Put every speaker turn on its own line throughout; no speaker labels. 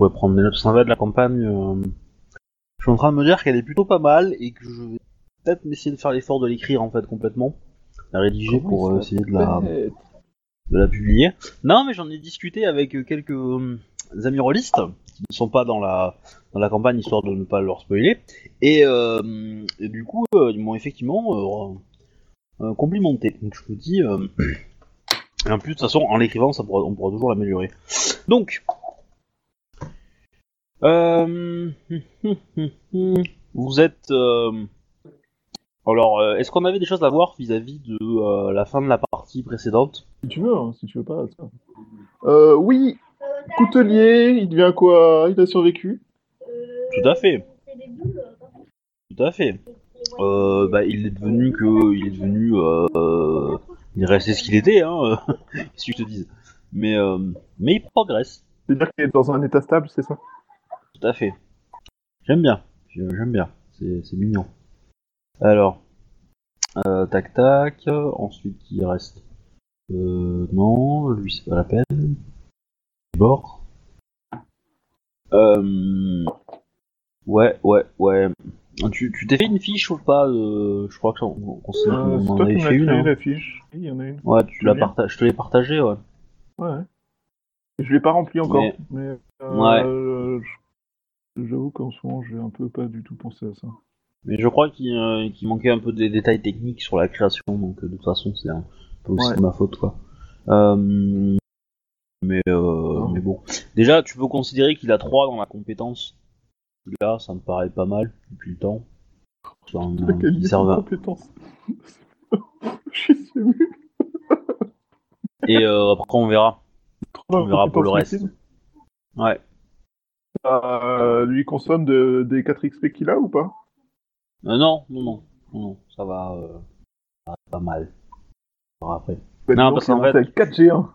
pourrais prendre des notes. Ça va de la campagne. euh, Je suis en train de me dire qu'elle est plutôt pas mal et que je vais peut-être essayer de faire l'effort de l'écrire en fait complètement, la rédiger pour euh, essayer de la, de la publier. Non, mais j'en ai discuté avec euh, quelques amis rôlistes qui ne sont pas dans la dans la campagne histoire de ne pas leur spoiler. Et, euh, et du coup, ils m'ont effectivement complimenté. Donc je me dis. et en plus, de toute façon, en l'écrivant, ça pourra, on pourra toujours l'améliorer. Donc. Euh, vous êtes. euh, alors, euh, est-ce qu'on avait des choses à voir vis-à-vis de euh, la fin de la partie précédente
Si tu veux, hein, si tu veux pas. Euh, oui, coutelier, il devient quoi? Il a survécu?
Tout à fait. Tout à fait. Euh, bah, il est devenu que, il est devenu, il restait ce qu'il était, hein. si je te dise? Mais, euh, mais il progresse.
C'est-à-dire qu'il est dans un état stable, c'est ça?
Tout à fait. J'aime bien. J'aime bien. C'est, mignon. Alors, euh, tac tac. Ensuite, qui reste euh, Non, lui c'est pas la peine. Bord. Euh, ouais, ouais, ouais. Tu, t'es fait une fiche ou pas euh, Je crois que on, qu'on s'est-
Euh,
on en avait fait une. hein.
la fiche. Oui, il y en a une.
Ouais, tu l'as partagé. Je te l'ai partagé, ouais.
Ouais. Je l'ai pas rempli encore,
Mais-
mais,
Ouais.
euh, j'avoue qu'en ce moment, j'ai un peu pas du tout pensé à ça.
Mais je crois qu'il euh, manquait un peu des détails techniques sur la création, donc euh, de toute façon c'est un peu aussi
Ouais.
de ma faute quoi. Euh, mais euh, mais bon, déjà tu peux considérer qu'il a 3 dans la compétence. Là, ça me paraît pas mal depuis le temps. Enfin,
La qualité
qui
de
servent à-
compétence. Je suis ému.
Et euh, après on verra. On verra pour le reste. Ouais.
Euh, lui consomme de, des 4 XP qu'il a ou pas?
Euh, non, non, non, non, ça va, euh, ça va pas mal. Après. Non, parce qu'en fait-
avec 4 G1.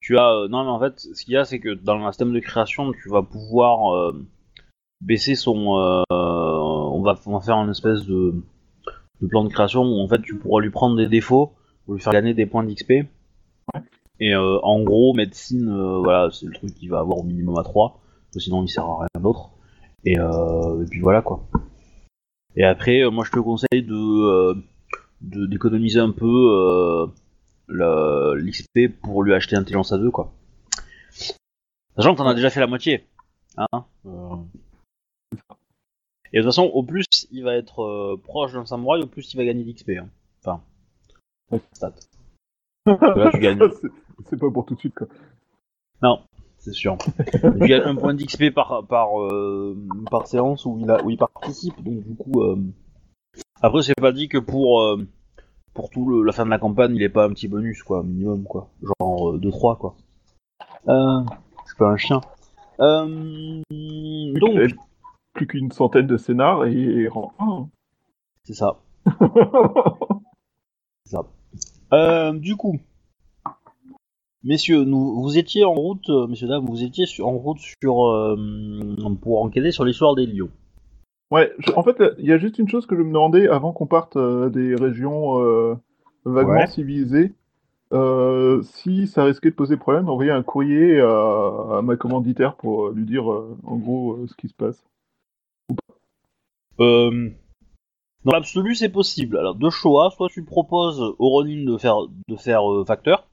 Tu as euh, non mais en fait ce qu'il y a c'est que dans un système de création tu vas pouvoir baisser son on va on va faire une espèce de, de plan de création où en fait tu pourras lui prendre des défauts lui faire gagner des points d'XP et en gros médecine voilà c'est le truc qui va avoir au minimum à 3 parce que sinon il sert à rien d'autre et, euh, et puis voilà quoi et après euh, moi je te conseille de euh, d'économiser un peu l'XP pour lui acheter intelligence à 2 quoi. Sachant que t'en as déjà fait la moitié. Hein. Et de toute façon, au plus il va être euh, proche d'un samouraï, au plus il va gagner d'XP. Hein. Enfin, stat. Là, tu gagnes.
Ça, c'est- C'est pas pour tout de suite, quoi.
Non, c'est sûr. tu gagnes un point d'XP par, par, euh, par séance où il, a, où il participe, donc du coup. euh, Après, c'est pas dit que pour, euh, pour tout le, la fin de la campagne, il est pas un petit bonus, quoi, minimum, quoi. Genre euh, 2-3, quoi. Euh, je suis pas un chien. Euh, donc,
Plus qu'une centaine de scénars et, et rang 1.
c'est ça. c'est ça. Euh, du coup, messieurs, nous, vous étiez en route, euh, messieurs dames, vous étiez sur- en route sur euh, pour enquêter sur l'histoire des lions.
Ouais, je- en fait, il y a juste une chose que je me demandais avant qu'on parte euh, des régions euh, vaguement
Ouais.
civilisées. Euh, si ça risquait de poser problème, d'envoyer un courrier à, à ma commanditaire pour euh, lui dire euh, en gros euh, ce qui se passe.
Euh, dans l'absolu, c'est possible. Alors, deux choix. Soit tu proposes au Ronin de faire, de faire euh, facteur.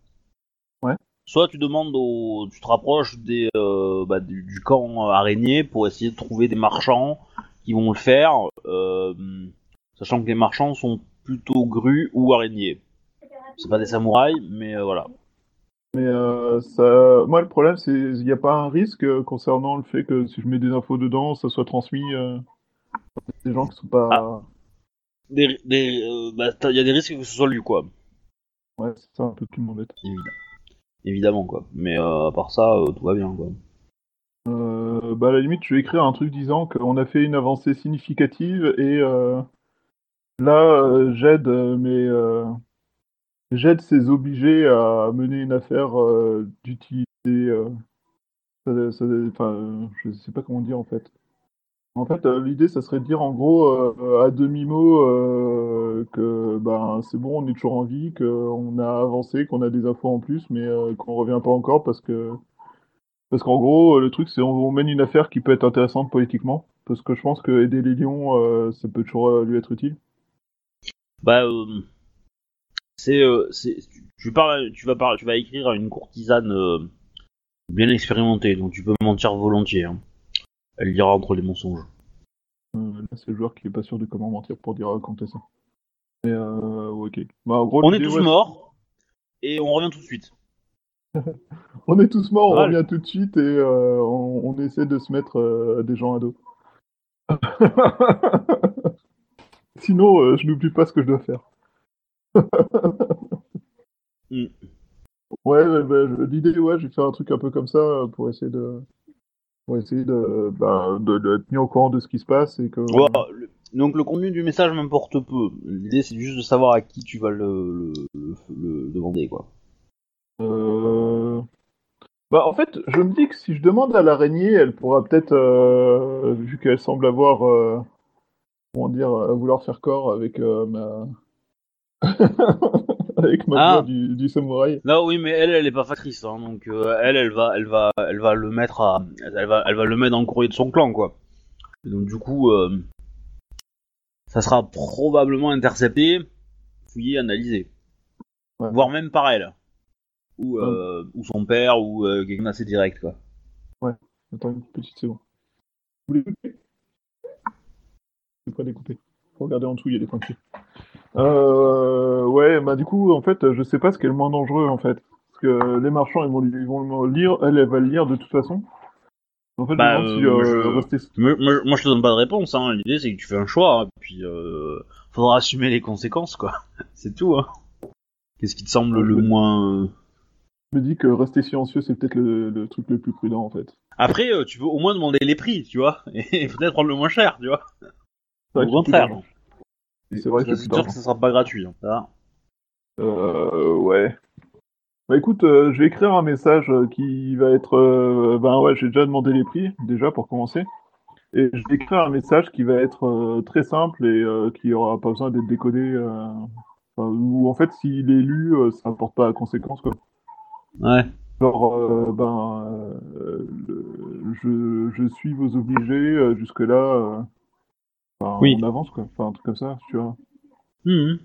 Ouais.
Soit tu demandes au, tu te rapproches des, euh, bah, du, du camp araignée pour essayer de trouver des marchands qui vont le faire, euh, sachant que les marchands sont plutôt grues ou araignées. C'est pas des samouraïs, mais euh, voilà.
Mais ça... moi, le problème, c'est il n'y a pas un risque concernant le fait que si je mets des infos dedans, ça soit transmis des gens qui sont pas.
Ah. Des, des, bah, y a des risques que ce soit lui, quoi.
Ouais, c'est ça un peu qui m'embête.
Évidemment. Évidemment, quoi. Mais euh, à part ça, euh, tout va bien, quoi.
Euh, bah, à la limite, je vais écrire un truc disant qu'on a fait une avancée significative et là, euh, j'aide euh, j'aide ces obligés à mener une affaire d'utilité. enfin, je sais pas comment dire en fait. En fait, l'idée, ça serait de dire en gros à demi-mot euh, que ben c'est bon, on est toujours en vie, qu'on a avancé, qu'on a des infos en plus, mais euh, qu'on revient pas encore parce que Parce qu'en gros, le truc, c'est on, on mène une affaire qui peut être intéressante politiquement. Parce que je pense que aider les lions, euh, ça peut toujours euh, lui être utile.
Bah, euh, c'est, euh, tu parles, tu vas parler, tu vas écrire à une courtisane euh, bien expérimentée, donc tu peux mentir volontiers. hein. Elle lira entre les mensonges.
Euh, là, c'est le joueur qui est pas sûr de comment mentir pour dire raconter ça. Mais euh, ok. Bah, en gros,
On est tous
ouais,
morts et on revient tout de suite.
On est tous morts, on revient tout de suite et euh, on, on essaie de se mettre euh, des gens à dos. Sinon, euh, je n'oublie pas ce que je dois faire.
Mm.
Ouais, bah, l'idée, ouais, je vais faire un truc un peu comme ça pour essayer de, pour essayer de, bah, de, de être mis au courant de ce qui se passe et que.
Le- donc le contenu du message m'importe peu. L'idée c'est juste de savoir à qui tu vas le, le, le- le demander quoi.
Euh, Bah, en fait, je me dis que si je demande à l'araignée, elle pourra peut-être, euh, vu qu'elle semble avoir, euh, comment dire, vouloir faire corps avec ma, avec ma
Ah.
du, du samouraï.
Là oui mais elle elle est pas factrice hein, donc euh, elle elle va elle va elle va le mettre à elle va elle va le mettre dans le courrier de son clan quoi. Et donc du coup euh, ça sera probablement intercepté, fouillé, analysé,
Ouais.
voire même par elle ou euh, ou son père ou euh, quelqu'un d'assez direct quoi.
Attends une petite seconde. Vous voulez couper? Je vais pas découper. Faut regarder en dessous, il y a des pointures. Euh, ouais, bah du coup, en fait, je sais pas ce qui est le moins dangereux, en fait. Parce que les marchands, ils vont, ils vont le lire, elle, elle va le lire de toute façon. En fait,
Bah,
je si
euh, moi,
euh,
je-. Moi, moi, moi, je te donne pas de réponse, hein. l'idée c'est que tu fais un choix, hein, puis euh, faudra assumer les conséquences, quoi. c'est tout, hein. Qu'est-ce qui te semble le moins...
Je me dis que rester silencieux, c'est peut-être le, le truc le plus prudent, en fait.
Après, euh, tu peux au moins demander les prix, tu vois, et peut-être prendre le moins cher, tu vois. Au contraire.
C'est vrai a
C'est sûr que ça sera pas gratuit, hein, ça.
Euh, ouais. Bah écoute, euh, je vais écrire un message euh, qui va être... euh, ben ouais, j'ai déjà demandé les prix, déjà, pour commencer. Et je vais écrire un message qui va être euh, très simple et euh, qui aura pas besoin d'être décodé. euh, enfin, ou en fait, s'il est lu, euh, ça n'apporte pas à conséquence, quoi.
Ouais.
Genre, euh, ben, euh, le- je, je suis vos obligés, euh, jusque-là, euh, enfin,
Oui.
on avance, quoi. Enfin, un truc comme ça, tu vois.
Mhm.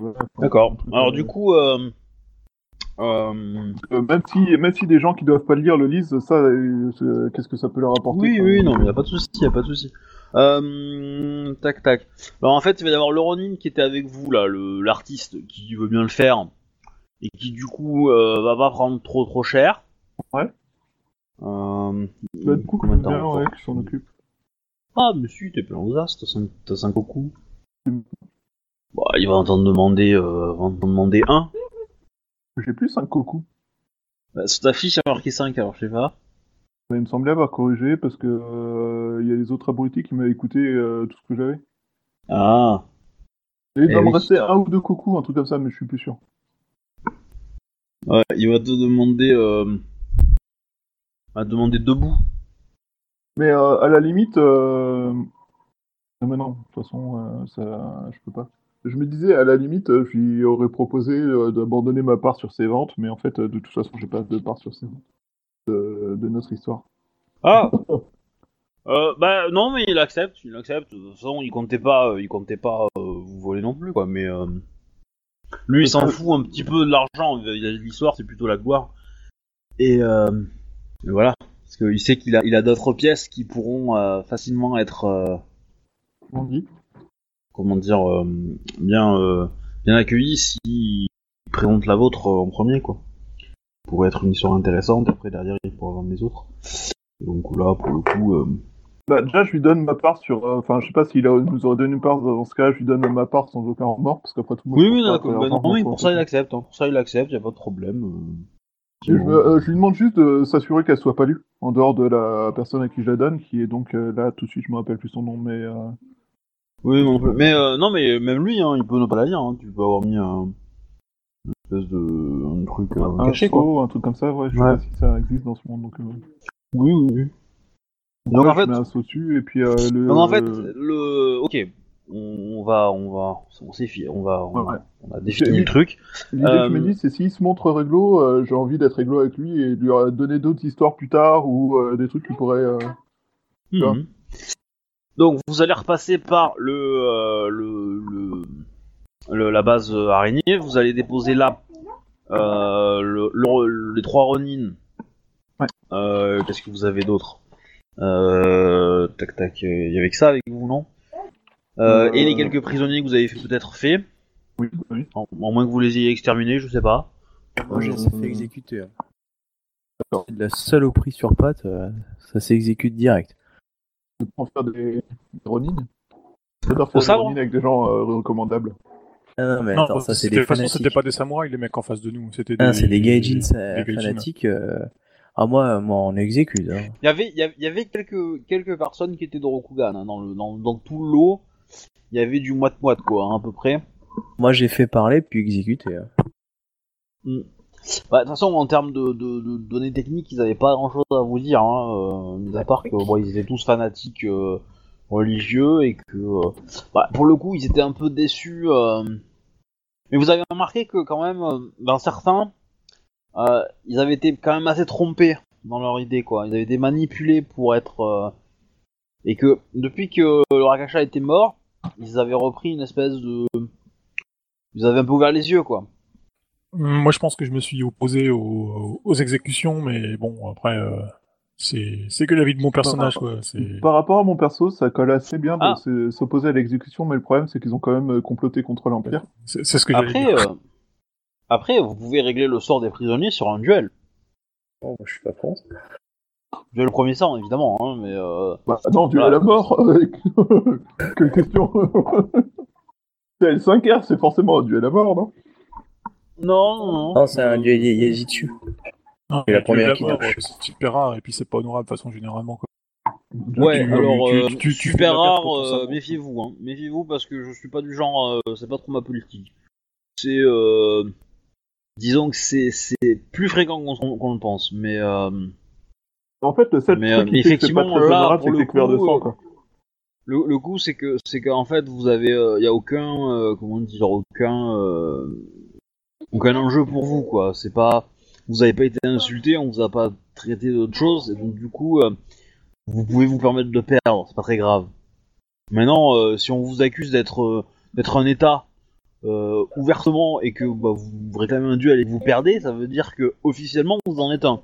Enfin,
D'accord.
un truc,
Alors
euh,
du coup, euh, euh,
Euh, même si même si des gens qui doivent pas le lire le lisent, ça, euh, qu'est-ce que ça peut leur apporter
oui, oui, non, mais y a pas de souci, y a pas de souci. Euh, tac, tac. Alors en fait, il va y avoir le Ronin qui était avec vous là, l'artiste qui veut bien le faire et qui du coup va pas prendre trop trop cher.
Ouais.
Euh,
Bah, du coup,
combien de
bien, ouais, qui s'en occupe.
Ah, mais si, t'es plein aux as, t'as 5, t'as cinq au cou.
Mm.
Bah, il va t'en demander, euh, va t'en demander un.
J'ai plus 5 cocos.
Bah, sur ta fiche, il y a marqué 5, alors je sais pas.
Bah, il me semblait avoir corrigé parce que euh, il y a les autres abrutis qui m'avaient écouté euh, tout ce que j'avais.
Ah.
Et il
Eh
doit me
oui.
rester un ou deux cocos, un truc comme ça, mais je suis plus sûr.
Ouais, il va te demander, euh, va te demander debout.
Mais euh, à la limite, euh... non, mais non, de toute façon, ça, je peux pas. Je me disais, à la limite, euh, je lui aurais proposé euh, d'abandonner ma part sur ses ventes, mais en fait, euh, de toute façon, j'ai pas de part sur ses ventes de, de notre histoire.
Ah. Euh, bah non mais il accepte, il accepte. De toute façon il comptait pas, il comptait pas euh, vous voler non plus quoi. Mais euh, lui il s'en fout un petit peu de l'argent. Il a l'histoire c'est plutôt la gloire. Et, et voilà, parce qu'il sait qu'il a, il a d'autres pièces qui pourront facilement être,
On dit.
Comment dire, euh, bien, euh, bien accueillies s'il présente la vôtre euh, en premier quoi. Pourrait être une histoire intéressante. Après derrière il pourra vendre les autres. Donc là pour le coup. euh,
Bah, déjà, je lui donne ma part sur. euh, Enfin, je sais pas s'il nous aurait donné une part dans ce cas, je lui donne ma part sans aucun remords, parce qu'après tout.
Oui, oui, d'accord. Bah, non,
je
pour ça, il accepte. hein. Pour ça, il accepte, y a pas de problème. euh.
Je, euh, lui demande juste de s'assurer qu'elle soit pas lue, en dehors de la personne à qui je la donne, qui est donc euh, là, tout de suite, je me rappelle plus son nom, mais.
Oui, non, mais euh, non, mais même lui, hein, il peut ne pas la lire. Hein. Tu peux avoir mis un une espèce de un truc euh,
un
caché, quoi.
un truc comme ça, ouais, je sais
Ouais.
pas si ça existe dans ce monde, donc. euh,
Oui, oui, oui.
donc
Donc, en fait-
un saut dessus, et puis le.
Donc en fait, le, ok, on, va, on va, on s'est on va, on,
Ouais.
on a défini le truc.
L'idée que je me dis, c'est s'il se montre réglo, euh, j'ai envie d'être réglo avec lui et de lui donner d'autres histoires plus tard ou euh, des trucs qui pourraient. euh, D'accord.
Donc vous allez repasser par le, euh, le, le- le- la base euh, araignée. Vous allez déposer là euh, le, le- les trois Ronin.
Ouais.
Euh, Qu'est-ce que vous avez d'autre? Euh, Tac tac. Il y avait que ça avec vous non? Euh,
Euh,
Et les quelques prisonniers que vous avez fait- peut-être fait,
Oui, oui.
en, en moins que vous les ayez exterminés, je sais pas.
Moi, j'ai
Euh,
ça fait exécuter. hein. De la saloperie sur pattes, euh, ça s'exécute direct.
Je prends faire des, des Ronin. J'adore faire des Ronin avec des gens euh, recommandables.
Ah non, mais
Non,
attends, ça c'est
c'était-
des
de toute façon,
fanatiques.
c'était pas des samouraïs, les mecs en face de nous. C'était des.
Ah, c'est des gaijins euh,
des
fanatiques. euh, Ah, moi, moi, on exécute. hein.
Il y avait, il y quelques, quelques personnes qui étaient de Rokugan hein, dans, le, dans, dans tout le lot. Il y avait du moite-moite quoi, hein, à peu près.
Moi, j'ai fait parler puis exécuter. hein.
Bah, de toute façon, en termes de, données techniques, ils avaient pas grand chose à vous dire, hein, euh, mis à part que ils étaient tous fanatiques euh, religieux et que, euh, bah, pour le coup, ils étaient un peu déçus. Mais vous avez remarqué que quand même, dans certains, ils avaient été quand même assez trompés dans leur idée, quoi. Ils avaient été manipulés pour être et que depuis que le Rakasha était mort, ils avaient repris une espèce de, ils avaient un peu ouvert les yeux, quoi.
Moi, je pense que je me suis opposé aux, aux exécutions, mais bon, après, euh, c'est c'est que l'avis de mon personnage, quoi. C'est
Par rapport à mon perso, ça colle assez bien de
Ah.
s'opposer à l'exécution, mais le problème, c'est qu'ils ont quand même euh, comploté contre l'Empire.
c'est ce que
Après,
dire.
euh, après, vous pouvez régler le sort des prisonniers sur un duel.
Bon, je suis pas contre.
Duel premier sang, évidemment, hein, mais euh,
Bah, non, duel à la mort Quelle question C'est L5R, c'est forcément un duel à mort, non?
Non, non, non.
Non, c'est un duel Yazitsu.
Non,
c'est la première qui touche.
C'est super rare, et puis c'est pas honorable de façon généralement, quoi.
Ouais,
tu-
alors
tu-
euh,
tu-
super rare, euh, méfiez-vous, hein. méfiez-vous parce que je suis pas du genre, euh, c'est pas trop ma politique. C'est, euh, disons que c'est c'est plus fréquent qu'on qu'on le pense, mais euh,
En fait, le seul
Mais,
truc qui
mais
c'est pas
effectivement,
très
là,
honorable,
pour
c'est que
le
couvert de
coup,
sang, quoi.
le, le coup c'est que c'est qu'en fait vous avez, il y a aucun, euh, comment dire, aucun, euh, aucun enjeu pour vous quoi. C'est pas, vous avez pas été insulté, on vous a pas traité d'autre chose, et donc du coup, euh, vous pouvez vous permettre de perdre, c'est pas très grave. Maintenant, euh, si on vous accuse d'être euh, d'être un État euh, ouvertement et que bah, vous réclamez un duel et que vous perdez, ça veut dire que officiellement vous en êtes un.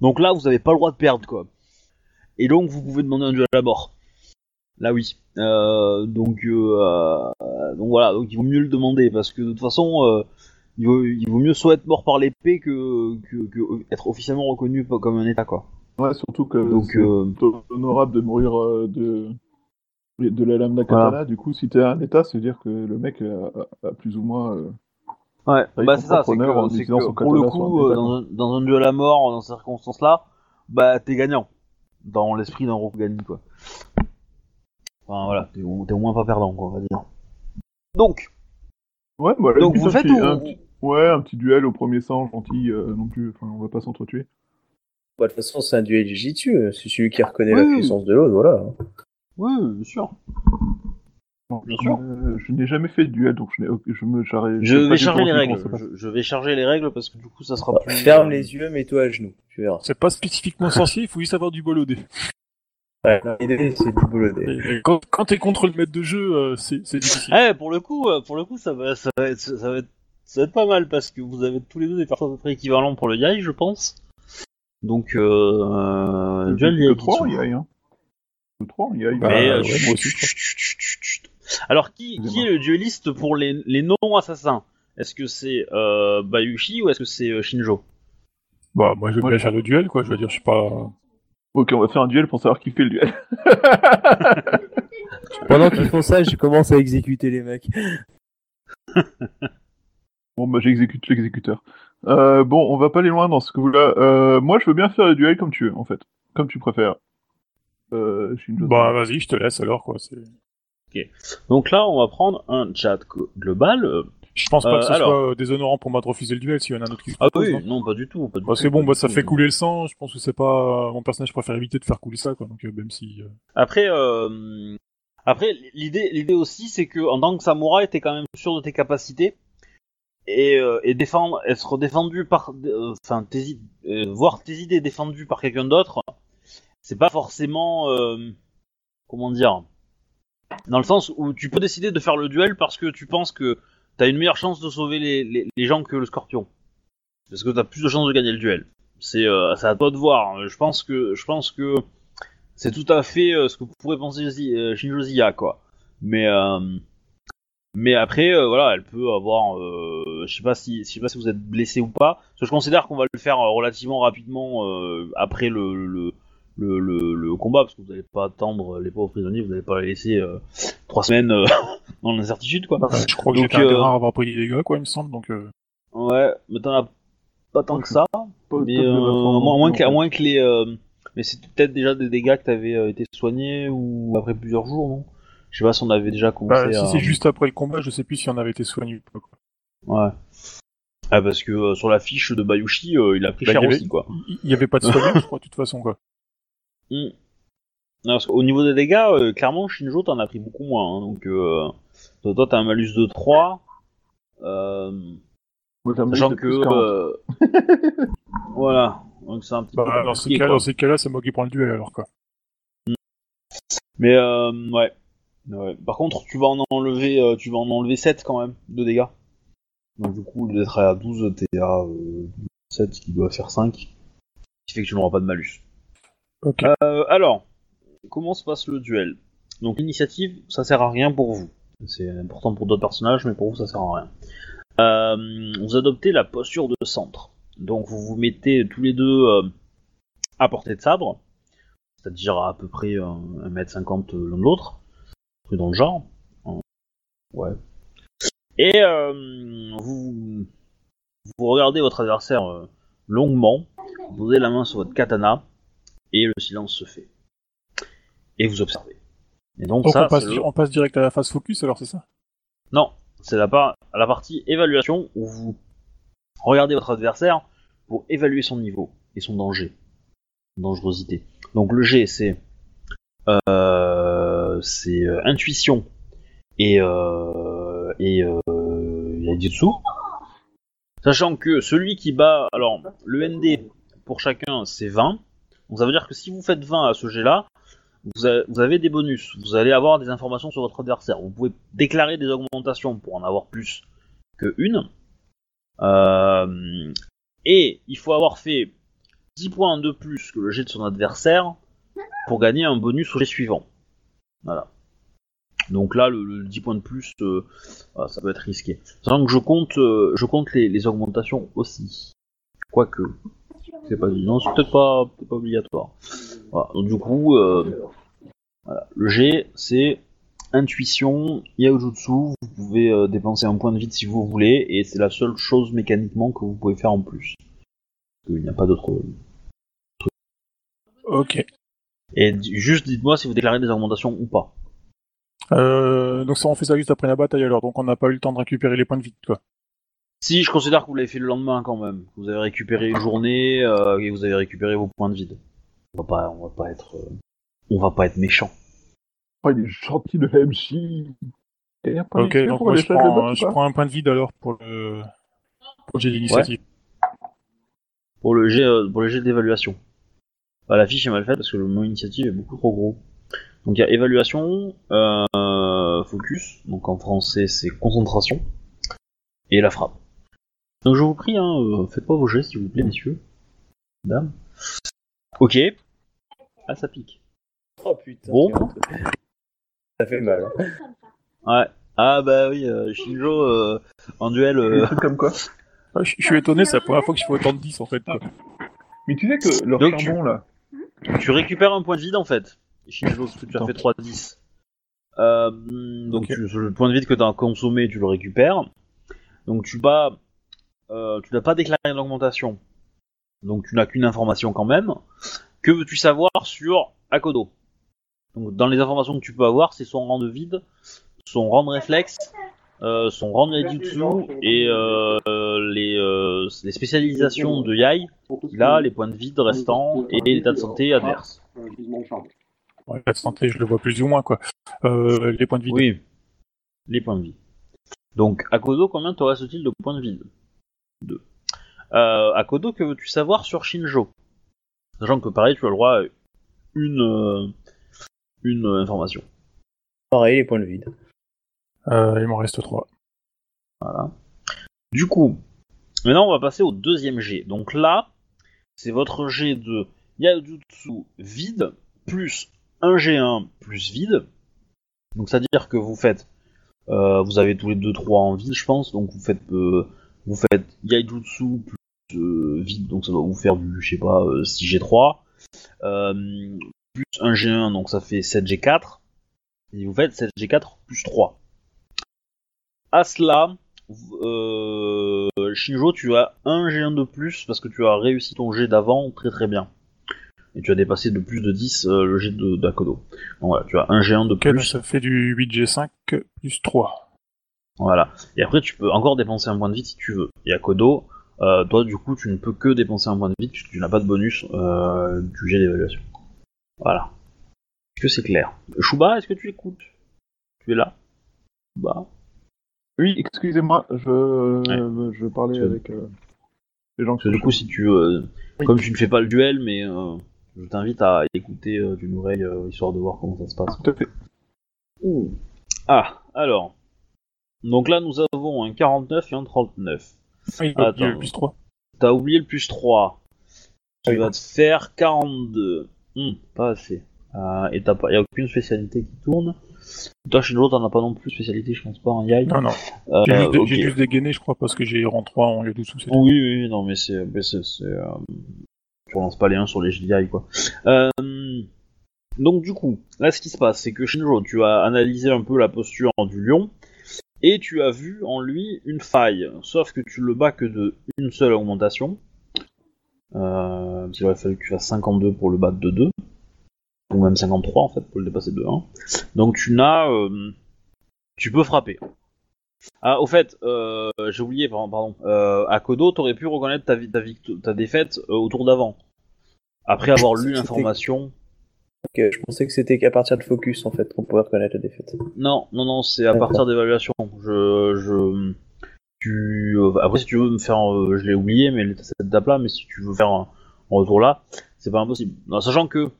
Donc là, vous avez pas le droit de perdre quoi. Et donc vous pouvez demander un duel à la mort. Là oui. Euh, donc euh, euh, donc voilà, donc il vaut mieux le demander parce que de toute façon, il, vaut, il vaut mieux soit être mort par l'épée que, que, que être officiellement reconnu comme un État quoi.
Ouais, surtout que
Donc
c'est
euh,
honorable de mourir euh, de... de la lame d'Akatana.
Voilà.
Du coup, si t'es un état, c'est dire que le mec a, a plus ou moins. euh,
Ouais,
Avec
bah c'est ça, c'est que, que pour le
katana
coup, euh, dans, un, dans un duel à mort, dans ces circonstances-là, bah t'es gagnant. Dans l'esprit d'un Rokugani, quoi. Enfin voilà, t'es au, moins pas perdant, quoi, on va dire. Donc,
Ouais, bah,
donc vous faites ou...
un Ouais, un petit duel au premier sang, gentil, euh, non plus. Enfin, on va pas s'entretuer.
Bah, de toute façon, c'est un duel Jujitsu. euh, C'est celui qui reconnaît
Oui,
la puissance de l'autre, voilà.
Oui, bien sûr.
Bon,
Bien sûr.
euh, je n'ai jamais fait de duel, donc je, me j'arrive-
Je vais charger les règles. Je, je vais charger les règles parce que du coup ça sera
Bah,
plus...
ferme les yeux, mets-toi à genoux. Tu verras.
C'est pas spécifiquement sorcier, il faut juste avoir du bol au dé.
Ouais, l'idée, c'est du boulot.
Et- et Quand, quand t'es contre le maître de jeu, euh, c'est difficile.
Eh, pour le coup, euh, pour le coup, ça va, ça va être, ça va être, ça va être pas mal parce que vous avez tous les deux des personnes à peu près équivalentes pour le Yai, je pense. Donc, euh, duel Yai.
3 en yai, hein. Que 3 en yai.
Bah,
euh,
ouais,
chut,
moi aussi,
chut, chut, chut, chut, chut. Alors, qui, est le dueliste pour les, les non-assassins? Est-ce que c'est euh, Bayushi ou est-ce que c'est euh, Shinjo?
Bah, moi, je
je-
faire le duel, quoi. Je veux dire, je suis pas.
Ok, on va faire un duel pour savoir qui fait le duel.
Pendant qu'ils font ça, je commence à exécuter les mecs.
Bon, bah j'exécute l'exécuteur. Euh, bon, on va pas aller loin dans ce que vous là. Euh, moi, je veux bien faire le duel comme tu veux, en fait. Comme tu préfères. Euh, Shinjo.
Bah, vas-y, je te laisse alors, quoi. c'est-
Donc là, on va prendre un chat global. euh,
Je pense pas
Euh,
que ce
alors.
soit euh, déshonorant pour moi de refuser le duel s'il y en a un autre qui le
Ah oui,
non
non, pas du tout. Pas du
Bah, c'est bon, bah, ça
tout.
fait couler le sang. Je pense que c'est pas mon personnage préfère éviter de faire couler ça, quoi. Donc euh, même si. euh,
Après, euh, Après, l'idée, l'idée aussi, c'est que en tant que samouraï, t'es quand même sûr de tes capacités et, euh, et défendre, être défendu par, euh, enfin, tes, euh, voir tes idées défendues par quelqu'un d'autre, c'est pas forcément, euh, comment dire, dans le sens où tu peux décider de faire le duel parce que tu penses que t'as une meilleure chance de sauver les, les, les gens que le scorpion, parce que t'as plus de chances de gagner le duel. C'est, euh, à toi de voir. Je pense que, je pense que c'est tout à fait ce que pourrait penser Shinjo Zia, quoi. Mais mais après, euh, voilà, elle peut avoir, euh, je sais pas si, je sais pas si vous êtes blessé ou pas. Parce que je considère qu'on va le faire euh, relativement rapidement euh, après le le, le, le, le combat, parce que vous n'allez pas attendre les pauvres prisonniers, vous n'allez pas les laisser euh, trois semaines euh, dans l'incertitude, quoi.
Je crois que
Donc,
j'étais un
euh,
à avoir pris des dégâts, quoi, il me semble. Donc, euh,
Ouais, mais t'en as pas tant que ça.
Pas
Mais euh, moins, que, moins que les. euh, mais c'était peut-être déjà des dégâts que t'avais euh, été soignés ou après plusieurs jours, non? Je sais pas si on avait déjà commencé
bah,
à.
si c'est juste après le combat, je sais plus si on avait été soigné ou pas. quoi.
Ouais. Ah, parce que euh, sur la fiche de Bayushi, euh, il a pris
Bah,
cher
il y avait-
aussi, quoi.
Il y avait pas de soigné, je crois, de toute façon, quoi.
Non, parce qu'au niveau des dégâts, euh, clairement, Shinjo, t'en as pris beaucoup moins. hein, donc, euh, toi, t'as un malus de 3. Euh,
Moi, ça me
sachant que.
plus 40.
euh, voilà. Donc, c'est un petit peu.
Bah, ces cas,
quoi.
dans ces cas-là, c'est moi qui prends le duel, alors, quoi.
Mais euh, ouais. Ouais. Par contre, tu vas en enlever, euh, tu vas en enlever 7 quand même de dégâts. Donc du coup, d'être à 12, t'es à euh, 7 qui doit faire 5. Ce qui fait que tu n'auras pas de malus. Euh, alors, comment se passe le duel? Donc l'initiative, ça sert à rien pour vous. C'est important pour d'autres personnages, mais pour vous, ça sert à rien. Euh, vous adoptez la posture de centre. Donc vous vous mettez tous les deux euh, à portée de sabre, c'est-à-dire à, peu près euh, 1m50 l'un de l'autre, truc dans le genre. Ouais. Et euh, vous, vous regardez votre adversaire euh, longuement, vous posez la main sur votre katana, et le silence se fait. Et vous observez. Et donc,
Donc,
ça,
on, passe,
le-
on passe direct à la phase focus, alors, c'est ça?
Non, c'est la, par- la partie évaluation où vous regardez votre adversaire pour évaluer son niveau et son danger, dangerosité. Donc le G c'est euh, c'est euh, intuition et euh, et euh, Yajutsu. Sachant que celui qui bat, alors le ND pour chacun c'est 20. Donc ça veut dire que si vous faites 20 à ce G là, vous avez, des bonus, vous allez avoir des informations sur votre adversaire. Vous pouvez déclarer des augmentations pour en avoir plus que une. Euh, et il faut avoir fait 10 points de plus que le jet de son adversaire pour gagner un bonus au jet suivant. Voilà. Donc là, le, le 10 points de plus, euh, voilà, ça peut être risqué. Sachant que je compte, euh, je compte les, augmentations aussi. Quoique, c'est pas, non, c'est peut-être pas, peut-être pas obligatoire. Voilà. Donc du coup, euh, le G, c'est intuition, yaojutsu, vous pouvez dépenser un point de vide si vous voulez, et c'est la seule chose mécaniquement que vous pouvez faire en plus. Il n'y a pas d'autre.
Ok.
Et juste dites-moi si vous déclarez des augmentations ou pas.
Euh, donc ça, on fait ça juste après la bataille, alors. Donc, on n'a pas eu le temps de récupérer les points de vie, quoi.
Si, je considère que vous l'avez fait le lendemain quand même. Vous avez récupéré une journée euh, et vous avez récupéré vos points de vide. On va pas, on va pas être, euh, on va pas être méchant.
Oh, il est gentil de la MJ. Et
Ok, donc moi, je prends, je prends un point de vide, alors, pour le, pour le jet d'initiative.
Pour le jet, euh, pour le jet d'évaluation. Bah, la fiche est mal faite parce que le mot initiative est beaucoup trop gros. Donc il y a évaluation, euh, focus, donc en français c'est concentration, et la frappe. Donc je vous prie, hein, euh, faites pas vos jets s'il vous plaît, messieurs, dames. Ok. Ah ça pique.
Oh putain.
Bon.
Ça fait mal. hein.
Ouais. Ah bah oui, euh, Shinjo euh, en duel. Euh,
comme quoi.
Ah, je, suis étonné, c'est la première fois que je fais autant de 10, en fait. quoi.
Mais tu sais que leur
Donc,
charbon, là,
tu récupères un point de vide en fait. Shinjo, parce que tu as fait 3-10. Euh, donc tu- le point de vide que tu as consommé, tu le récupères. Donc tu bats, euh, tu n'as pas déclaré d'augmentation. Donc tu n'as qu'une information quand même. Que veux-tu savoir sur Akodo? Donc dans les informations que tu peux avoir, c'est son rang de vide, son rang de réflexe, euh, son rang de et euh, euh, les, euh, les spécialisations de Yai, il a les points de vide restants et l'état de santé adverse.
Ouais, la santé, je le vois plus ou moins, quoi. Euh, les points de vie.
Oui. Les points de vie. Donc, Akodo, combien te reste-t-il de points de vie Deux. Euh, Akodo, que veux-tu savoir sur Shinjo? Sachant que pareil, tu as le droit à une, une information.
Pareil, les points de vide.
Euh, il m'en reste trois.
Voilà. Du coup, maintenant on va passer au deuxième jet. Donc là, c'est votre jet de Yajutsu vide plus un G1 plus vide. Donc c'est-à-dire que vous faites, euh, vous avez tous les deux trois en vide, je pense. Donc vous faites, euh, vous faites Yaijutsu plus euh, vide, donc ça doit vous faire du, je sais pas, euh, 6G3 euh, plus un G1, donc ça fait 7G4. Et vous faites 7G4 plus 3. À cela, euh, Shinjo, tu as un G1 de plus parce que tu as réussi ton G d'avant très très bien. Et tu as dépassé de plus de 10 euh, le G de d'Akodo. Donc voilà, tu as un G1 de
Ok, donc
plus.
ça fait du 8G5 plus 3.
Voilà. Et après, tu peux encore dépenser un point de vie si tu veux. Et Akodo, euh, toi du coup, tu ne peux que dépenser un point de vie puisque tu n'as pas de bonus euh, du G d'évaluation. Voilà. Est-ce que c'est clair? Shuba, est-ce que tu écoutes? Tu es là? Shuba?
Oui, excusez-moi, je, je parlais avec euh, les gens
que du coup, si tu, euh,
Oui.
comme tu ne fais pas le duel, mais euh, je t'invite à écouter euh, d'une oreille euh, histoire de voir comment ça se passe.
Tout à fait.
Ah, alors. Donc là, nous avons un 49 et un 39.
Ah, il va
Attends.
le plus 3.
T'as oublié le plus 3. Tu
Oui.
vas te faire 42. Hum, pas assez. Euh, et t'as pas, y a aucune spécialité qui tourne. Toi, chez l'autre, t'en as pas non plus spécialité, je pense pas, en Yai.
Non, non.
Euh,
J'ai juste, dégainé, je crois, parce que j'ai rang 3 en Yajutsu. c'est tout.
Oui, oui, oui, non, mais c'est, euh, tu relances pas les 1 sur les GDI, quoi. Euh, donc, du coup, là, ce qui se passe, c'est que Shinjo, tu as analysé un peu la posture du lion, et tu as vu en lui une faille, sauf que tu le bats que de une seule augmentation. Euh, il aurait fallu que tu fasses 52 pour le battre de 2, ou même 53 en fait, pour le dépasser de 1. Donc, tu n'as. euh, tu peux frapper. Ah, au fait, euh, j'ai oublié, pardon, pardon. Euh, à Kodo, t'aurais pu reconnaître ta, ta, ta défaite euh, au tour d'avant. Après avoir lu l'information.
Ok, je pensais que c'était qu'à partir de focus en fait qu'on pouvait reconnaître la défaite.
Non, non, non, c'est à partir d'évaluation. Je, je, tu, après, si tu veux me faire, je l'ai oublié, mais cette étape-là, mais si tu veux faire un, un retour là, c'est pas impossible. Non, sachant que,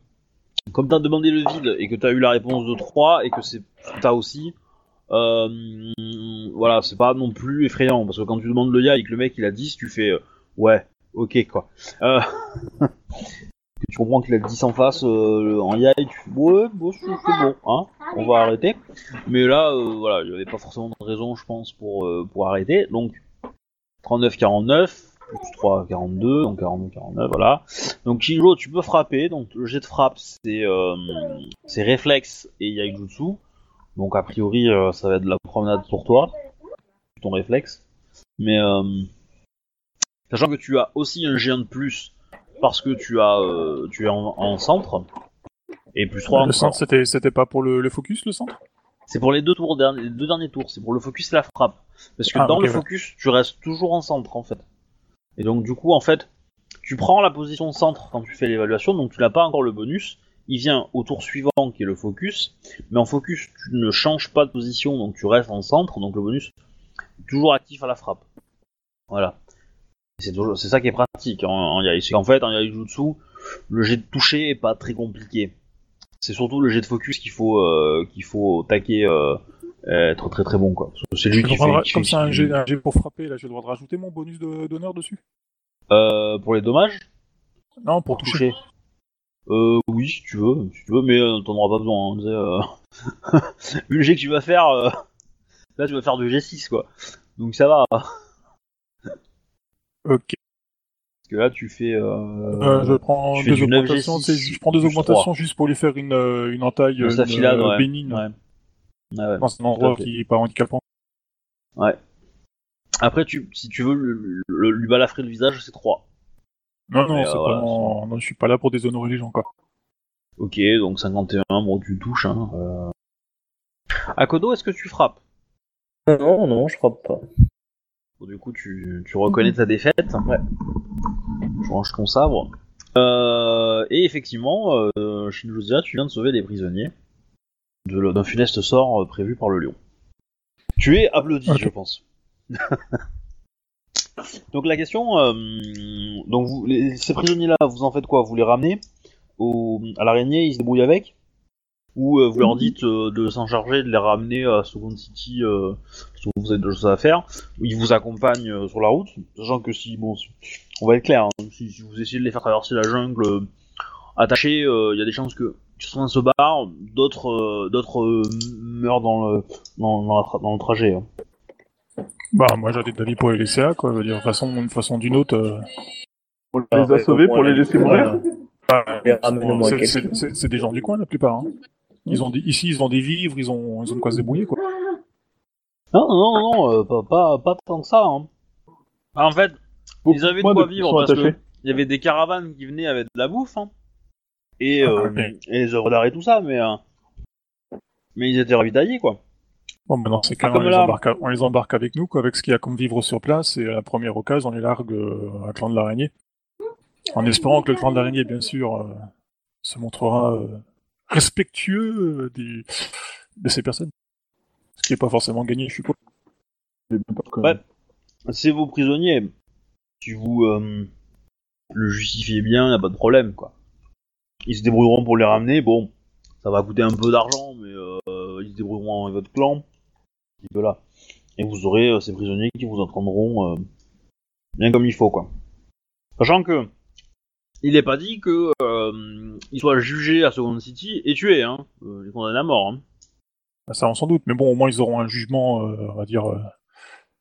comme t'as demandé le vide et que t'as eu la réponse de 3 et que c'est t'as aussi, euh, voilà, c'est pas non plus effrayant parce que quand tu demandes le ya et que le mec il a 10, tu fais, euh, ouais, ok quoi. Euh, tu comprends qu'il a 10 en face euh, en yai, tu fais, ouais, c'est bon, hein, on va arrêter. Mais là, voilà, il n'y avait pas forcément de raison, je pense, pour, pour arrêter. Donc, 39-49, plus 3, 42, donc 42-49, voilà. Donc, Shinjo, tu peux frapper. Donc, le jet de frappe, c'est euh, c'est réflexe et yaijutsu. Donc, a priori, euh, ça va être de la promenade pour toi, ton réflexe. Mais, euh, sachant que tu as aussi un géant de plus parce que tu as euh, tu es en, en centre. Et plus 3
Le centre, c'était, c'était pas pour le, le focus, le centre?
C'est pour les deux tours, les deux derniers tours. C'est pour le focus et la frappe. Parce que
Ah,
dans le
ouais.
focus, tu restes toujours en centre, en fait. Et donc, du coup, en fait, tu prends la position centre quand tu fais l'évaluation, donc tu n'as pas encore le bonus. Il vient au tour suivant, qui est le focus. Mais en focus, tu ne changes pas de position, donc tu restes en centre. Donc le bonus est toujours actif à la frappe. Voilà. C'est ça qui est pratique en, en Yai. C'est qu'en fait, en Yaijutsu, le jet de toucher est pas très compliqué. C'est surtout le jet de focus qu'il faut, euh, qu'il faut taquer, euh, être très très bon quoi. Parce C'est lui
Je
qui fait, qui
Comme
fait-
c'est un jet, un jet pour frapper, là, je vais devoir rajouter mon bonus de- d'honneur dessus
Euh, pour les dommages,
Non, pour
pour
toucher.
toucher. Euh, oui, si tu veux, si tu veux, mais euh, t'en auras pas besoin. Hein, euh. Vu le jet que tu vas faire, euh, là tu vas faire du G6 quoi. Donc ça va. Parce
Ok.
que là tu fais. Euh,
Euh, je prends
tu
deux
du 9G6
augmentations, je prends deux augmentations juste pour lui faire une, euh, une entaille
de
une, euh,
ouais.
bénigne
Ouais. Ouais, ouais.
dans un endroit qui est pas handicapant.
Après, tu, si tu veux le- le- lui balafrer le visage, c'est 3.
Non, non,
euh, voilà,
vraiment... non, je suis pas là pour déshonorer les gens, quoi.
Ok, donc 51, bon tu touches. Hein. Euh... Akodo, est-ce que tu frappes?
Non, non, je frappe pas.
Bon, Du coup, tu, tu reconnais ta défaite.
Ouais.
Je range ton sabre. Euh, et effectivement, euh, Shinjozia, tu viens de sauver des prisonniers d'un funeste sort euh, prévu par le lion. Tu es applaudi, je pense. donc la question, euh, donc vous, les- ces prisonniers-là, vous en faites quoi? Vous les ramenez au, à l'araignée, ils se débrouillent avec? Ou euh, vous leur dites euh, de s'en charger, de les ramener à Second City, parce que vous avez d'autres choses à faire, ou ils vous accompagnent sur la route, sachant que si, bon, si- on va être clair, hein, si, si vous essayez de les faire traverser la jungle attachés, il y a des chances que certains se barrent, d'autres euh, d'autres euh, meurent dans le, dans, dans la tra- dans le trajet. hein.
Bah, moi, j'avais d'avis pour les laisser là, quoi. Je veux dire, de façon, d'une façon d'une autre. euh,
On les
Ah,
a
ouais,
sauvés pour les
la-
laisser mourir.
bah, c'est- des gens du coin, la plupart. hein. Ils ont des, ici, ils ont des vivres, ils ont, ils ont de quoi se débrouiller, quoi.
Non, non, non, non, euh, pas, pas, pas tant que ça. Hein. En fait, ils avaient de quoi
de-
vivre parce
attachés.
que il y avait des caravanes qui venaient avec de la bouffe hein, et,
Ah,
euh, et les œuvres d'art et tout ça, mais euh, mais ils étaient ravitaillés quoi.
Bon, maintenant, c'est quand
comme
on, les
là.
embarque on les embarque avec nous, quoi, avec ce qu'il y a comme vivre sur place, et à la première occasion, on les largue euh, à clan de l'araignée. En espérant que le clan de l'araignée, bien sûr, euh, se montrera euh, respectueux euh, des, de ces personnes. Ce qui n'est pas forcément gagné, je suppose.
Ouais. C'est vos prisonniers. Si vous euh, le justifiez bien, y a pas de problème quoi. Ils se débrouilleront pour les ramener. Bon, ça va coûter un peu d'argent, mais euh, ils se débrouilleront avec votre clan. Un petit peu là. Et vous aurez euh, ces prisonniers qui vous entendront euh, bien comme il faut quoi. Sachant que il n'est pas dit que ils soient jugés à Second City et tués, hein. À mort. Hein.
Bah, Ça, on s'en doute, mais bon, au moins, ils auront un jugement, on va dire,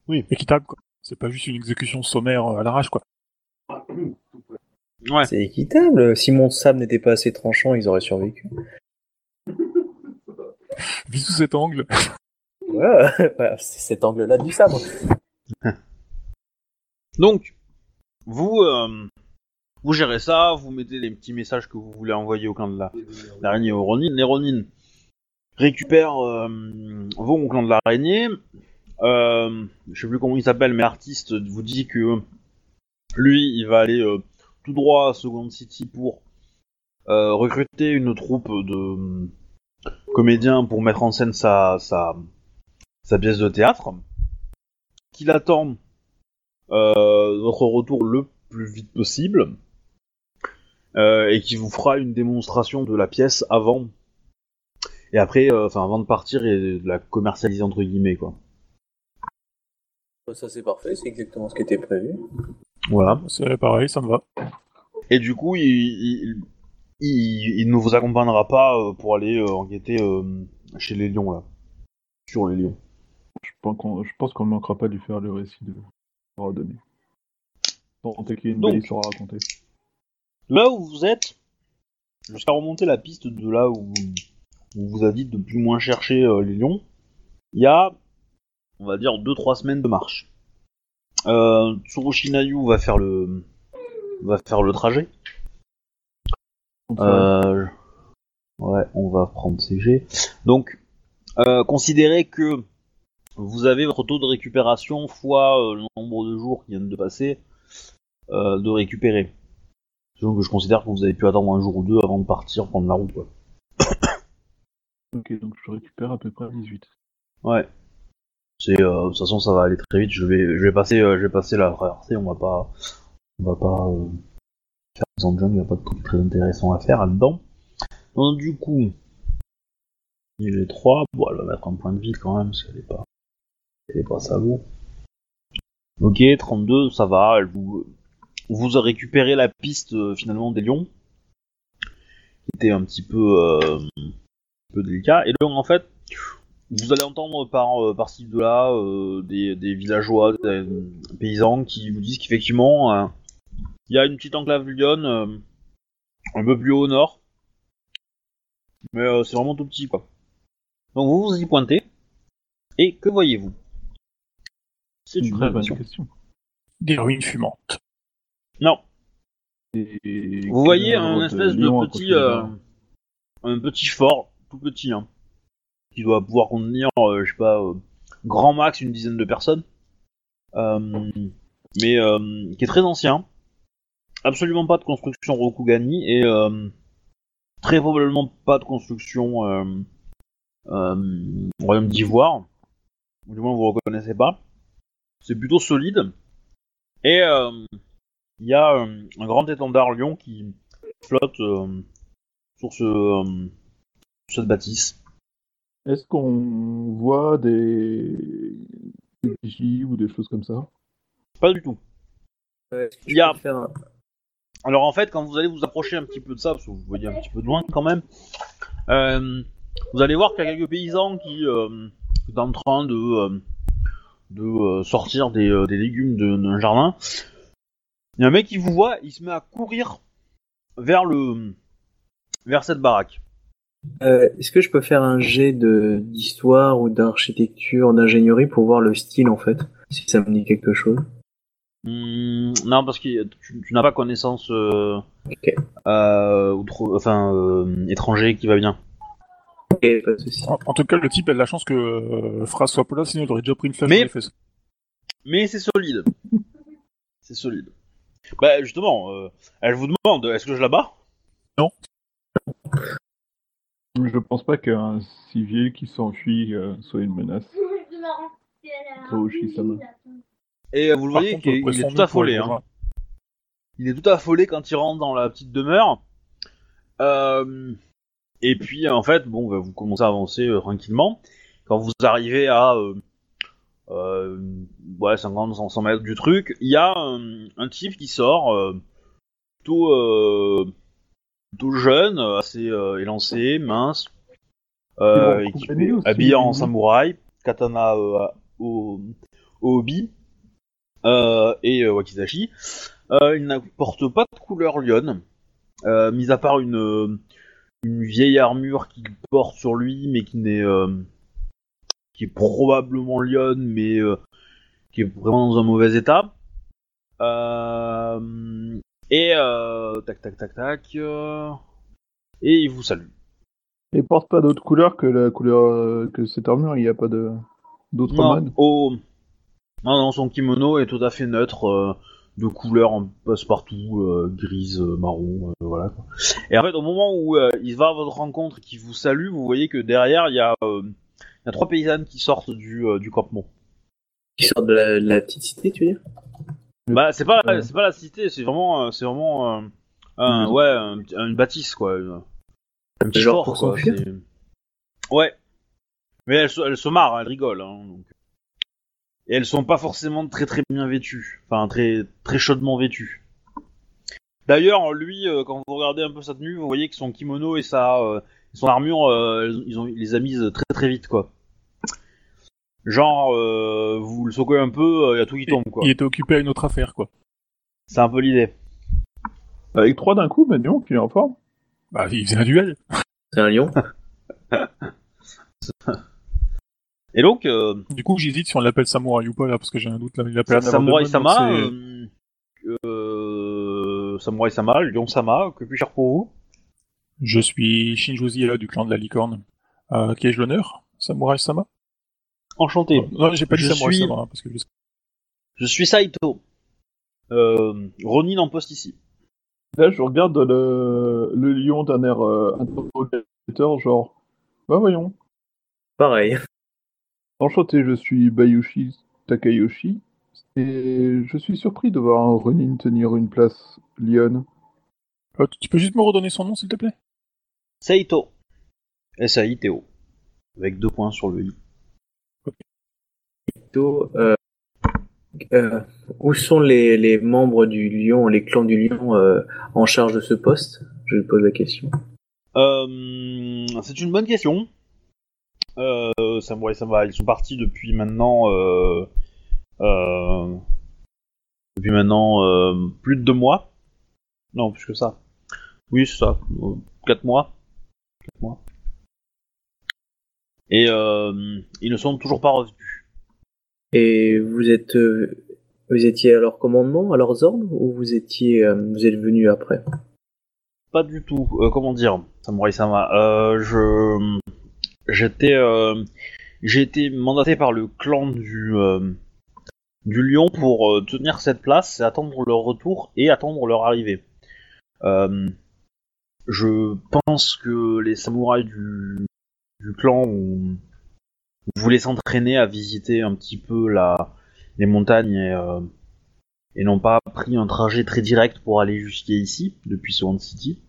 Oui.
équitable, quoi. C'est pas juste une exécution sommaire à l'arrache, quoi.
Ouais.
C'est équitable. Si mon sable n'était pas assez tranchant, ils auraient survécu.
Vu sous cet angle.
Voilà, Voilà, c'est cet angle-là du sabre.
Donc, vous, euh, vous gérez ça, vous mettez les petits messages que vous voulez envoyer au clan de la- l'araignée au Ronin. Les Ronin récupèrent, euh, vont au clan de l'araignée. Euh, je sais plus comment il s'appelle, mais l'artiste vous dit que lui, il va aller euh, tout droit à Second City pour euh, recruter une troupe de comédiens pour mettre en scène sa pièce de théâtre. Qu'il attend euh, votre retour le plus vite possible euh, et qui vous fera une démonstration de la pièce avant et après, euh, enfin avant de partir et de la commercialiser entre guillemets quoi.
Ça, c'est parfait. C'est exactement ce qui était prévu.
Voilà.
C'est pareil, ça me va.
Et du coup, il, il, il, il ne vous accompagnera pas euh, pour aller euh, enquêter euh, chez les lions là, sur les lions.
Je pense qu'on je pense qu'on ne manquera pas de lui faire le récit de donné. Tant qu'il y ait une
Donc.
belle histoire à raconter.
Là où vous êtes, jusqu'à remonter la piste de là où, où on vous a dit de plus ou moins chercher euh, les lions, il y a, on va dire, 2-3 semaines de marche. Euh, Tsurushinayu va faire le va faire le trajet.
Ça,
Euh, ouais, on va prendre CG. Donc, euh, considérez que vous avez votre taux de récupération fois euh, le nombre de jours qui viennent de passer de récupérer. Donc, je considère que vous avez pu attendre un jour ou deux avant de partir prendre la route. Quoi.
Ok, donc je récupère à peu près 18.
Ouais. Euh, de toute façon, ça va aller très vite. Je vais, je vais passer, euh, je vais passer la traversée. On va pas, on va pas euh, faire des dungeons. Il n'y a pas de trucs très intéressant à faire là-dedans. Donc du coup, il est 3. Bon, elle va mettre un point de vide quand même, parce qu'elle est pas, elle pas. Ok, 32, ça va. Elle vous, vous a récupéré la piste finalement des lions, qui était un petit peu, un peu délicat. Et donc en fait, vous allez entendre par, euh, par ci de là euh, des, des villageois, des euh, paysans qui vous disent qu'effectivement, il y a une petite enclave lionne euh, un peu plus au nord, mais c'est vraiment tout petit quoi. Donc vous vous y pointez, et que voyez-vous? C'est
Une
une
très
bonne question.
question.
Des ruines fumantes.
Non,
Et-
vous voyez un espèce
à
de petit, euh, un petit fort, tout petit, hein, qui doit pouvoir contenir, euh, je sais pas, euh, grand max une dizaine de personnes, euh, mais qui est très ancien, absolument pas de construction Rokugani et très probablement pas de construction euh, euh, Royaume d'Ivoire. Du moins, vous reconnaissez pas. C'est plutôt solide. Et il y a un grand étendard lion qui flotte sur ce cette bâtisse.
Est-ce qu'on voit des... des vigies ou des choses comme ça?
Pas du tout.
Ouais,
Il y a-
un-
Alors en fait, quand vous allez vous approcher un petit peu de ça, parce que vous voyez un petit peu de loin quand même, euh, vous allez voir qu'il y a quelques paysans qui euh, sont en train de, euh, de sortir des, des légumes de- d'un jardin. Il y a un mec qui vous voit, il se met à courir vers le vers cette baraque.
Euh, Est-ce que je peux faire un jet de d'histoire ou d'architecture, d'ingénierie pour voir le style en fait, si ça me dit quelque chose?
Hmm, non, parce que tu, tu n'as pas connaissance euh,
Ok.
euh, outre- enfin euh, étranger qui va bien.
Pas de.
En, en tout cas, le type a de la chance que euh, Phrase soit pas là, sinon il aurait déjà pris une flèche
Mais-
dans les fesses.
Mais c'est solide. c'est solide. Bah justement, euh, elle vous demande, est-ce que je la bats?
Je pense pas qu'un civil qui s'enfuit euh, soit une menace. Toshi-sama.
Et euh, vous le
Par
voyez
contre,
il est tout affolé. Hein. Il est tout affolé quand il rentre dans la petite demeure. Euh, et puis en fait, bon, bah, vous commencez à avancer euh, tranquillement. Quand vous arrivez à euh, euh, ouais, 50, 100 mètres du truc, il y a un, un type qui sort, euh, plutôt, euh, plutôt jeune, assez euh, élancé, mince, euh, habillé en samouraï, katana euh, au, au euh, et euh, wakizashi. Euh, il n'apporte pas de couleur lionne, euh, mis à part une, euh, une vieille armure qu'il porte sur lui, mais qui n'est euh, qui est probablement lionne, mais euh, qui est vraiment dans un mauvais état. Euh, et euh, tac tac tac tac. euh, et il vous salue.
Il porte pas d'autre couleur que la couleur euh, que cette armure, il n'y a pas de d'autres
Non,
modes.
au... non, non, son kimono est tout à fait neutre, euh, de couleur en passe-partout, euh, grise, euh, marron, euh, voilà. Quoi. Et en fait, au moment où euh, il va à votre rencontre et qu'il vous salue, vous voyez que derrière, il y, a, il y a trois paysannes qui sortent du, euh, du campement.
Qui sort de la, de la petite cité, tu veux dire?
Bah, c'est pas, c'est pas la cité, c'est vraiment, euh, c'est vraiment, euh, un, ouais, un- une bâtisse, quoi. un petit
Genre
fort, quoi. Ouais. Mais elles, elles se marrent, elles rigolent, hein, donc. Et elles sont pas forcément très très bien vêtues, enfin très très chaudement vêtues. D'ailleurs, lui, euh, quand vous regardez un peu sa tenue, vous voyez que son kimono et sa, euh, son armure, euh, ils ont, il les a mises très très vite, quoi. Genre, euh, vous le secouez un peu, il y a tout qui tombe, quoi.
Il était occupé à une autre affaire, quoi.
C'est un peu l'idée.
Avec trois d'un coup, mais disons qu'il est en forme.
Bah, il faisait un duel.
C'est un lion
Et donc, euh,
Du coup, j'hésite si on l'appelle Samouraï ou pas, là, parce que j'ai un doute, là. Il appelle
Samurai Sama, euh, euh, Samurai Sama, Lion Sama, que puis-je faire pour vous?
Je suis Shinjo Ziela du clan de la licorne. Euh, qui ai-je l'honneur? Samouraï Sama?
Enchanté.
Non, j'ai pas dit
Je suis-
hein, parce que je...
Je suis Saito. Euh, Ronin en poste ici.
Là, je regarde le, le lion d'un air euh, interrogateur, genre, bah voyons.
Pareil.
Enchanté, je suis Bayushi Takayoshi, et je suis surpris de voir un Ronin tenir une place lionne.
Euh, tu peux juste me redonner son nom, s'il te plaît?
Saito. S-A-I-T-O. Avec deux points sur le i.
Euh, euh, où sont les, membres du lion, les clans du lion euh, en charge de ce poste? Je lui pose la question.
C'est une bonne question. Euh, Samurai Sama, ils sont partis depuis maintenant... Depuis maintenant plus de deux mois. Non, plus que ça. Oui, ça. Quatre mois. Quatre mois. Et ils ne sont toujours pas revenus.
Et vous êtes, euh, vous étiez à leur commandement, à leurs ordres, ou vous étiez, euh, vous êtes venu après?
Pas du tout. Euh, comment dire, Samurai Sama. Je j'étais j'ai été mandaté par le clan du du lion pour tenir cette place, c'est attendre leur retour et attendre leur arrivée. Je pense que les samouraïs du, du clan ont, voulaient s'entraîner à visiter un petit peu la, les montagnes et, euh, et n'ont pas pris un trajet très direct pour aller jusqu'ici, depuis Swan City.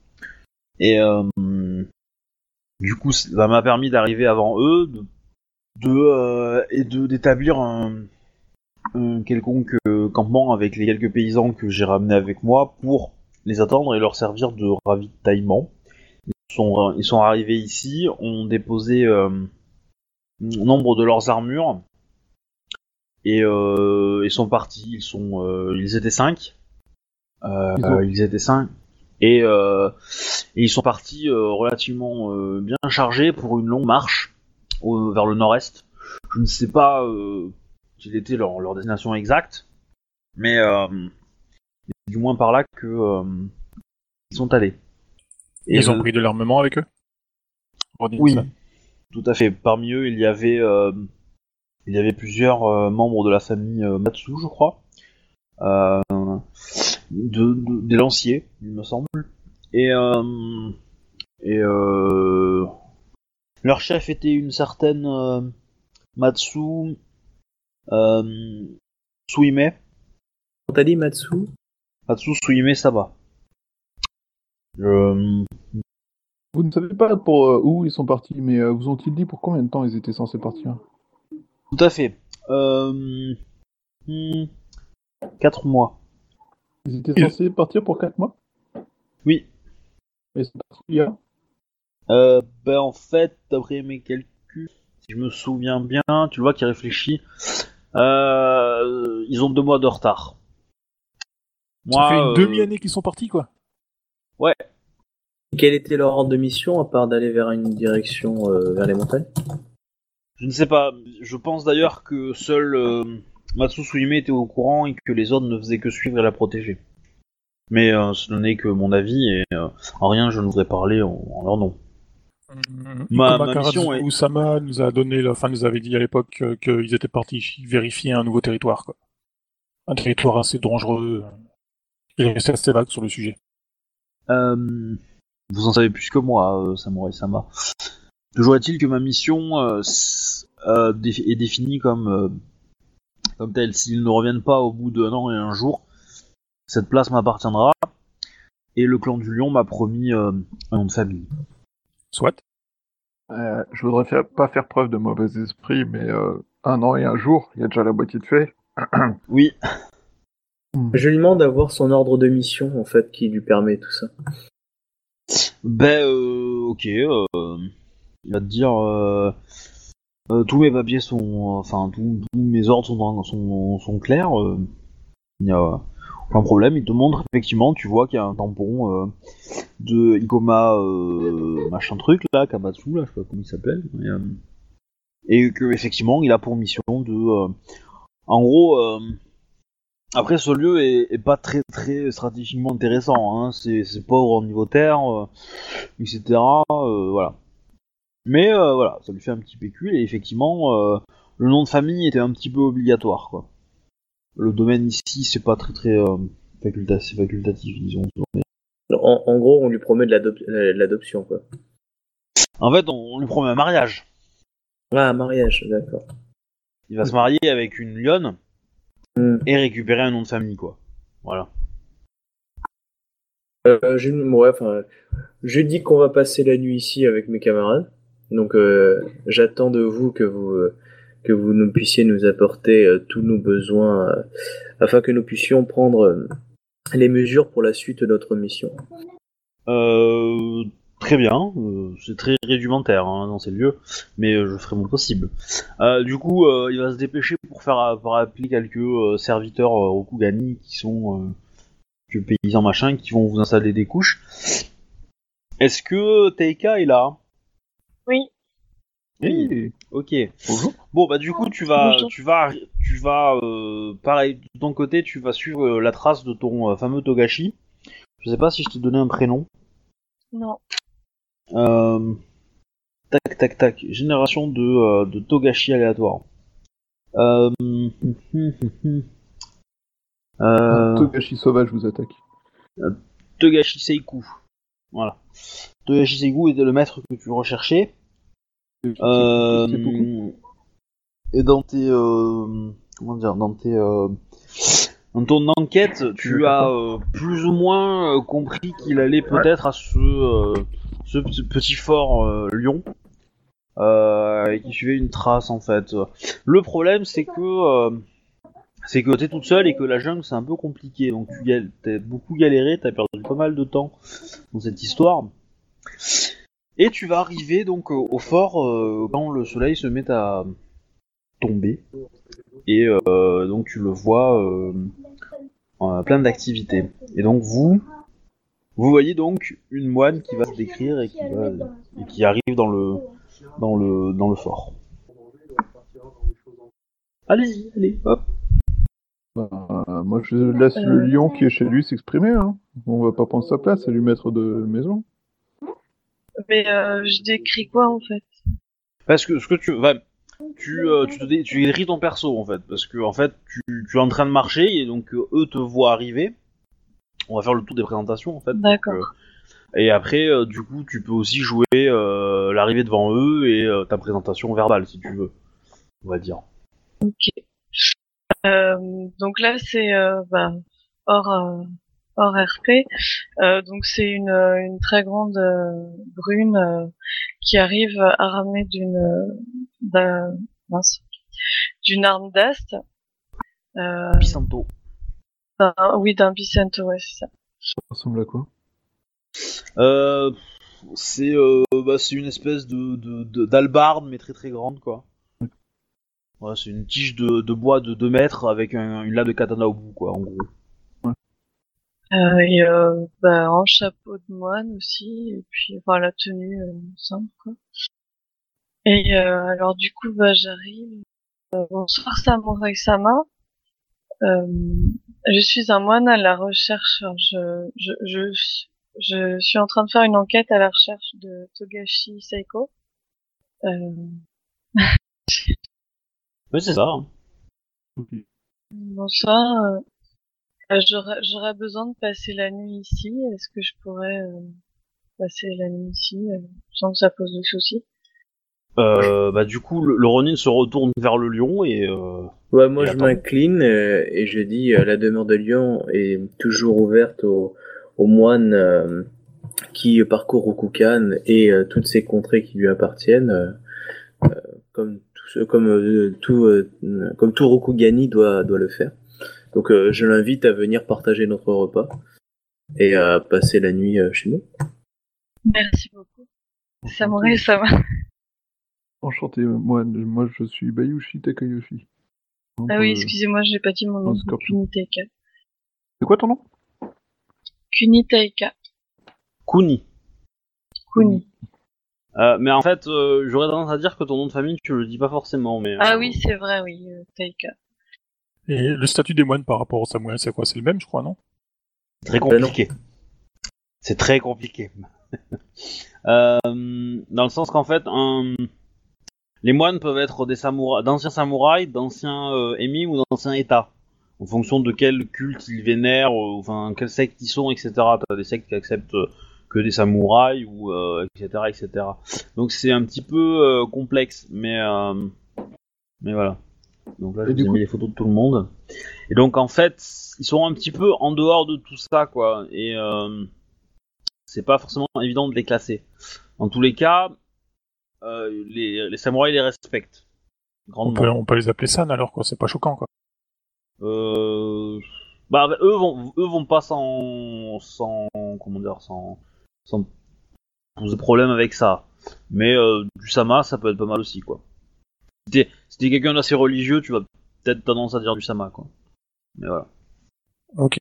Et euh, du coup, ça m'a permis d'arriver avant eux, de, euh, et de d'établir un, un quelconque campement avec les quelques paysans que j'ai ramenés avec moi pour les attendre et leur servir de ravitaillement. Ils sont, ils sont arrivés ici, ont déposé nombre de leurs armures et euh, ils sont partis. Ils sont, euh, ils étaient cinq. Euh,
Ils
étaient cinq et, euh, et ils sont partis euh, relativement euh, bien chargés pour une longue marche au- vers le nord-est. Je ne sais pas euh, quelle était leur, leur destination exacte, mais euh, c'est du moins par là que euh, ils sont allés. Et
Ils ont pris de l'armement avec eux?
Oui,
ça?
Tout à fait. Parmi eux, il y avait, euh, il y avait plusieurs euh, membres de la famille euh, Matsu, je crois, euh, de, de- des lanciers, il me semble, et et leur chef était une certaine Matsu Suime,
On t'a dit Matsu?
Matsu Suime Saba. Je,
Vous ne savez pas pour euh, où ils sont partis, mais euh, vous ont-ils dit pour combien de temps ils étaient censés partir?
Tout à fait. Euh... hmm, Quatre mois.
Ils étaient
Et-
censés partir pour 4 mois?
Oui.
Et c'est parti il y a
Euh, ben en fait, d'après mes calculs, si je me souviens bien, tu le vois qui réfléchit, euh, ils ont deux mois de retard.
Ça fait une
euh,
demi-année qu'ils sont partis, quoi.
Quel était leur ordre de mission à part d'aller vers une direction euh, vers les montagnes?
Je ne sais pas. Je pense d'ailleurs que seul euh, Matsu Suime était au courant et que les autres ne faisaient que suivre et la protéger. Mais euh, ce n'est que mon avis et euh, en rien je ne voudrais parler en, en leur nom. Ma-
Ikoma
ma mission est-
Usama nous a donné, la- enfin nous avait dit à l'époque qu'ils étaient partis vérifier un nouveau territoire, quoi. Un territoire assez dangereux. Il est resté assez vague sur le sujet.
Euh, vous en savez plus que moi, euh, Samurai Sama. Toujours est-il que ma mission euh, s- euh, dé- est définie comme, euh, comme telle. S'ils ne reviennent pas au bout d'un an et un jour, cette place m'appartiendra. Et le clan du lion m'a promis euh, un nom de famille.
Soit.
Euh, Je voudrais faire- pas faire preuve de mauvais esprit, mais euh, un an et un jour, il y a déjà la moitié de fait.
Oui,
Je lui demande d'avoir son ordre de mission en fait qui lui permet tout ça.
Ben euh, ok. euh, il va te dire... euh, tous mes papiers sont... Enfin, tous, mes ordres sont, sont, sont clairs. Il n'y a aucun problème. Il te montre effectivement, tu vois qu'il y a un tampon de Ikoma machin truc là, Kamatsu là, je sais pas comment il s'appelle. et que effectivement, il a pour mission de, en gros, après ce lieu est, est pas très très stratégiquement intéressant. Hein, c'est pauvre au niveau terre, euh, etc. euh, voilà. Mais euh, voilà, ça lui fait un petit pécule et effectivement, le nom de famille était un petit peu obligatoire quoi le domaine ici, c'est pas très très facultatif, disons.
En, en gros, on lui promet de l'adop- de l'adoption quoi.
En fait, on, on lui promet un mariage.
Ah, un mariage, d'accord.
Il va se marier avec une lionne
Hmm.
et récupérer un nom de famille, quoi. Voilà.
Euh, je, ouais, je dis qu'on va passer la nuit ici avec mes camarades. Donc, euh, j'attends de vous que vous euh, que vous nous puissiez nous apporter euh, tous nos besoins euh, afin que nous puissions prendre les mesures pour la suite de notre mission.
Très bien, euh, c'est très rudimentaire hein, dans ces lieux, mais euh, je ferai mon possible. Euh, du coup, euh, il va se dépêcher pour faire pour appeler quelques euh, serviteurs euh, Rokugani qui sont euh, quelques paysans machin qui vont vous installer des couches. Est-ce que Teika est là?
Oui.
Oui.
Ok.
Bonjour.
Bon bah du coup tu vas
Bonjour.
tu vas tu vas euh, pareil de ton côté tu vas suivre euh, la trace de ton euh, fameux Togashi. Je sais pas si je t'ai donné un prénom.
Non.
Euh, tac tac tac génération de, euh, de Togashi aléatoire. Euh... euh,
Togashi sauvage vous attaque.
Togashi Seiku. Voilà. Togashi Seiku était le maître que tu recherchais. Et dans tes comment dire dans tes dans ton enquête, tu as euh, plus ou moins euh, compris qu'il allait peut-être à ce euh, ce petit fort euh, Lyon euh, et qu'il suivait une trace en fait. Le problème c'est que euh, c'est que t'es toute seule et que la jungle c'est un peu compliqué donc tu gal- t'as beaucoup galéré, t'as perdu pas mal de temps dans cette histoire. Et tu vas arriver donc au fort euh, quand le soleil se met à tomber. Et euh, donc tu le vois euh, plein d'activités. Et donc vous, vous voyez donc une moine qui va se décrire et qui, va, et qui arrive dans le, dans le, dans le fort. Allez-y, allez, hop.
Bah, moi, je laisse le
Euh.
lion qui est chez lui s'exprimer. Hein. On va pas prendre sa place et lui mettre de maison.
Mais euh, je décris quoi en fait?
Parce que ce que tu vas, tu, euh, tu, te tu ton perso en fait, parce que en fait tu, tu es en train de marcher et donc euh, eux te voient arriver. On va faire le tour des présentations en fait. donc,
D'accord.
euh, et après, euh, du coup, tu peux aussi jouer l'arrivée devant eux et ta présentation verbale si tu veux, on va dire.
Euh, donc là c'est bah, hors hors RP. Euh, donc c'est une euh, une très grande euh, brune euh, qui arrive armée d'une euh, d'un- mince, d'une arme d'ast. Euh, d'un- oui d'un Bicento ouais c'est ça.
Ça ressemble à quoi?
Euh, c'est euh, bah, c'est une espèce de de- de- d'albarde mais très très grande quoi. Ouais, c'est une tige de, de bois de 2 mètres avec un- une lame de katana au bout quoi en gros.
Euh, et euh, bah, en chapeau de moine aussi, et puis enfin la tenue euh, simple quoi. Et euh, alors du coup bah j'arrive. Euh, bonsoir Samurai Sama. Euh, je suis un moine à la recherche. Je, je je je suis en train de faire une enquête à la recherche de Togashi Seiko. Euh,
Ouais c'est ça.
bonsoir. Euh, J'aurais j'aurais besoin de passer la nuit ici. Est-ce que je pourrais euh, passer la nuit ici euh, sans que ça pose de soucis?
Euh, bah du coup le, le Ronin se retourne vers le lion et euh,
Ouais, moi
Et
je m'incline euh, et je dis euh, la demeure de Lyon est toujours ouverte aux, aux moines euh, qui parcourent Rokukan et euh, toutes ces contrées qui lui appartiennent, euh, euh, comme tout, ce- comme euh, tout euh, comme tout Rokugani doit doit le faire. Donc euh, je l'invite à venir partager notre repas et à passer la nuit euh, chez nous.
Merci beaucoup. Samurai Sama.
Enchanté, moi, moi je suis Bayushi Takayoshi. Donc,
Ah oui,
euh,
excusez-moi, j'ai pas dit mon nom. Kunitaika.
C'est quoi ton nom?
Kunitaika.
Kuni.
Kuni.
Euh, mais en fait euh, j'aurais tendance à dire que ton nom de famille tu le dis pas forcément mais.
Ah oui, c'est vrai, oui, euh, Taika.
Et le statut des moines par rapport au samouraï, c'est quoi? C'est le même, je crois, non?
C'est très
Ben
compliqué. C'est très compliqué. Euh, dans le sens qu'en fait, un- les moines peuvent être des samouraïs, d'anciens samouraïs, d'anciens euh, émis ou d'anciens états, en fonction de quel culte ils vénèrent, euh, enfin quel secte ils sont, etc. T'as des sectes qui acceptent euh, que des samouraïs ou euh, etc. etc. Donc c'est un petit peu euh, complexe, mais euh, mais voilà. Donc là, je
Et
vous
du
ai
coup-
mis les photos de tout le monde. Et donc en fait, ils sont un petit peu en dehors de tout ça, quoi. Et euh, c'est pas forcément évident de les classer. En tous les cas, euh, les, les samouraïs les respectent.
on
Grandement.
peut, on peut les appeler san alors, quoi. C'est pas choquant, quoi.
Euh, bah, eux vont, eux vont pas sans, sans, comment dire, sans, sans poser problème avec ça. Mais euh, du sama, ça peut être pas mal aussi, quoi. Si t'es, si quelqu'un d'assez religieux, tu vas peut-être tendance à dire du sama, quoi. Mais voilà.
Ok.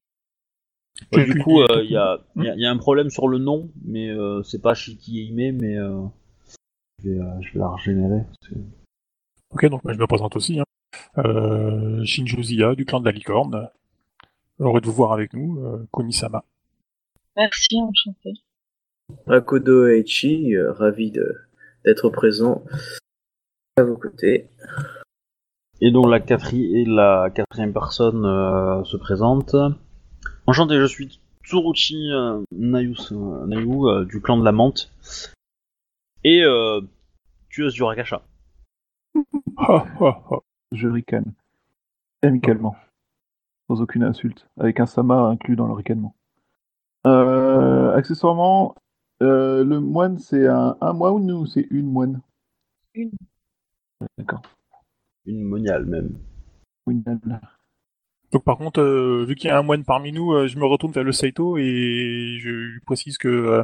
Ouais, du coup,
tu-
euh, il y, a, y a- y a un problème sur le nom, mais euh, c'est pas Shiki Eime, mais euh, je, vais, euh, je vais la régénérer.
Ok, donc bah, je me présente aussi. Hein. Euh, Shinju Zia, du clan de la licorne. Heureux de vous voir avec nous, euh, Konisama.
Merci, enchanté.
Akodo Eichi, euh, ravi de d'être présent à vos côtés.
Et donc la, quatri- la quatrième personne euh, se présente. Enchanté, je suis Tsuruchi euh, euh, Nayu euh, du clan de la menthe. Et euh, tueuse du Rakasha.
Ah, ah, ah.
Je ricane. Amicalement. Sans aucune insulte. Avec un sama inclus dans le ricanement. Euh, accessoirement, euh, le moine, c'est un, un moine ou c'est une moine?
Une.
D'accord.
Une moniale même.
Une.
Donc par contre, euh, vu qu'il y a un moine parmi nous, euh, je me retourne vers le Saito et je lui précise que euh,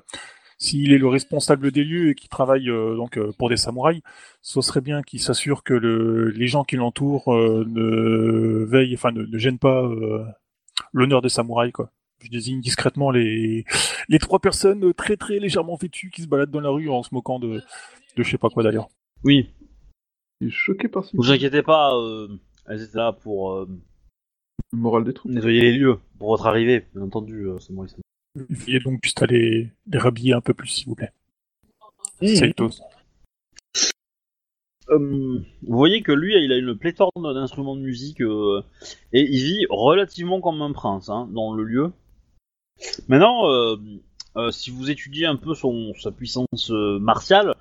s'il est le responsable des lieux et qu'il travaille euh, donc euh, pour des samouraïs, ce serait bien qu'il s'assure que le, les gens qui l'entourent euh, ne veillent, enfin ne, ne gênent pas euh, l'honneur des samouraïs quoi. Je désigne discrètement les les trois personnes très très légèrement vêtues qui se baladent dans la rue en se moquant de de je sais pas quoi d'ailleurs.
Oui,
Je suis choqué par ce
vous inquiétez pas, euh, elles étaient là pour euh,
le moral des troupes.
nettoyer les lieux pour votre arrivée, bien entendu. euh, c'est moi, c'est moi.
Veuillez donc juste à les, rhabiller un peu plus s'il vous plaît.
Mmh.
Saito.
Euh, vous voyez que lui, il a une pléthore d'instruments de musique euh, et il vit relativement comme un prince hein, dans le lieu. Maintenant, euh, euh, si vous étudiez un peu son sa puissance euh, martiale,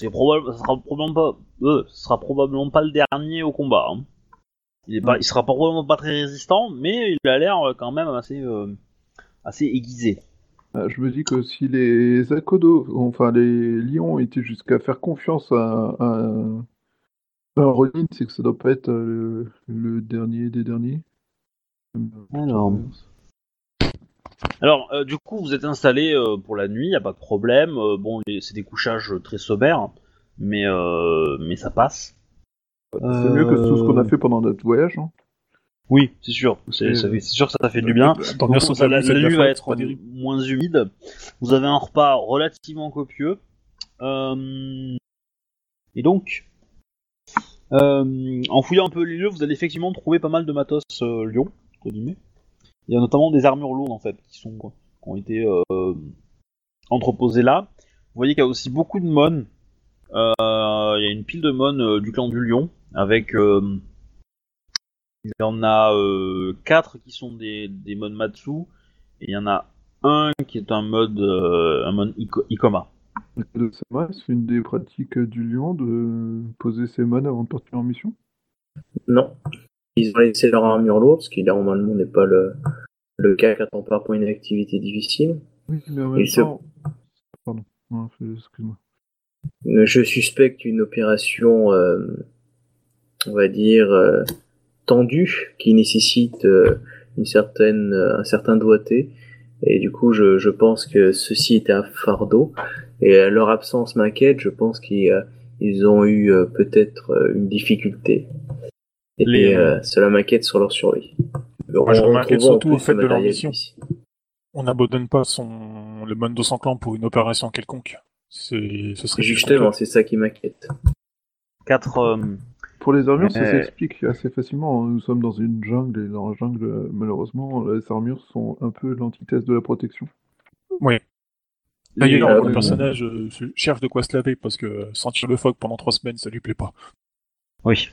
c'est probable, ça sera probablement pas, euh, ce sera probablement pas le dernier au combat. hein. Il est pas, il sera probablement pas très résistant, mais il a l'air euh, quand même assez euh, assez aiguisé.
Je me dis que si les Akodo, enfin les lions étaient jusqu'à faire confiance à, à, à Ronin, c'est que ça doit pas être le, le dernier des derniers.
Alors. Alors, euh, du coup, vous êtes installé euh, pour la nuit, y a pas de problème. Euh, bon, les- c'est des couchages très sommaires, mais euh, mais ça passe.
C'est mieux que tout ce qu'on a fait pendant notre voyage. hein.
Oui, c'est sûr. C'est
Et-
ça fait- c'est sûr que ça fait du bien.
Dormir
Donc, ça, la, la nuit va être moins humide. Vous avez un repas relativement copieux. Euh, et donc, euh, en fouillant un peu les lieux, vous allez effectivement trouver pas mal de matos euh, entre guillemets. Il y a notamment des armures lourdes en fait qui sont qui ont été euh, entreposées là. Vous voyez qu'il y a aussi beaucoup de mônes. Euh, il y a une pile de mônes euh, du clan du Lion avec euh, il y en a euh, quatre qui sont des, des modes Matsu et il y en a un qui est un mode euh, un mode Iko- Ikoma.
C'est une des pratiques du lion de poser ses mônes avant de partir en mission?
Non. Ils ont laissé leur armure lourde, ce qui normalement n'est pas le, le cas quand on part pour une activité difficile.
Oui, mais en même
Et ce-
temps. Pardon, Non, excuse-moi.
Euh, Je suspecte une opération, euh, on va dire, euh, tendue, qui nécessite euh, une certaine, euh, un certain doigté. Et du coup, je, je pense que ceci était un fardeau. Et leur absence m'inquiète. Je pense qu'ils euh, ils ont eu euh, peut-être euh, une difficulté. Et
Les-
euh, cela m'inquiète sur leur survie.
Moi, je m'inquiète surtout au fait de leur mission.
ici.
On n'abandonne pas son le monde de son clan pour une opération quelconque. C'est ce serait
Justement, c'est ça qui m'inquiète.
Quatre euh,
Pour les armures, ça
Euh.
s'explique assez facilement. Nous sommes dans une jungle et dans la jungle, euh, malheureusement, les armures sont un peu l'antithèse de la protection.
Oui.
les-
D'ailleurs,
euh,
le personnage euh, cherche de quoi se laver parce que sentir le phoque pendant trois semaines, ça lui plaît pas.
oui.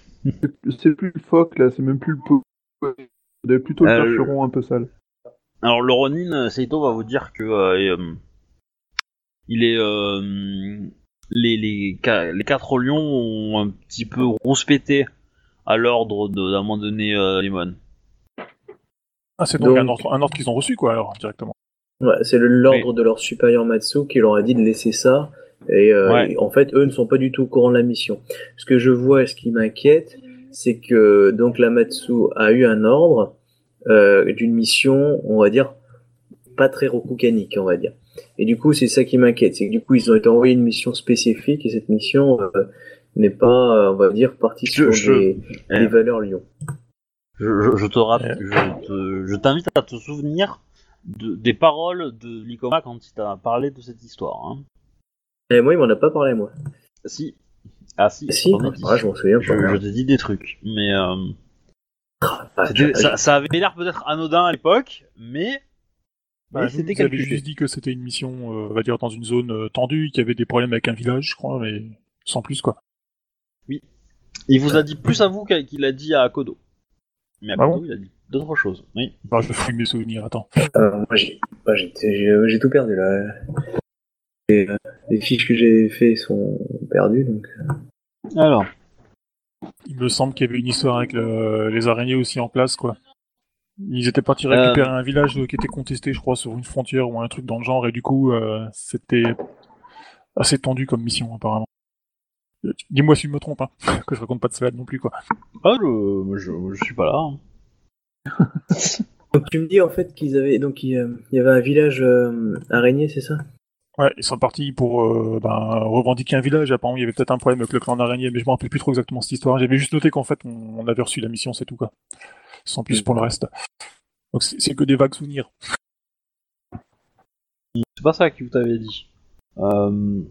C'est- plus le phoque là, c'est même plus le. C'est plutôt le
Euh,
percheron un peu sale.
Alors le Ronin, euh, Seito va vous dire que euh, il est euh, les, les, les quatre lions ont un petit peu rouspété à l'ordre de- d'un moment donné euh, Limon.
Ah, c'est donc,
Donc-
un ordre, qu'ils ont reçu, quoi, alors, directement.
Ouais, c'est l'ordre de leur supérieur Matsu qui leur a dit de laisser ça. Et euh,
Ouais.
en fait, eux ne sont pas du tout au courant de la mission. Ce que je vois et ce qui m'inquiète, c'est que donc la Matsu a eu un ordre euh, d'une mission, on va dire, pas très rokukanique, on va dire. Et du coup, c'est ça qui m'inquiète, c'est que du coup, ils ont été envoyés une mission spécifique et cette mission euh, n'est pas, on va dire, partie sur
je-
des, des valeurs Lyon.
Je, te rappelle, je te- je t'invite à te souvenir de, des paroles de Likoma quand il t'a parlé de cette histoire. Hein.
Et moi, il m'en a pas parlé, moi.
Si. Ah si,
Si, ah, je m'en souviens
je,
pas.
je t'ai dit des trucs, mais euh,
Ah, je-
ça, ça avait l'air peut-être anodin à l'époque, mais,
Bah,
mais
vous,
c'était
vous avez juste dit que c'était une mission, euh, on va dire, dans une zone euh, tendue, qu'il y avait des problèmes avec un village, je crois, mais sans plus, quoi.
Il vous a dit plus à vous qu'il a dit à Kodo. Mais à
Ah
Kodo,
bon
il a dit d'autres choses. Oui.
Bah, je fouille mes souvenirs, attends.
Euh, moi, j'ai tout perdu là. Et, euh, les fiches que j'ai fait sont perdues, donc.
Alors.
Il me semble qu'il y avait une histoire avec le- les araignées aussi en place, quoi. Ils étaient partis
Euh.
récupérer un village qui était contesté, je crois, sur une frontière ou un truc dans le genre, et du coup, euh, c'était assez tendu comme mission, apparemment. Euh, Dis-moi si je me trompe, hein, que je raconte pas de salade non plus, quoi.
Ah, je, je, je suis pas là. hein.
Donc tu me dis en fait qu'ils avaient, donc il, euh, il y avait un village euh, araignée, c'est ça?
Ouais, ils sont partis pour euh, ben, revendiquer un village. Apparemment, il y avait peut-être un problème avec le clan d'araignée, mais je me rappelle plus trop exactement cette histoire. J'avais juste noté qu'en fait, on, avait reçu la mission, c'est tout, quoi. Sans plus pour le reste. Donc c'est que des vagues souvenirs.
C'est pas ça qu'il t'avait dit. Euh,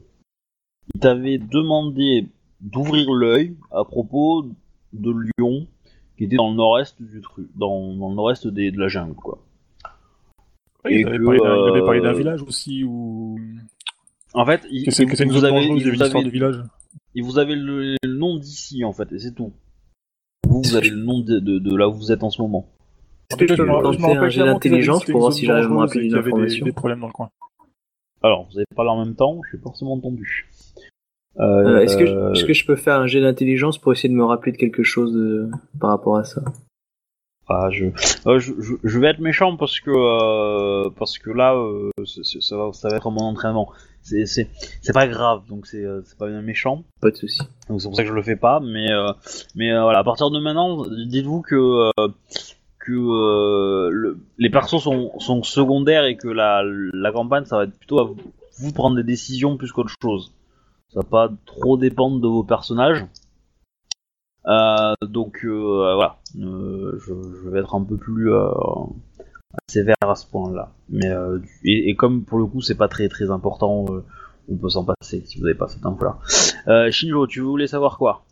il t'avait demandé d'ouvrir l'œil à propos de Lyon, qui était dans le nord-est du truc, dans, dans le nord-est des- de la jungle, quoi.
Ouais,
Et
il, avait
que,
parlé d'un- il avait parlé d'un
euh,
village aussi, où...
En fait, il,
que c'est
il-
que c'est une
vous
zone
avez,
il
vous
de village.
il vous avez le, le nom d'ici, en fait, et c'est tout. Vous, vous avez le nom de, de- de là où vous êtes en ce moment.
Je
me
pour voir si j'arrive à me rappeler
des- des problèmes dans le coin.
Alors, vous avez parlé en même temps, j'ai forcément entendu. Euh,
Euh, Est-ce que, je- est-ce que je peux faire un jet d'intelligence pour essayer de me rappeler de quelque chose de- par rapport à ça?
Je, euh, je, je, je vais être méchant parce que euh, parce que là, euh, ça, va, ça va être mon entraînement. C'est pas grave, donc c'est c'est pas bien méchant.
Pas de souci.
Donc c'est pour ça que je le fais pas. Mais mais voilà, à partir de maintenant, dites-vous que que le- les persos sont sont secondaires et que la la campagne, ça va être plutôt à vous, vous prendre des décisions plus qu'autre chose. Ça va pas trop dépendre de vos personnages. Euh, donc euh, voilà, Euh, je, je vais être un peu plus sévère à ce point-là. Mais et, et comme pour le coup c'est pas très très important, on peut s'en passer si vous n'avez pas cette info-là. Shinjo, tu voulais savoir quoi?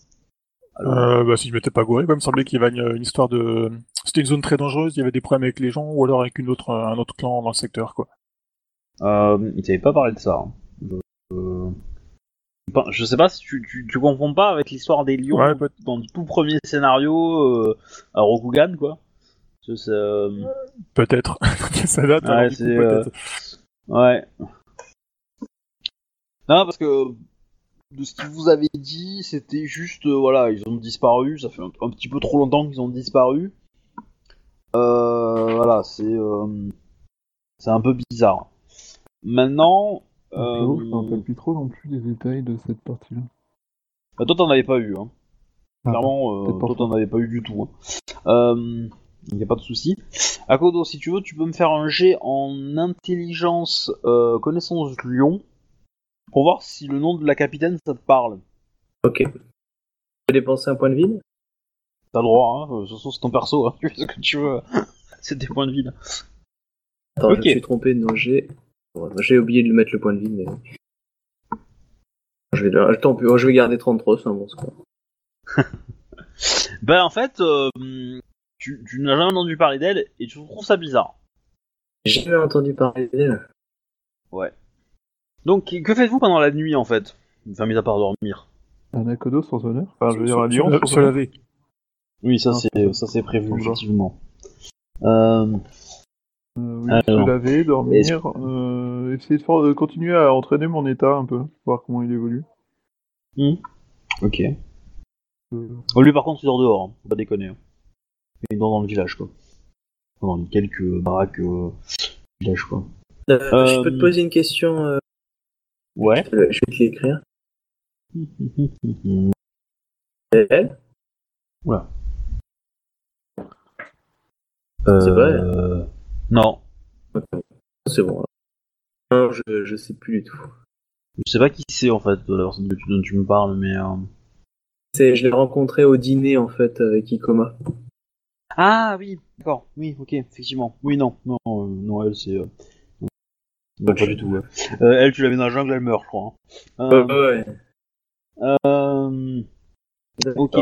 Euh, bah, si je m'étais pas gouré, il me semblait qu'il y avait une, une histoire de... C'était une zone très dangereuse, il y avait des problèmes avec les gens, ou alors avec une autre, un autre clan dans le secteur, quoi.
euh, il t'avait pas parlé de ça. hein. Je, euh, je sais pas si tu, tu, tu confonds pas avec l'histoire des lions
Ouais,
dans le tout premier scénario euh, à Rokugan, quoi. Euh,
Peut-être. ça date,
Ouais,
coup, peut-être.
Ouais. Non, parce que de ce qu'ils vous avaient dit, c'était juste, euh, voilà, ils ont disparu, ça fait un, un petit peu trop longtemps qu'ils ont disparu. Euh, voilà, c'est euh, c'est un peu bizarre. Maintenant, euh,
je me rappelle plus trop non plus des détails de cette partie-là.
bah, toi t'en avais pas eu, hein.
Ah,
Clairement, euh, toi t'en avais pas eu du tout. Hein. Euh, y a pas de souci. Akodo, si tu veux, tu peux me faire un jet en intelligence, euh, connaissance Lyon, pour voir si le nom de la capitaine ça te parle.
Ok. Je peux dépenser un point de vide
T'as le droit, hein. De toute façon, c'est ton perso, hein. Tu fais ce que tu veux. c'est tes points de vide.
Attends,
Ok.
je me suis trompé, j'ai... bon, J'ai oublié de lui mettre le point de vide, mais... Je vais, tant pis, je vais garder 33, c'est un bon score.
Ben en fait, euh, tu, tu n'as jamais entendu parler d'elle et tu trouves ça bizarre.
J'ai jamais entendu parler d'elle.
Donc, que faites-vous pendant la nuit en fait? Enfin, mis à part dormir.
Un Akodo sans honneur Enfin, je veux dire, un lion
se-
sans
se
honneur
laver.
Oui, ça
Ah,
c'est
c'est-
ça c'est prévu
bah.
effectivement. Euh,
oui,
Alors.
se laver, dormir, euh, essayer de, faire- de continuer à entraîner mon état un peu, voir comment il évolue.
ok.
Euh,
Oh, lui par contre il dort dehors, hein. faut pas déconner. hein. Il dort dans le village quoi. Dans les quelques baraques euh, village quoi.
Euh, Je
Euh,
peux te poser une question euh,
Ouais.
euh, Je vais te l'écrire. C'est elle?
Oula.
C'est vrai
Euh, Non.
C'est bon. Non, je, je sais plus du tout.
Je sais pas qui c'est en fait, la personne dont tu, me parles, mais. euh,
C'est, je l'ai rencontré au dîner en fait avec Ikoma.
Ah oui, d'accord, oui, ok, effectivement. Oui, non, non, euh, non, elle c'est. euh, Non, pas du tout. ouais. Euh, elle, tu l'avais dans la jungle, elle meurt, je crois. hein. Euh,
ouais.
euh, ok.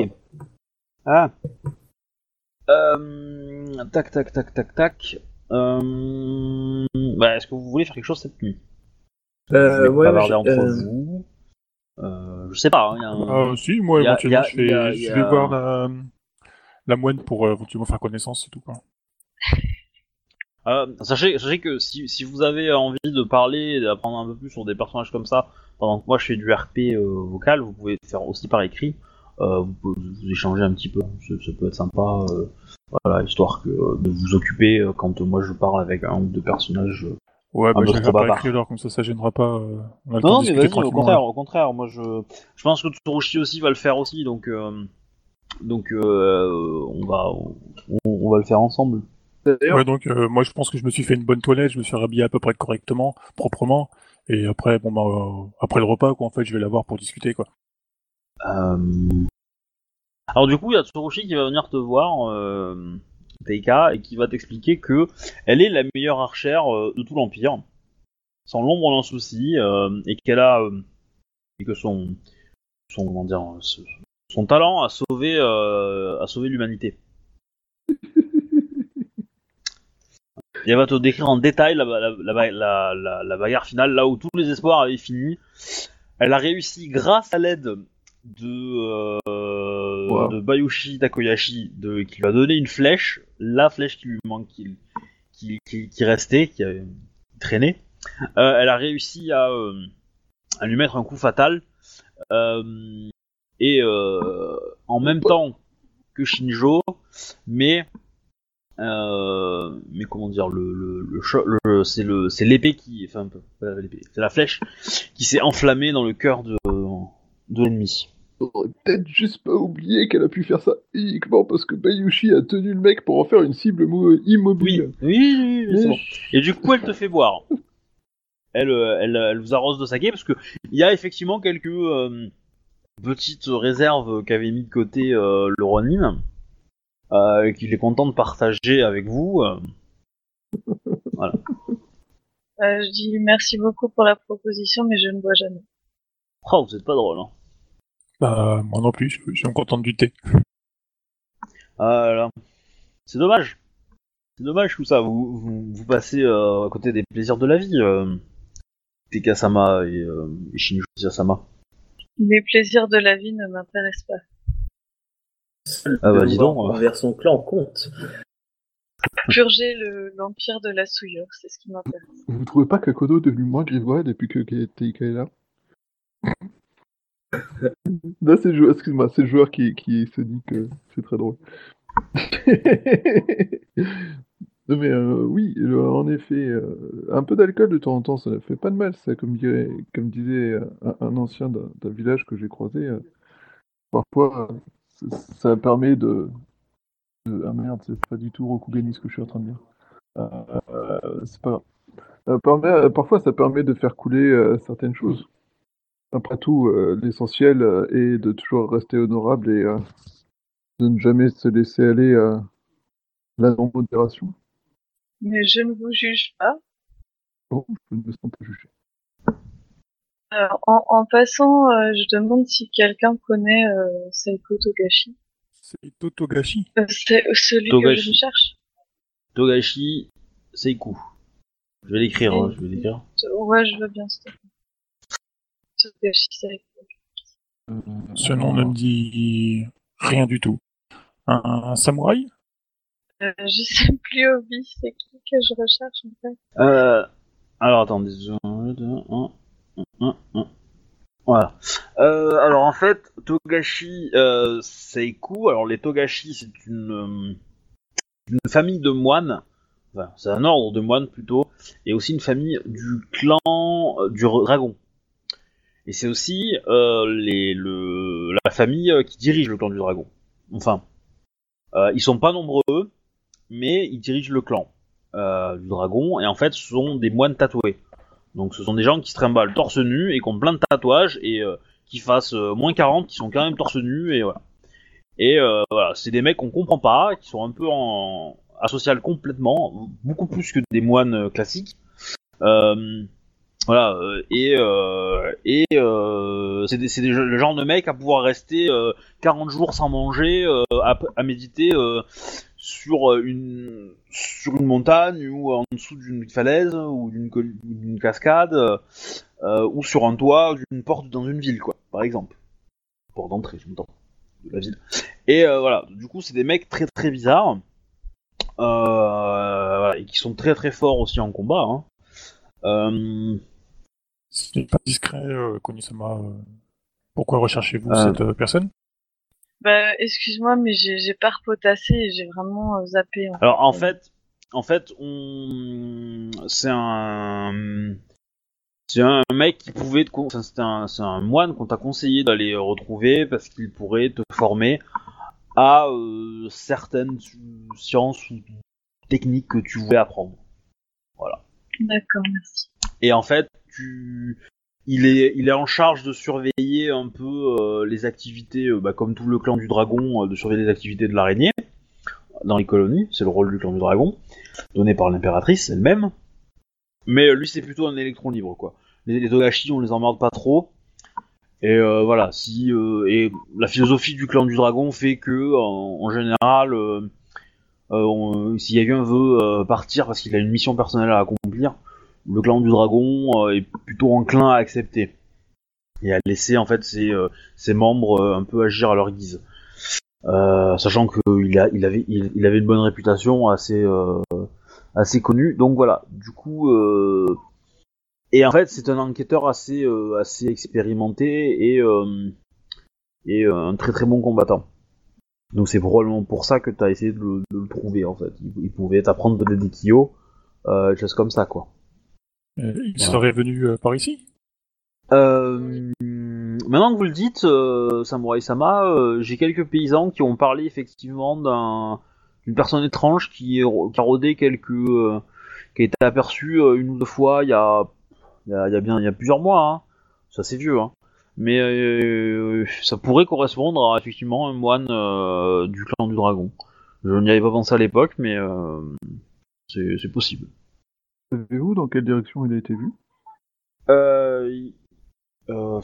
Ah. Euh, tac, tac, tac, tac, tac. Euh, bah, est-ce que vous voulez faire quelque chose cette nuit? Je
Euh,
vais
ouais,
bavarder
je-
entre
euh,
vous. Euh, je sais pas. hein, il y a un-
Ah, si, moi,
a-
éventuellement,
a-
je,
a-
vais, je voir la, la moine pour euh, éventuellement faire connaissance, c'est tout. Quoi.
Euh, sachez, sachez que si, si vous avez envie de parler, et d'apprendre un peu plus sur des personnages comme ça, pendant que moi je fais du RP euh, vocal, vous pouvez le faire aussi par écrit. Euh, vous pouvez vous échanger un petit peu, ça, ça peut être sympa. euh, voilà, histoire que euh, de vous occuper euh, quand moi je parle avec un ou deux personnages.
Ouais, bah, je vais
bavard.
écrit alors, comme ça, ça gênera pas. euh, on a
Non,
de
mais vas-y, au contraire,
là.
au contraire, moi je, je pense que Tsurushi aussi va le faire aussi, donc euh, donc euh, on va on, on va le faire ensemble.
Ouais, donc euh, moi je pense que je me suis fait une bonne toilette, je me suis rhabillé à peu près correctement, proprement, et après bon bah euh, après le repas quoi en fait je vais la voir pour discuter quoi.
Euh, Alors du coup, il y a Tsurushi qui va venir te voir, euh, Teika, et qui va t'expliquer que elle est la meilleure archère euh, de tout l'Empire, sans l'ombre d'un souci, et qu'elle a et que son son comment dire son talent a sauvé a sauvé l'humanité. Et elle va te décrire en détail la, la- la bagarre finale, là où tous les espoirs avaient fini. Elle a réussi grâce à l'aide de, euh,
Wow.
de Bayushi Takoyashi, de, qui lui a donné une flèche, la flèche qui lui manque, qui, qui, qui, qui restait, qui avait traîné. Euh, elle a réussi à, euh, à lui mettre un coup fatal. Et en même temps que Shinjo, mais euh, mais comment dire le le, le, le- c'est l'épée qui enfin c'est la flèche qui s'est enflammée dans le cœur de de l'ennemi.
faudrait peut-être juste pas oublier qu'elle a pu faire ça uniquement parce que Bayushi a tenu le mec pour en faire une cible
Oui,
immobile.
oui, oui, oui, c'est
Mais-
bon. Et du coup, elle te fait boire. Elle, euh, elle, elle vous arrose de saké parce que il y a effectivement quelques euh, petites réserves qu'avait mis de côté euh, le Ronin, euh, et qu'il est content de partager avec vous. euh.
Euh, je dis merci beaucoup pour la proposition, mais je ne bois jamais.
Oh, vous êtes pas drôle. Hein.
Bah moi non plus, je, je suis me contente du thé.
Ah là là. C'est dommage. C'est dommage tout ça. Vous, vous, vous passez euh, à côté des plaisirs de la vie. Euh, Tekasama et, euh, et Shinjo Sama.
Les plaisirs de la vie ne m'intéressent pas.
Ah bah, dis donc.
Envers son clan compte.
Purger le- l'empire de la souillure, c'est ce qui m'intéresse.
Vous trouvez pas qu'Akodo est devenu moins grivois depuis que que Teika est là? Là, c'est joueur, le joueur qui, se dit que c'est très drôle. non mais euh, oui, euh, en effet, euh, un peu d'alcool de temps en temps, ça ne fait pas de mal, ça, comme, disait un, ancien d'un village que j'ai croisé. parfois, ça, permet de, Ah merde, c'est pas du tout Rokugani ce que je suis en train de dire. C'est pas parfois, ça permet de faire couler certaines choses. Après tout, euh, l'essentiel euh, est de toujours rester honorable et euh, de ne jamais se laisser aller à la non-modération.
Mais je ne vous juge pas.
Oh, je ne me sens pas jugé.
Euh, en, en passant, euh, je demande si quelqu'un connaît euh, Seiko Togashi.
C'est Totogashi.
Euh, c'est celui
Togashi.
que je cherche.
Togashi Seiku. Je vais l'écrire, hein, je vais l'écrire.
Ouais, je veux bien, s'il te plaît. Togashi Seiko.
Euh,
Ce nom ne me dit rien du tout. Un, un samouraï?
Euh, je sais plus, Obi, c'est qui que je recherche, en fait?
Euh, alors attendez, un, deux, un, un, un. Voilà. Euh, alors en fait, Togashi euh, Seiku, alors les Togashi c'est une, euh, une famille de moines, enfin, c'est un ordre de moines plutôt, et aussi une famille du clan euh, du dragon. Et c'est aussi euh, les, le, la famille euh, qui dirige le clan du dragon. Enfin, euh, ils sont pas nombreux, mais ils dirigent le clan du dragon, et en fait ce sont des moines tatoués. Donc ce sont des gens qui se trimballent torse nu et qui ont plein de tatouages et euh, qui fassent moins 40, qui sont quand même torse nu et voilà. Et euh, voilà, c'est des mecs qu'on comprend pas, qui sont un peu en asocial complètement, beaucoup plus que des moines classiques. Voilà, euh, et, euh, et euh, c'est le genre de mec à pouvoir rester euh, 40 jours sans manger, à, méditer sur une sur une montagne ou en dessous d'une falaise ou d'une cascade ou sur un toit d'une porte dans une ville quoi. par exemple. Porte d'entrée, j'entends, de la ville. Et voilà, du coup, c'est des mecs très très bizarres. Et qui sont très très forts aussi en combat. Hein. Euh,
Ce n'est pas discret, euh, Konisama. euh, Pourquoi recherchez-vous
Euh.
cette euh, personne?
Bah, excuse-moi, mais j'ai pas repotassé et j'ai vraiment euh, zappé. en
Alors en
fait.
en fait, on, c'est un, c'est un mec qui pouvait, te c'est un, moine qu'on t'a conseillé d'aller retrouver parce qu'il pourrait te former à euh, certaines sciences ou techniques que tu voulais apprendre. Voilà.
D'accord, merci.
Et en fait, il est, en charge de surveiller un peu euh, les activités, euh, bah, comme tout le clan du dragon, euh, de surveiller les activités de l'araignée dans les colonies. C'est le rôle du clan du dragon, donné par l'impératrice elle-même. Mais lui, c'est plutôt un électron libre, quoi. Les, les Togashi, on les emmerde pas trop. Et voilà, si et la philosophie du clan du dragon fait que en, général, si quelqu'un veut partir parce qu'il a une mission personnelle à accomplir, le clan du dragon euh, est plutôt enclin à accepter et à laisser en fait ses, euh, membres euh, un peu agir à leur guise. Sachant qu'il avait, une bonne réputation assez, connue. Donc voilà. Du coup, et en fait, c'est un enquêteur assez, assez expérimenté et, un très très bon combattant. Donc c'est probablement pour ça que tu as essayé de le, trouver en fait. Il, pouvait t'apprendre peut-être des kyo, euh, choses comme ça quoi.
Euh, Il
Voilà.
serait venu euh, par ici?
Euh, maintenant que vous le dites, euh, Samurai Sama, euh, j'ai quelques paysans qui ont parlé effectivement d'un d'une personne étrange qui, qui a rodé quelques, euh, qui a été aperçue euh, une ou deux fois il y a, il y a, il y a bien, il y a plusieurs mois. Hein. Ça c'est vieux, hein. Mais euh, ça pourrait correspondre à effectivement un moine euh, du clan du dragon. Je n'y avais pas pensé à l'époque, mais euh, c'est c'est possible.
Savez-vous dans quelle direction il a été vu?
Euh, euh,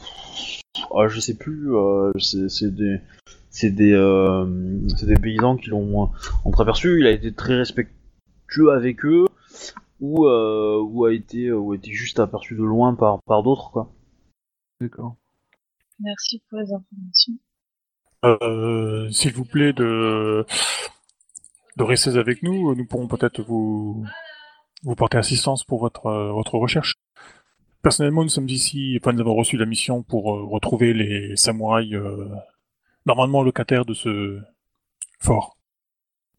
ah, je sais plus. euh, c'est c'est des, c'est des, euh, c'est des paysans qui l'ont entreaperçu. Il a été très respectueux avec eux, ou euh, ou a été, ou a été juste aperçu de loin par par d'autres quoi.
D'accord.
Merci pour les informations.
Euh, S'il vous plaît de de rester avec nous, nous pourrons peut-être vous vous porter assistance pour votre euh, votre recherche. Personnellement, nous sommes ici, enfin nous avons reçu la mission pour euh, retrouver les samouraïs euh, normalement locataires de ce fort.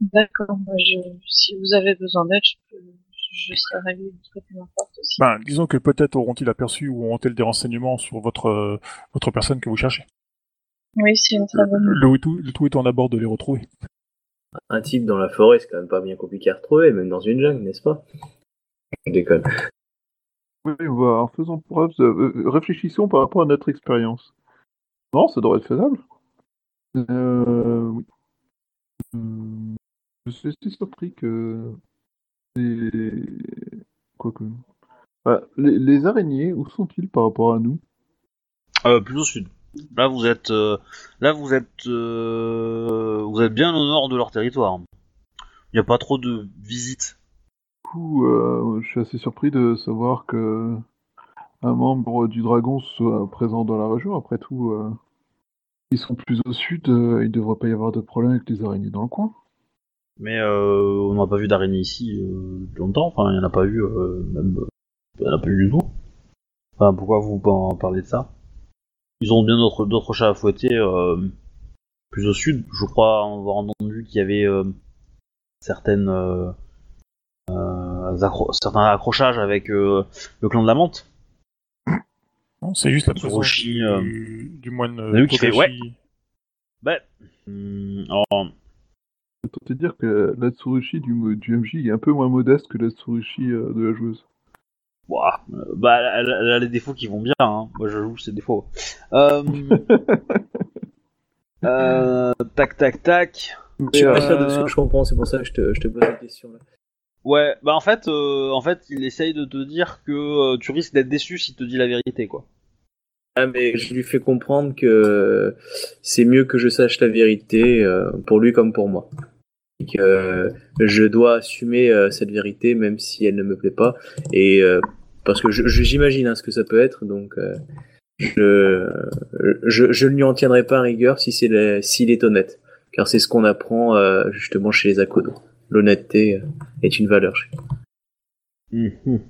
D'accord, je, si vous avez besoin d'aide, je, peux, je serai ravie de aussi.
Ben, disons que peut-être auront-ils aperçu ou auront-ils des renseignements sur votre euh, votre personne que vous cherchez.
Oui, c'est une très bonne
Le tout, le tout étant d'abord de les retrouver.
Un type dans la forêt, c'est quand même pas bien compliqué à retrouver, même dans une jungle, n'est-ce pas? Je déconne.
Oui, on va, en faisant preuve, de- euh, réfléchissons par rapport à notre expérience. Non, ça devrait être faisable. Euh, oui. Hum, je suis assez surpris que les... Quoique... Ah, les, les araignées, où sont-ils par rapport à nous?
Euh, plus au sud. Là vous êtes, euh, là vous êtes, euh, vous êtes bien au nord de leur territoire. Il n'y a pas trop de visites.
Du coup, euh, je suis assez surpris de savoir que un membre du dragon soit présent dans la région. Après tout, euh, ils sont plus au sud, euh, il ne devrait pas y avoir de problème avec les araignées dans le coin.
Mais on n'a pas vu d'araignée ici longtemps. Enfin, il n'y en a pas eu, même, il n'y en a pas eu du tout. Enfin, pourquoi vous en parlez de ça? Ils ont bien d'autres chats à fouetter euh, plus au sud. Je crois avoir entendu qu'il y avait euh, certaines euh, accro- certains accrochages avec euh, le clan de la menthe.
Non, c'est juste la présence
Tsurushi, euh,
du, du moine
vu qu'il fait,
Togashi.
Ben, hum, alors,
Je peux te dire que la Tsurushi du, du MJ est un peu moins modeste que la Tsurushi euh, de la joueuse.
Euh, bah, elle, elle a les défauts qui vont bien. Hein. Moi, je joue ses défauts. Euh, euh, tac, tac, tac.
Je suis pas sûr de ce que je comprends, c'est pour ça que je te, je te pose la question. Là.
Ouais, bah en fait, euh, en fait, il essaye de te dire que euh, tu risques d'être déçu s'il te dit la vérité, quoi.
Ah, mais je lui fais comprendre que c'est mieux que je sache la vérité, euh, pour lui comme pour moi. Et que je dois assumer euh, cette vérité même si elle ne me plaît pas. Et euh, parce que j'imagine hein, ce que ça peut être, donc euh, Je, je, je ne lui en tiendrai pas rigueur si c'est s'il est honnête, car c'est ce qu'on apprend euh, justement chez les Akodo. L'honnêteté euh, est une valeur. chez nous.
Mhm.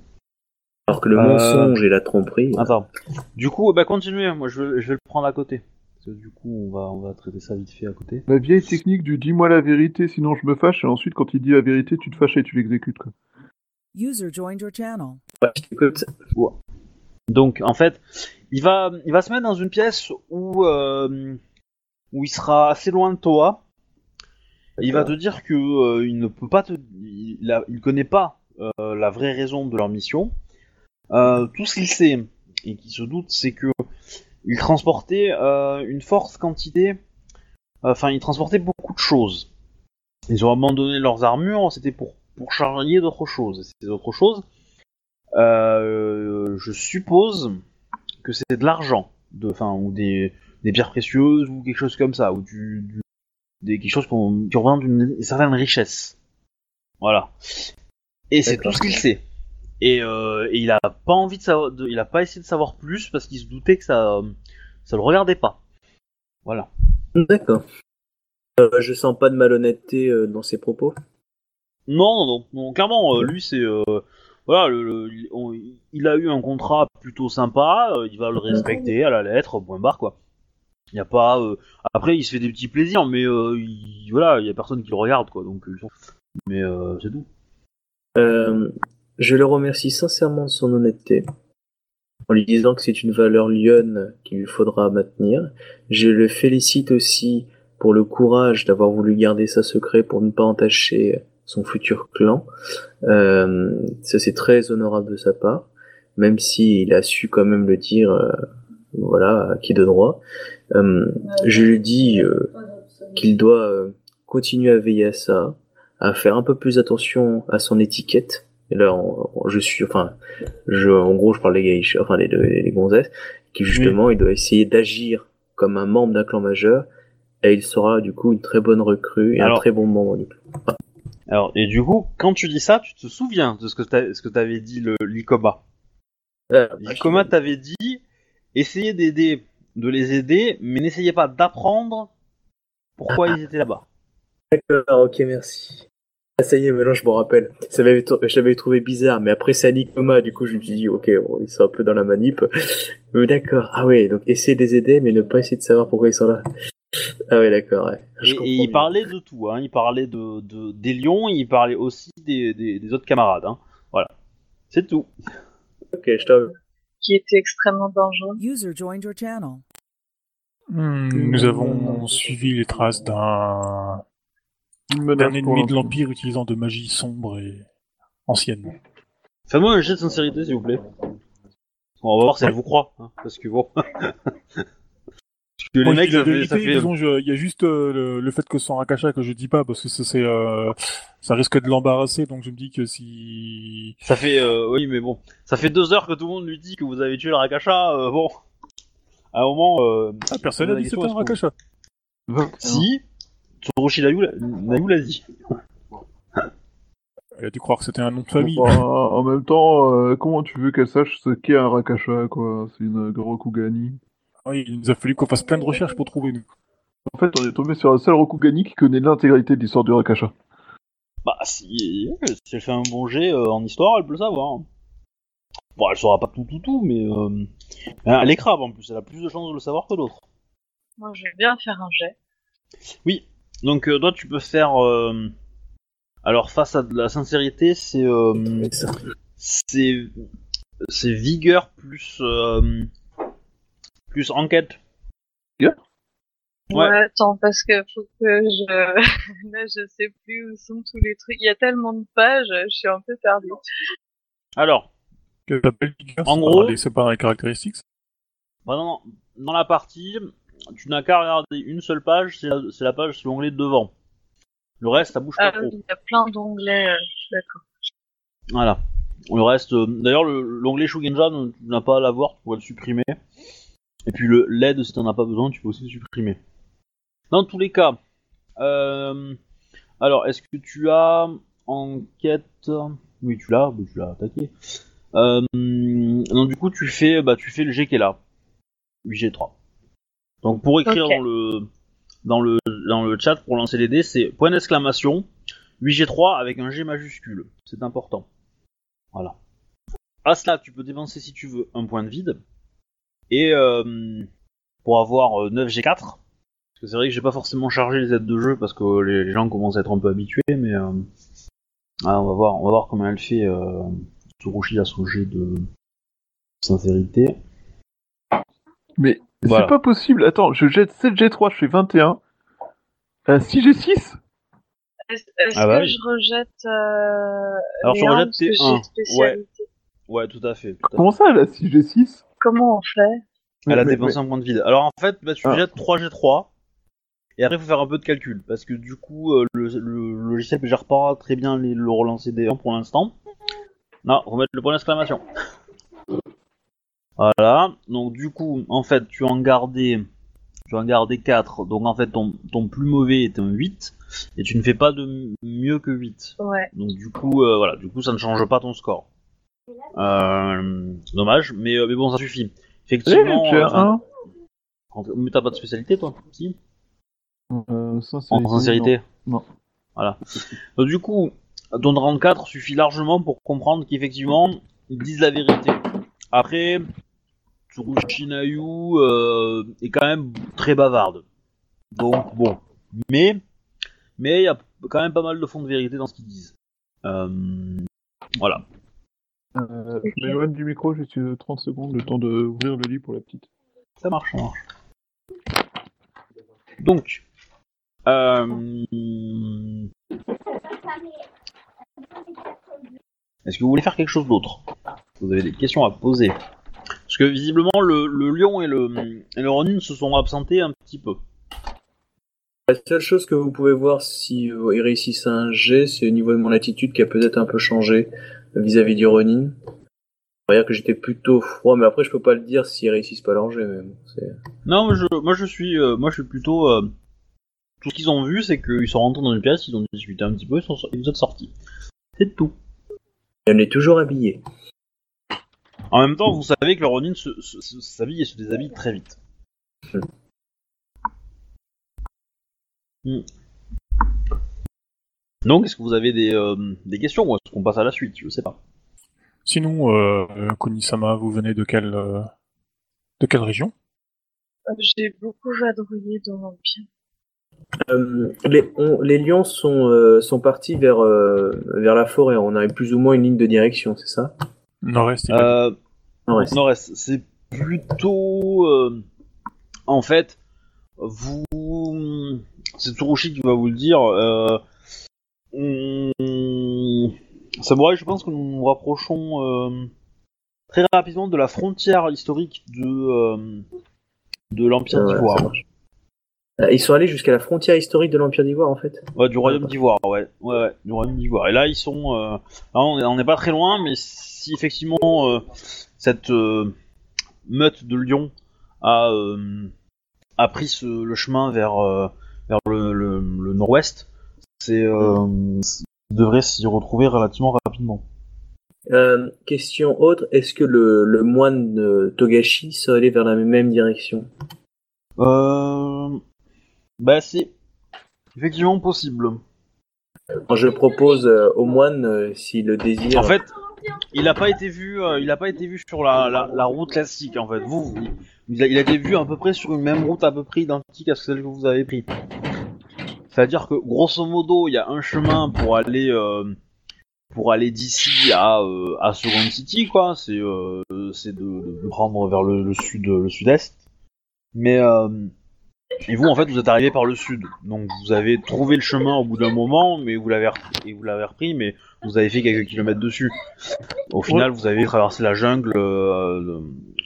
Alors que le
Euh,
mensonge et la tromperie.
Attends. Du coup, bah continuez. Moi, je vais, je vais le prendre à côté. Parce que du coup, on va, on va traiter ça vite fait à côté.
La vieille technique du dis-moi la vérité, sinon je me fâche, et ensuite quand il dit la vérité, tu te fâches et tu l'exécutes.
Donc, en fait, il va, il va se mettre dans une pièce où, euh, où il sera assez loin de toi. Il va te dire que euh, il ne peut pas te, il, a- connaît pas euh, la vraie raison de leur mission. Tout ce qu'il sait et qui se doute, c'est que il transportait une forte quantité, enfin, il transportait beaucoup de choses. Ils ont abandonné leurs armures, c'était pour pour charrier d'autres choses. Et Ces autres choses, euh, je suppose que c'est de l'argent, de, enfin, ou des, des pierres précieuses ou quelque chose comme ça, ou du, du- des quelque chose qui représente une, certaine richesse. Voilà. Et c'est tout ce qu'il sait. Et, euh, et il a pas envie de savoir, de- il a pas essayé de savoir plus parce qu'il se doutait que ça, ça le regardait pas. Voilà.
D'accord. Euh, je sens pas de malhonnêteté euh, dans ses propos.
Non, non, non, clairement, euh, lui c'est, euh, voilà, le, le- il, on- il a eu un contrat plutôt sympa, euh, il va le respecter à la lettre, point barre quoi. Il y a pas, euh, après il se fait des petits plaisirs, mais euh, il, voilà, il y a personne qui le regarde quoi, donc, euh, ils mais euh, c'est tout.
Euh, je le remercie sincèrement de son honnêteté, en lui disant que c'est une valeur lionne qu'il lui faudra maintenir. Je le félicite aussi pour le courage d'avoir voulu garder ça secret pour ne pas entacher son futur clan. Euh, ça c'est très honorable de sa part, même s'il a su quand même le dire, euh, voilà, à qui de droit. Euh, je lui dis euh, qu'il doit euh, continuer à veiller à ça, à faire un peu plus attention à son étiquette. Et là, on- on- je suis, enfin, je, en gros, je parle des gays, enfin, les, les, les gonzesses, qui justement, il doit essayer d'agir comme un membre d'un clan majeur, et il sera du coup une très bonne recrue et
Alors-
un très bon membre du clan.
Alors, et du coup, quand tu dis ça, tu te souviens de ce que t'avais dit le l'Icoma.
Ah,
L'Icoma t'avait dit, essayez d'aider, de les aider, mais n'essayez pas d'apprendre pourquoi ils étaient là-bas.
D'accord, ok, merci. Ah, ça y est, maintenant je me rappelle. Ça je l'avais trouvé bizarre, mais après c'est Anikoma, du coup je me suis dit, ok, bon, ils sont un peu dans la manip. Mais d'accord, ah ouais, donc essayer de les aider, mais ne pas essayer de savoir pourquoi ils sont là. Ah ouais, d'accord, ouais.
Et, et il parlait de tout, hein. il parlait de, de- des lions, il parlait aussi des, des, des autres camarades. Hein. Voilà. C'est tout.
Ok, je t'en
qui était extrêmement dangereux.
User joined your channel.
Hmm, nous avons suivi les traces d'un ennemi de l'Empire utilisant de magie sombre et ancienne.
Fais-moi un jet de sincérité, s'il vous plaît. On va voir si elle vous croit. hein, parce que bon. que les
Moi, je
mecs,
dis la
ça fait.
vérité,
Ça fait...
disons, je- il y a juste euh, le, le fait que sans Rakasha que je dis pas parce que ça, c'est euh, ça risque de l'embarrasser donc je me dis que si
Ça fait, euh, oui, mais bon, ça fait deux heures que tout le monde lui dit que vous avez tué le Rakasha. euh, bon, à un moment, euh,
ah, personne n'a dit c'était un
se pose.
Rakasha.
si Tsurushi Nayu l'a- dit.
Elle a dû croire que c'était un nom de famille.
Enfin, en même temps, euh, comment tu veux qu'elle sache ce qu'est un Rakasha, quoi? C'est une Gorokugani.
Oui, il nous a fallu qu'on fasse plein de recherches pour trouver nous.
En fait, on est tombé sur un seul Rokugani qui connaît l'intégralité de l'histoire du Rakasha.
Bah, si, si elle fait un bon jet euh, en histoire, elle peut le savoir. Bon, elle saura pas tout, tout, tout, mais euh, elle est crabe en plus, elle a plus de chances de le savoir que d'autres.
Moi, je vais bien faire un jet.
Oui, donc euh, toi, tu peux faire. euh, Alors, face à de la sincérité, c'est. euh, c'est c'est vigueur plus euh, plus enquête. Ouais.
Ouais. attends, parce que faut que je... Là, je sais plus où sont tous les trucs. Il y a tellement de pages, je suis un peu perdue.
Alors,
Que
En gros-
les- c'est pas dans les caractéristiques.
bah non, non, dans la partie, tu n'as qu'à regarder une seule page, c'est la, c'est la page sur l'onglet de devant. Le reste, ça bouge pas
Ah,
trop.
il y a plein d'onglets, euh, d'accord.
Voilà. Le reste, euh, d'ailleurs, le- l'onglet Shugenja, tu n'as pas à l'avoir, tu pourrais le supprimer. Et puis le LED, si t'en as pas besoin, tu peux aussi le supprimer. Dans tous les cas, euh, alors, est-ce que tu as enquête? Oui, tu l'as, tu l'as attaqué. Euh, donc du coup, tu fais, bah, tu fais le G qui est là. 8G3. Donc pour écrire dans le dans le dans le chat pour lancer les dés, c'est point d'exclamation 8G3 avec un G majuscule. C'est important. Voilà. À cela, tu peux dépenser si tu veux un point de vide et euh, pour avoir euh, 9G4. Parce que c'est vrai que j'ai pas forcément chargé les aides de jeu parce que les, les gens commencent à être un peu habitués, mais euh, ah, on va voir, on va voir comment elle fait. Euh, Tsurushi à son jet de sincérité.
Mais
Voilà.
c'est pas possible. Attends, je jette 7G3, je fais 21. Euh, 6G6
Est-ce est-ce
Ah bah
que
oui.
je rejette euh,
Alors,
parce que
tes
j'ai
1.
spécialité?
Ouais, tout à fait. tout à fait.
Comment ça, la 6G6
Comment on fait?
Elle a
Mais-
dépensé un point de vide. Alors en fait, bah, tu
Ah.
jettes 3G3. Et après, il faut faire un peu de calcul. Parce que du coup, euh, le, le logiciel ne gère pas très bien les- le relancer des 1 pour l'instant. Non, faut mettre le point d'exclamation. Voilà. Donc du coup, en fait, tu en gardais, tu en gardais 4. Donc en fait, ton, ton plus mauvais est un 8. Et tu ne fais pas de mieux que 8.
Ouais.
Donc du coup, euh, voilà, du coup, ça ne change pas ton score. Euh, dommage, mais, euh, mais bon, ça suffit. Effectivement.
tu
euh,
un
mais t'as pas de spécialité, toi Si
euh,
En sincérité
Non.
Voilà. Donc, du coup, ton 34 suffit largement pour comprendre qu'effectivement, ils disent la vérité. Après, Tsurushi Nayu euh, est quand même très bavarde. Donc, bon. Mais, mais il y a quand même pas mal de fonds de vérité dans ce qu'ils disent. Euh, voilà.
Euh, Je m'éloigne du micro, juste euh, 30 secondes, le temps d'ouvrir le lit pour la petite.
Ça marche, ça marche. Donc, euh... est-ce que vous voulez faire quelque chose d'autre? Vous avez des questions à poser Parce que visiblement, le, le lion et le, et le Ronin se sont absentés un petit peu.
La seule chose que vous pouvez voir si euh, ils réussissent un jet, c'est au niveau de mon attitude qui a peut-être un peu changé vis-à-vis du Ronin. On va dire que j'étais plutôt froid, mais après je peux pas le dire s'ils réussissent pas leur jet. Mais bon, c'est-
Non, moi je, moi je suis, euh, moi je suis plutôt. euh, tout ce qu'ils ont vu, c'est qu'ils sont rentrés dans une pièce, ils ont discuté un petit peu, ils sont, ils sont sortis. C'est tout.
Et on est toujours habillé.
En même temps, vous savez que le Ronin se- se- se- s'habille et se déshabille très vite. Hmm. Donc, est-ce que vous avez des, euh, des questions ou est-ce qu'on passe à la suite? Je sais pas.
Sinon, euh, Kunisama, vous venez de quelle, euh, de quelle région?
Euh, J'ai beaucoup vadrouillé dans l'Empire.
Euh, les, on- les lions sont, euh, sont partis vers, euh, vers la forêt. On a plus ou moins une ligne de direction, c'est ça?
Nord-Est.
Euh,
Nord-Est.
Nord-Est, c'est plutôt. euh, en fait, vous. C'est Tsurushi qui va vous le dire. On- Samouraï, je pense que nous nous rapprochons euh, très rapidement de la frontière historique de, euh, de l'Empire
ouais,
d'Ivoire.
Euh, Ils sont allés jusqu'à la frontière historique de l'Empire d'Ivoire, en fait.
Ouais, du royaume d'Ivoire, ouais. ouais, ouais, du royaume d'Ivoire. Et là, ils sont. Euh... Là, on est- on n'est pas très loin, mais si effectivement cette meute de lions a, a pris ce- le chemin vers, vers le, le- le nord-ouest, c'est euh, devraient s'y retrouver relativement rapidement.
Euh, question autre, est-ce que le, le moine de Togashi serait allé vers la même direction?
Euh... Bah, c'est effectivement possible.
Je propose euh, au moine, euh, s'il le désire,
En fait, il n'a pas été vu, euh, il a pas été vu sur la, la, la route classique en fait. Vous, vous- il a, il a été vu à peu près sur une même route à peu près identique à celle que vous avez pris. C'est-à-dire que grosso modo, il y a un chemin pour aller euh, pour aller d'ici à euh, à Second City quoi. C'est euh, c'est de, de prendre vers le, le sud le sud-est. Mais euh, et vous en fait vous êtes arrivé par le sud. Donc vous avez trouvé le chemin au bout d'un moment, mais vous l'avez repris- et vous l'avez repris, mais vous avez fait quelques kilomètres dessus. Au final, vous avez traversé la jungle euh,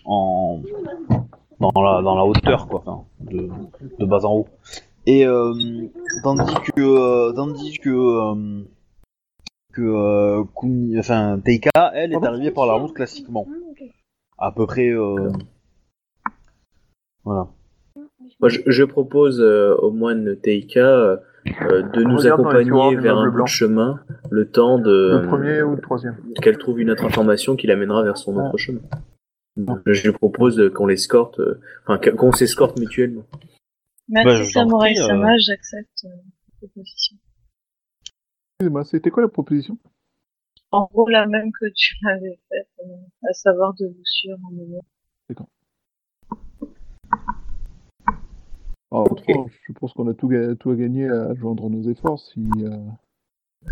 en dans la dans la hauteur quoi, enfin, de, de bas en haut. Et euh, tandis que euh, tandis que euh, que euh, Kuni- enfin Teika, elle est arrivée par la route classiquement, à peu près. euh, Voilà.
Moi, je, je propose euh, au moine Teika euh, de nous
Regarde
accompagner vers un bout de chemin, le temps de
Le premier ou le troisième
qu'elle trouve une autre information qui l'amènera vers son autre chemin. Donc, je lui propose qu'on l'escorte, euh, enfin qu'on s'escorte mutuellement.
Merci
Bah,
Samurai
euh.
Sama, j'accepte euh, la proposition.
Excusez-moi, c'était quoi la proposition?
En gros, la même que tu m'avais faite, euh, à savoir de vous suivre en moment.
Alors, autrement, Je pense qu'on a tout, à gagner à joindre nos efforts. Si, euh,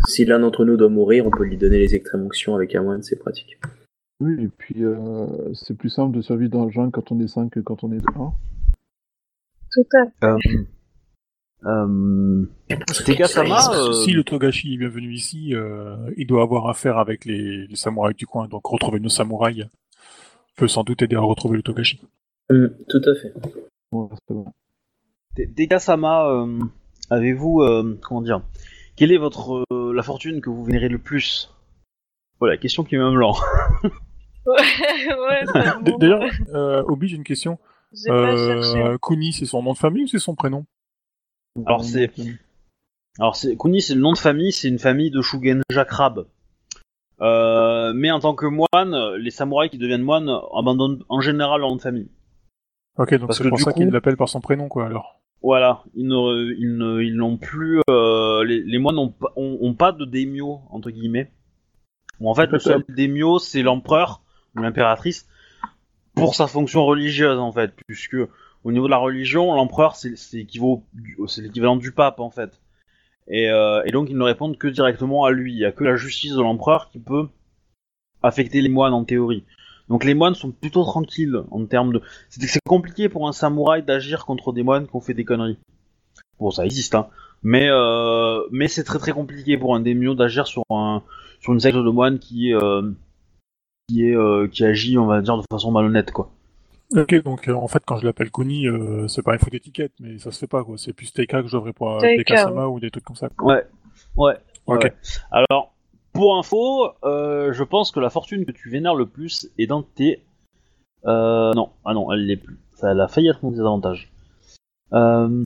Si l'un d'entre nous doit mourir, on peut lui donner les extrêmes onctions avec un moine, c'est pratique.
Oui, et puis euh, c'est plus simple de survivre dans le jungle quand on est 5 que quand on est 1.
Tout à fait.
Euh, euh, Tekasama, euh,
Si le Togashi est bienvenu ici, euh, il doit avoir affaire avec les, les samouraïs du coin, donc retrouver nos samouraïs peut sans doute aider à retrouver le Togashi.
Hum, tout à fait.
Bon.
Euh, avez-vous, euh, comment dire, quelle est votre euh, la fortune que vous vénérez le plus? Voilà, question qui est même lent.
Ouais, ouais.
D'ailleurs, euh, Obi, j'ai une question. Euh, Kuni, c'est son nom de famille ou c'est son prénom
Alors, c'est- Alors, c'est Kuni, c'est le nom de famille, c'est une famille de Shugenja Crab. Euh, mais en tant que moine, les samouraïs qui deviennent moines abandonnent en général leur nom de famille.
Ok, donc c'est pour ça
coup-
qu'il l'appelle par son prénom, quoi, alors.
Voilà, ils ne, ils ne, ils n'ont plus, euh, les, les moines n'ont pas, ont, ont pas de daimyo entre guillemets. En fait, le seul daimyo, c'est l'empereur ou l'impératrice pour sa fonction religieuse en fait, puisque au niveau de la religion, l'empereur c'est, l'équivalent du pape en fait. Et, euh, et donc ils ne répondent que directement à lui. Il y a que la justice de l'empereur qui peut affecter les moines en théorie. Donc les moines sont plutôt tranquilles en termes de. C'est compliqué pour un samouraï d'agir contre des moines qui ont fait des conneries. Bon, ça existe, hein. Mais euh, mais c'est très très compliqué pour un daimyo d'agir sur un sur une secte de moines qui euh, qui est euh, qui agit, on va dire, de façon malhonnête, quoi.
Ok, donc euh, en fait, quand je l'appelle Kuni, euh, c'est pas une faute d'étiquette, mais ça se fait pas, quoi. C'est plus Teika que je devrais pour
Teika,
Tekasama ou des trucs comme ça.
Ouais, ouais.
Ok.
Ouais. Alors, pour info, euh, je pense que la fortune que tu vénères le plus est dans tes. Euh, non, ah non, elle l'est plus. Ça, elle a failli être mon désavantage. Euh...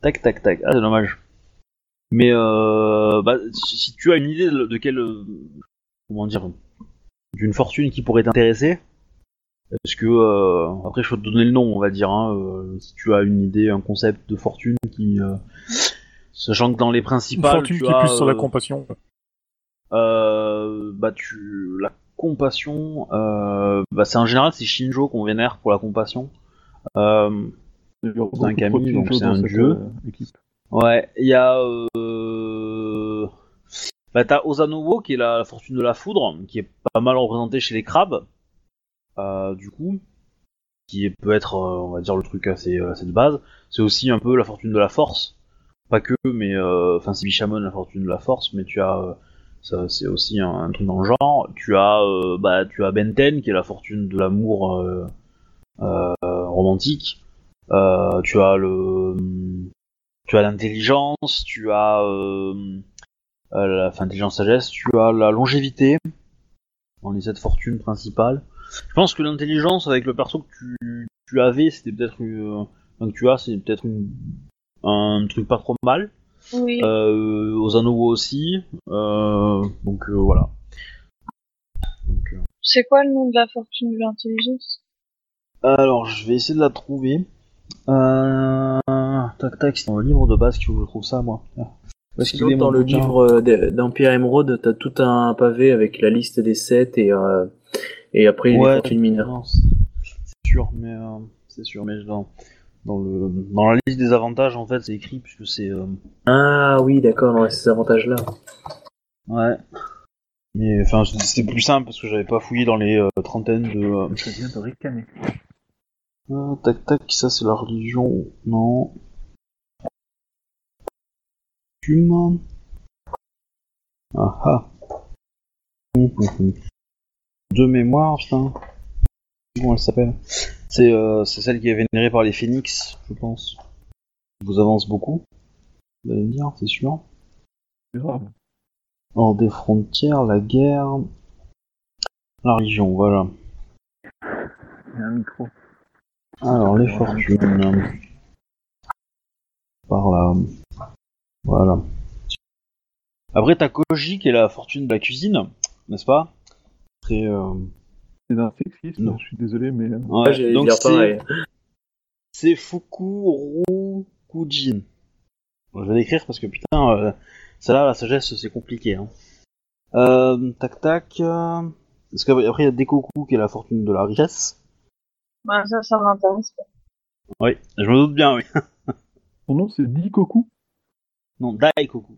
Tac, tac, tac. Ah, c'est dommage. Mais euh, bah, si, si tu as une idée de, euh, comment dire, d'une fortune qui pourrait t'intéresser, parce que euh, après je peux te donner le nom, on va dire. Hein, euh, si tu as une idée, un concept de fortune qui, euh, sachant que dans les
Une
principales,
fortune
tu
qui est plus sur la
euh,
compassion.
euh, bah tu la compassion euh, bah c'est en général c'est Shinjo qu'on vénère pour la compassion euh, C'est un kami, donc c'est un dieu.
euh,
ouais il y a euh... bah t'as Ozanobo qui est la, fortune de la foudre qui est pas mal représentée chez les crabes euh, du coup qui peut être euh, on va dire le truc assez, euh, assez de base c'est aussi un peu la fortune de la force pas que mais enfin c'est Bishamon la fortune de la force mais tu as c'est aussi un, un truc dans le genre. Tu as bah tu as Benten qui est la fortune de l'amour romantique. Tu as le tu as l'intelligence, tu as la enfin, intelligence sagesse, tu as la longévité dans les sept fortunes principales. Je pense que l'intelligence avec le perso que tu, tu avais, c'était peut-être euh, enfin, que tu as, c'est peut-être une- un truc pas trop mal
Oui.
euh, aux Anowo aussi. Euh, donc euh, voilà. Euh,
C'est quoi le nom de la fortune de l'intelligence?
Alors je vais essayer de la trouver. Euh... Tac tac, c'est dans le livre de base que je trouve ça moi. Ah. Qu'il
Sinon,
est,
dans le
bouquin
livre euh, d'E- d'Empire Emerald, t'as tout un pavé avec la liste des sept et, euh, et après les
Ouais.
fortunes mineures.
Non, c'est sûr, mais euh, c'est sûr, mais dans dans le dans la liste des avantages en fait c'est écrit puisque c'est euh,
Ah oui, d'accord, dans ces avantages-là.
ouais. Mais enfin c'était plus simple parce que j'avais pas fouillé dans les euh, trentaines de. euh,
Je viens de ricaner.
Ah, tac tac, ça c'est la religion. Non. Ah ah. Hum, hum, hum. De mémoire, putain. Comment elle s'appelle? C'est euh, c'est celle qui est vénérée par les phénix, je pense. Vous avance beaucoup. Vous allez me dire, c'est sûr.
Grave.
Hors des frontières, la guerre. La religion, voilà.
Il y a un micro.
Alors, les fortunes. Par là. Voilà. Après, t'as Koji qui est la fortune de la cuisine, n'est-ce pas? Très. euh,
C'est d'un sexisme,
Non.
je suis désolé, mais. euh,
Ouais,
Ouais,
donc
dire
c'est c'est Fukurokujin. Bon, je vais l'écrire parce que putain, euh, celle-là, la sagesse, c'est compliqué. Hein. Euh, tac tac. euh, Parce qu'après, il y a Dekoku qui est la fortune de la richesse.
Bah, ça, ça m'intéresse pas.
Oui, je me doute bien, oui.
Son nom, c'est Dikoku.
Non, Daikoku.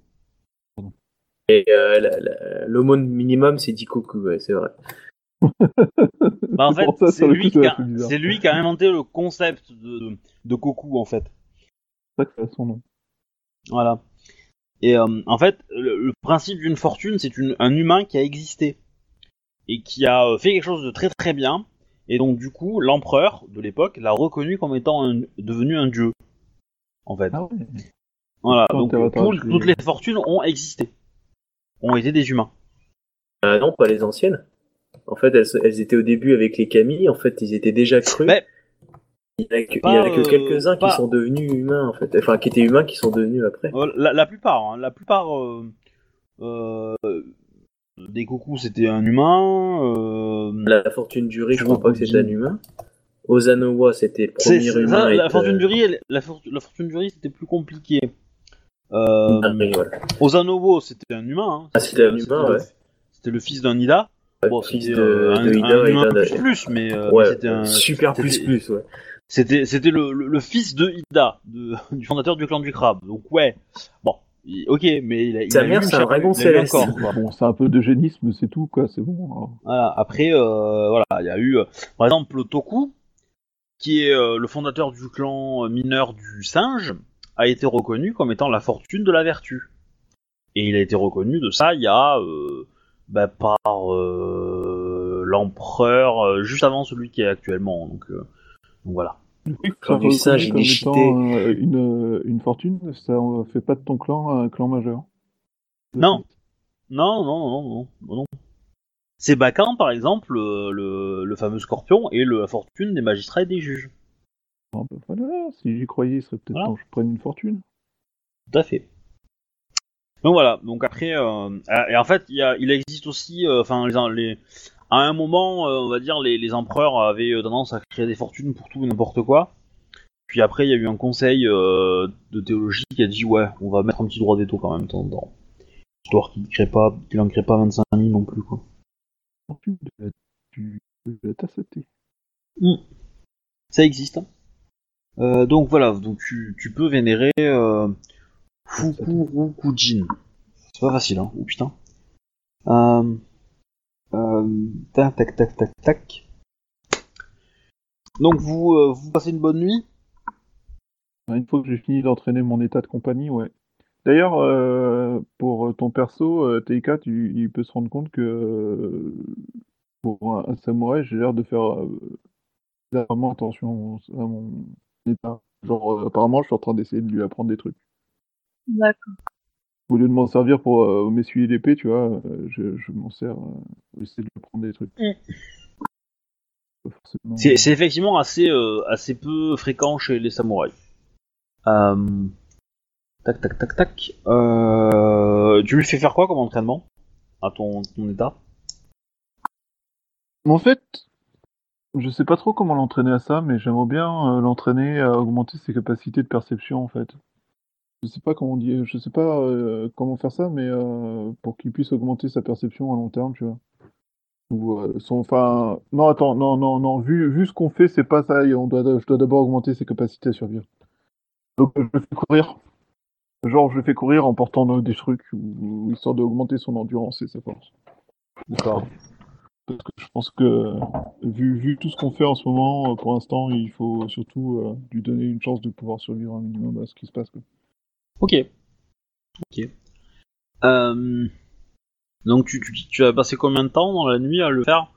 Et euh, la- la- l'aumône minimum, c'est Dikoku, ouais, c'est vrai.
Bah, en fait, c'est lui, qui a- lui qui inventé le concept de, de Koku, en fait.
C'est ça que c'est son nom.
Voilà. Et euh, en fait, le, le principe d'une fortune, c'est un humain qui a existé et qui a euh, fait quelque chose de très très bien. Et donc du coup, l'empereur de l'époque l'a reconnu comme étant un- devenu un dieu. En fait.
Ah ouais.
Voilà. Donc tout- toutes les fortunes ont existé, ont été des humains.
Euh, non, pas les anciennes. En fait, elles, elles étaient au début avec les Camille. En fait, ils étaient déjà crus.
Mais-
il y en a que,
euh,
quelques-uns
pas-
qui sont devenus humains, en fait. Enfin, qui étaient humains, qui sont devenus après.
Euh, La, la plupart, hein, la plupart euh, euh, des coucous c'était un humain. euh,
La fortune du riz, je crois pas que c'était un humain. Ozanowa, c'était le premier
c'est-
humain.
ça, la
être,
fortune du riz, elle- la, for- la fortune du riz, c'était plus compliqué. Euh,
voilà.
Ozanobo, c'était un humain. Hein.
Ah, c'était un humain,
le-
ouais.
C'était le fils d'un Ida. Bon,
fils
c'était
de-
euh, un,
de Ida
un
et
humain
d'un-
plus plus, mais, euh,
ouais,
mais c'était un,
super plus plus, ouais.
c'était c'était le, le, le fils de Ida, de, du fondateur du clan du crabe. Donc ouais, bon, il- ok, mais il a, il
Sa
a
mère, c'est un dragon céleste.
Bon, c'est un peu d'eugénisme, c'est tout, quoi, c'est bon. alors.
Voilà. Après, euh, voilà, il y a eu, euh, par exemple, Toku, qui est euh, le fondateur du clan euh, mineur du singe, a été reconnu comme étant la fortune de la vertu. Et il a été reconnu de ça il y a euh, bah, par euh, l'empereur euh, juste avant celui qui est actuellement. Donc, euh, donc voilà.
Tu
Clan du singe,
euh, une, une fortune, ça fait pas de ton clan un clan majeur?
Non. Non, non, non, non, non, non. C'est Bakan, par exemple, le, le, le fameux scorpion, et le, la fortune des magistrats et des juges.
Ah, bah voilà, si j'y croyais, il serait peut-être
Voilà.
temps que je prenne une fortune.
Tout à fait. Donc voilà, donc après, euh, et en fait, il, y a, il existe aussi, euh, enfin, les, les, à un moment, euh, on va dire, les, les empereurs avaient euh, tendance à créer des fortunes pour tout et n'importe quoi. Puis après, il y a eu un conseil euh, de théologie qui a dit, ouais, on va mettre un petit droit veto quand même, temps temps. Histoire qu'il crée pas, qu'il en crée pas 25 000 non plus, quoi.
Fortune de la, du- de la thé.
Ça existe. hein. Euh, donc voilà, donc tu, tu peux vénérer euh, Fukurokujin. C'est pas facile, hein. Oh putain. Euh, euh, tac, tac, tac, tac, tac. Donc vous, euh, vous passez une bonne nuit?
Une fois que j'ai fini d'entraîner mon état de compagnie, ouais. D'ailleurs, euh, pour ton perso, euh, TK, tu, il peut se rendre compte que euh, pour un, un samouraï, j'ai l'air de faire euh, vraiment attention à mon. Genre, euh, apparemment, je suis en train d'essayer de lui apprendre des trucs.
D'accord.
Au lieu de m'en servir pour euh, m'essuyer l'épée, tu vois, euh, je, je m'en sers euh, pour essayer de lui apprendre des trucs.
Mm.
Forcément-
C'est c'est effectivement assez, euh, assez peu fréquent chez les samouraïs. Euh, tac, tac, tac, tac. Euh, tu lui fais faire quoi comme entraînement? À ton, ton état?
En fait, je sais pas trop comment l'entraîner à ça, mais j'aimerais bien euh, l'entraîner à augmenter ses capacités de perception, en fait. Je sais pas comment dire, je sais pas euh, comment faire ça, mais euh, pour qu'il puisse augmenter sa perception à long terme, tu vois. Enfin, non, attends, non, non, non, vu, vu ce qu'on fait, c'est pas ça. On doit, je dois d'abord augmenter ses capacités à survivre. Donc je le fais courir. Genre, je le fais courir en portant des trucs, ou histoire d'augmenter son endurance et sa force.
D'accord.
Parce que je pense que, vu, vu tout ce qu'on fait en ce moment, euh, pour l'instant, il faut surtout euh, lui donner une chance de pouvoir survivre un minimum à ce qui se passe. Quoi.
Ok. Ok. Euh, donc tu, tu, tu as passé combien de temps dans la nuit à le faire?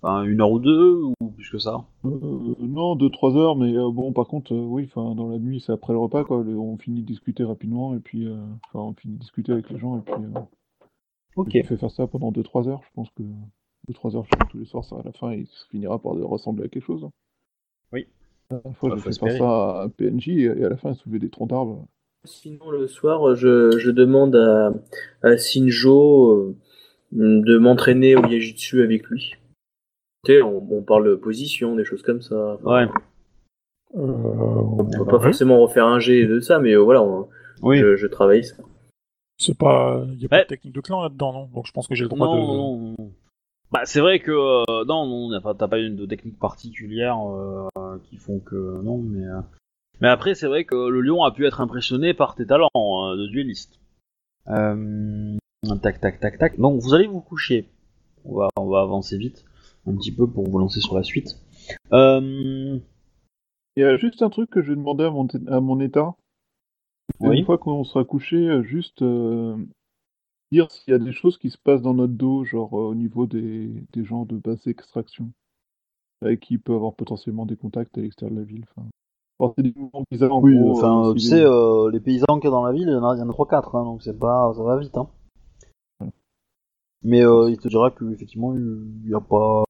Enfin, une heure ou deux ou plus que ça?
Euh, non, 2-3 heures, mais bon, par contre, oui, enfin, dans la nuit, c'est après le repas, quoi. Le- on finit de discuter rapidement, et puis, enfin, on finit de discuter avec les gens, et puis,
Ok.
je fais faire ça pendant 2-3 heures. Je pense que 2-3 heures tous les soirs, ça, à la fin, il finira par ressembler à quelque chose.
Oui.
La dernière fois,
Bah,
fait faire
espérer.
ça à un PNJ, et à la fin, il soulevait des troncs d'arbres.
Sinon, le soir, je, je demande à, à Shinjo euh, de m'entraîner au Yajutsu avec lui. Tu sais, on, on parle de position, des choses comme ça.
Ouais.
Euh,
On peut pas
ouais.
forcément refaire un G de ça, mais euh, voilà, on-
Oui.
je, je travaille ça.
C'est pas, il y a pas
Ouais.
de technique de clan là-dedans, non? Donc je pense que j'ai le droit
Non,
de.
non, non, non. Bah, c'est vrai que euh, non, non, t'as pas une de technique particulière euh, qui font que non, mais euh, mais après c'est vrai que le lion a pu être impressionné par tes talents euh, de dueliste. Tac, tac, tac, tac. Donc vous allez vous coucher. On va, on va avancer vite un petit peu pour vous lancer sur la suite.
Il y a juste un truc que je vais demander à mon, à mon état.
Oui.
Une fois qu'on sera couché, juste dire s'il y a des choses qui se passent dans notre dos, genre euh, au niveau des, des gens de basse extraction, avec qui peut avoir potentiellement des contacts à l'extérieur de la ville. Enfin, enfin, c'est des mouvements bizarres
oui,
gros,
enfin,
euh,
tu sais,
les-
euh, les paysans qu'il y a dans la ville, il y en a, il y en a 3-4, hein, donc c'est pas, ça va vite. Hein. Mais il te dira que effectivement, il y a pas,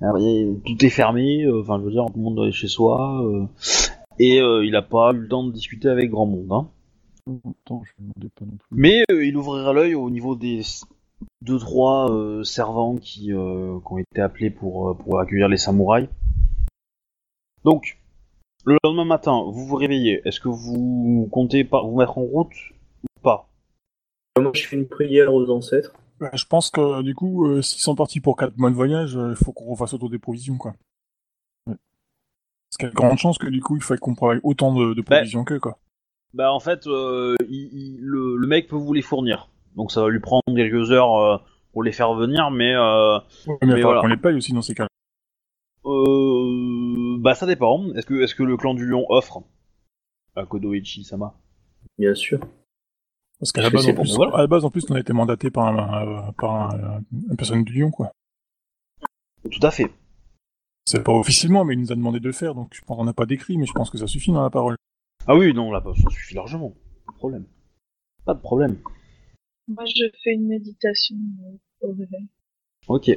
Alors, a- tout est fermé. Enfin, je veux dire, tout le monde est chez soi. et il a pas eu le temps de discuter avec grand monde. Hein.
Attends, je pas non plus.
Mais euh, il ouvrira l'œil au niveau des deux trois euh, servants qui, euh, qui ont été appelés pour, euh, pour accueillir les samouraïs. Donc, le lendemain matin, vous vous réveillez. Est-ce que vous comptez pas vous mettre en route ou pas?
Moi, je fais une prière aux ancêtres.
Bah, je pense que du coup, euh, s'ils sont partis pour 4 mois de voyage, euh, il faut qu'on refasse auto des provisions, quoi.
Ouais.
Parce qu'il y a de grandes chances que du coup, il faille qu'on travaille autant de, de
Bah,
provisions qu'eux, quoi.
Bah en fait, euh, il- il- le, le mec peut vous les fournir. Donc ça va lui prendre quelques heures euh, pour les faire venir, mais euh,
Ouais, mais il
mais
va falloir
voilà.
qu'on les paye aussi dans ces cas
euh, bah ça dépend. Est-ce que est-ce que le clan du lion offre? À Kodoichi Sama
Bien sûr.
Parce qu'à la, base, en plus, à la base, en plus, on a été mandaté par, un, euh, par un, une personne du Lyon, quoi.
Tout à fait.
C'est pas officiellement, mais il nous a demandé de le faire, donc je pense qu'on n'a pas d'écrit, mais je pense que ça suffit dans la parole.
Ah oui, non, là ça suffit largement. Pas de problème. Pas de problème.
Moi, je fais une méditation euh, au réveil.
Ok.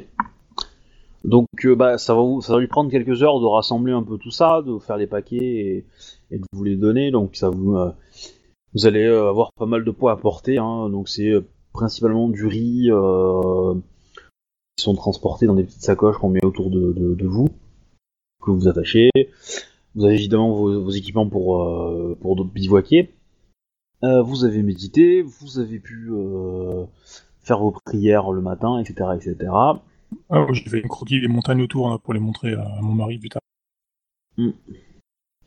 Donc euh, bah ça va vous, ça va lui prendre quelques heures de rassembler un peu tout ça, de faire les paquets et, et de vous les donner. Donc ça vous euh, vous allez avoir pas mal de poids à porter. Hein. Donc c'est principalement du riz qui sont transportés dans des petites sacoches qu'on met autour de, de, de vous que vous attachez. Vous avez évidemment vos, vos équipements pour euh, pour bivouaquer. Euh, vous avez médité, vous avez pu euh, faire vos prières le matin, etc., etc.
Ah, ouais, j'ai fait une croquis des montagnes autour pour les montrer à mon mari plus tard.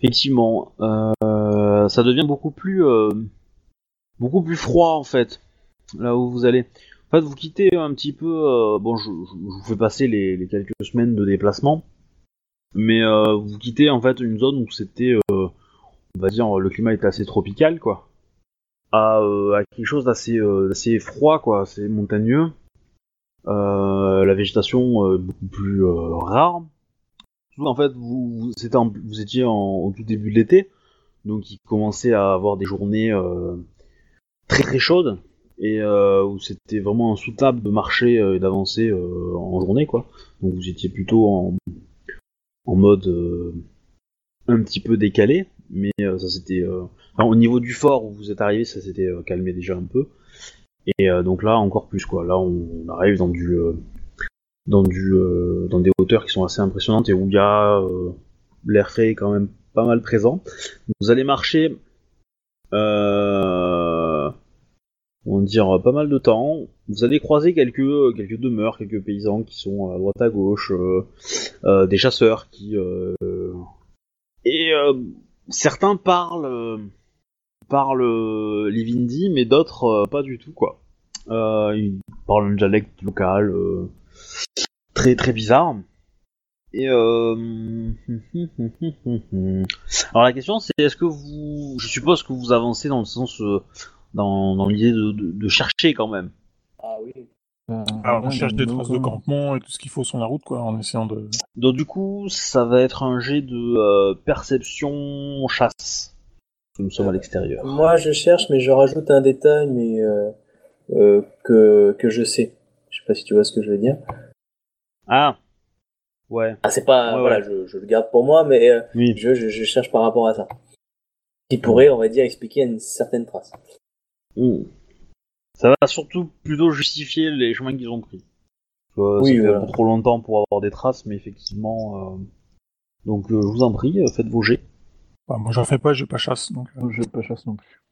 Effectivement, euh, ça devient beaucoup plus, beaucoup plus froid en fait, là où vous allez. En fait, vous quittez un petit peu. euh, bon, je, je- je vous fais passer les, les quelques semaines de déplacement, mais euh, vous quittez en fait une zone où c'était, euh, on va dire, le climat était assez tropical, quoi, à, euh, quelque chose d'assez, d'assez froid, quoi, assez montagneux. La végétation beaucoup plus rare. En fait, vous, vous, étiez en, au tout début de l'été, donc il commençait à avoir des journées très très chaudes et où c'était vraiment insoutenable de marcher et d'avancer en journée, quoi. Donc vous étiez plutôt en, en mode euh, un petit peu décalé, mais euh, ça c'était euh, au niveau du fort où vous êtes arrivé, ça s'était calmé déjà un peu. Et donc là encore plus quoi. Là on, arrive dans du dans du dans des hauteurs qui sont assez impressionnantes et où il y a l'air frais quand même pas mal présent. Vous allez marcher on va dire pas mal de temps. Vous allez croiser quelques quelques demeures, quelques paysans qui sont à droite à gauche, euh, euh, des chasseurs qui euh, et euh, certains parlent euh, parlent euh, l'Ivindi, mais d'autres euh, pas du tout quoi. Euh, ils parlent un dialecte local euh, très très bizarre. Et euh... alors la question c'est est-ce que vous, je suppose que vous avancez dans le sens euh, dans, dans l'idée de, de, de chercher quand même.
Ah oui.
Ben,
Alors, on cherche des traces de campement et tout ce qu'il faut sur la route, quoi, en essayant de...
Donc du coup ça va être un jet de euh, perception chasse. Nous sommes à l'extérieur.
Moi, je cherche, mais je rajoute un détail, mais euh, euh, que, que je sais. Je sais pas si tu vois ce que je veux dire.
Ah ouais
Ah, c'est pas,
Ouais,
voilà,
ouais.
Je, je le garde pour moi, mais euh,
oui.
je, je, je cherche par rapport à ça. Qui pourrait, on va dire, expliquer une certaine trace.
Ça va surtout plutôt justifier les chemins qu'ils ont pris. que
Oui,
ça fait
voilà.
trop longtemps pour avoir des traces, mais effectivement. euh, Donc euh, je vous en prie, euh, faites vos jets.
Bah, moi, j'en fais pas, je pas chasse. Donc, euh,
Je pas chasse non plus.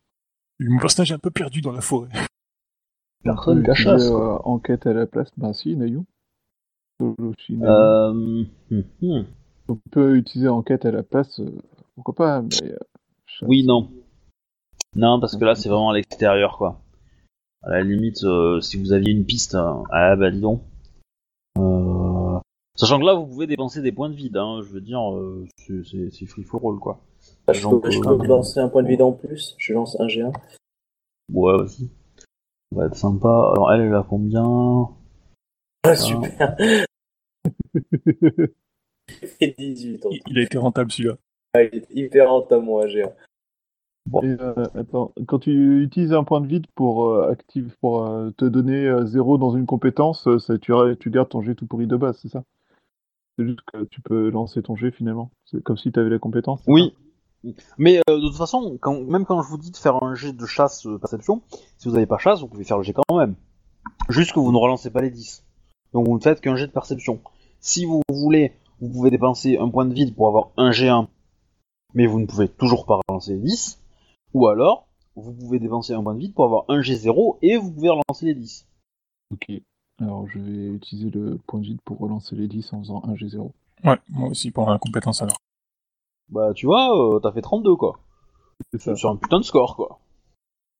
mon personnage est un peu perdu dans la forêt.
Personne
On peut
qui chasse,
euh, enquête à la place. Ben si, Nayu.
Euh... hum, hum.
On peut utiliser enquête à la place. euh, pourquoi pas, mais. euh.
Oui, non. Non, parce que là, c'est vraiment à l'extérieur, quoi. À la limite, euh, si vous aviez une piste, euh, ah bah dis donc. Euh, Sachant que là, vous pouvez dépenser des points de vide, hein, je veux dire, euh, c'est- free for all, quoi.
Bah, je, peux, je peux lancer un point de vide en plus. Je lance un G1.
Ouais, vas-y. Ça va être sympa. Alors, elle, elle a combien?
Ah, super. Il fait 18 ans.
Il, a été rentable celui-là.
Ah, il est hyper rentable, mon G1.
Et, euh, attends, quand tu utilises un point de vide pour euh, active, pour euh, te donner euh, zéro dans une compétence, euh, ça, tu, tu gardes ton jet tout pourri de base, c'est ça? C'est juste que tu peux lancer ton jet finalement. C'est comme si tu avais la compétence.
Oui. Mais euh, de toute façon, quand, même quand je vous dis de faire un jet de chasse euh, perception, si vous n'avez pas chasse, vous pouvez faire le jet quand même. Juste que vous ne relancez pas les 10. Donc vous ne faites qu'un jet de perception. Si vous voulez, vous pouvez dépenser un point de vide pour avoir un G1, mais vous ne pouvez toujours pas relancer les 10. Ou alors, vous pouvez dépenser un point de vide pour avoir un G0 et vous pouvez relancer les 10.
Ok. Alors je vais utiliser le point de vide pour relancer les 10 en faisant un G0.
Ouais, moi aussi pour la compétence alors.
Bah tu vois, euh, t'as fait 32 quoi.
C'est ça.
C'est c'est un putain de score quoi.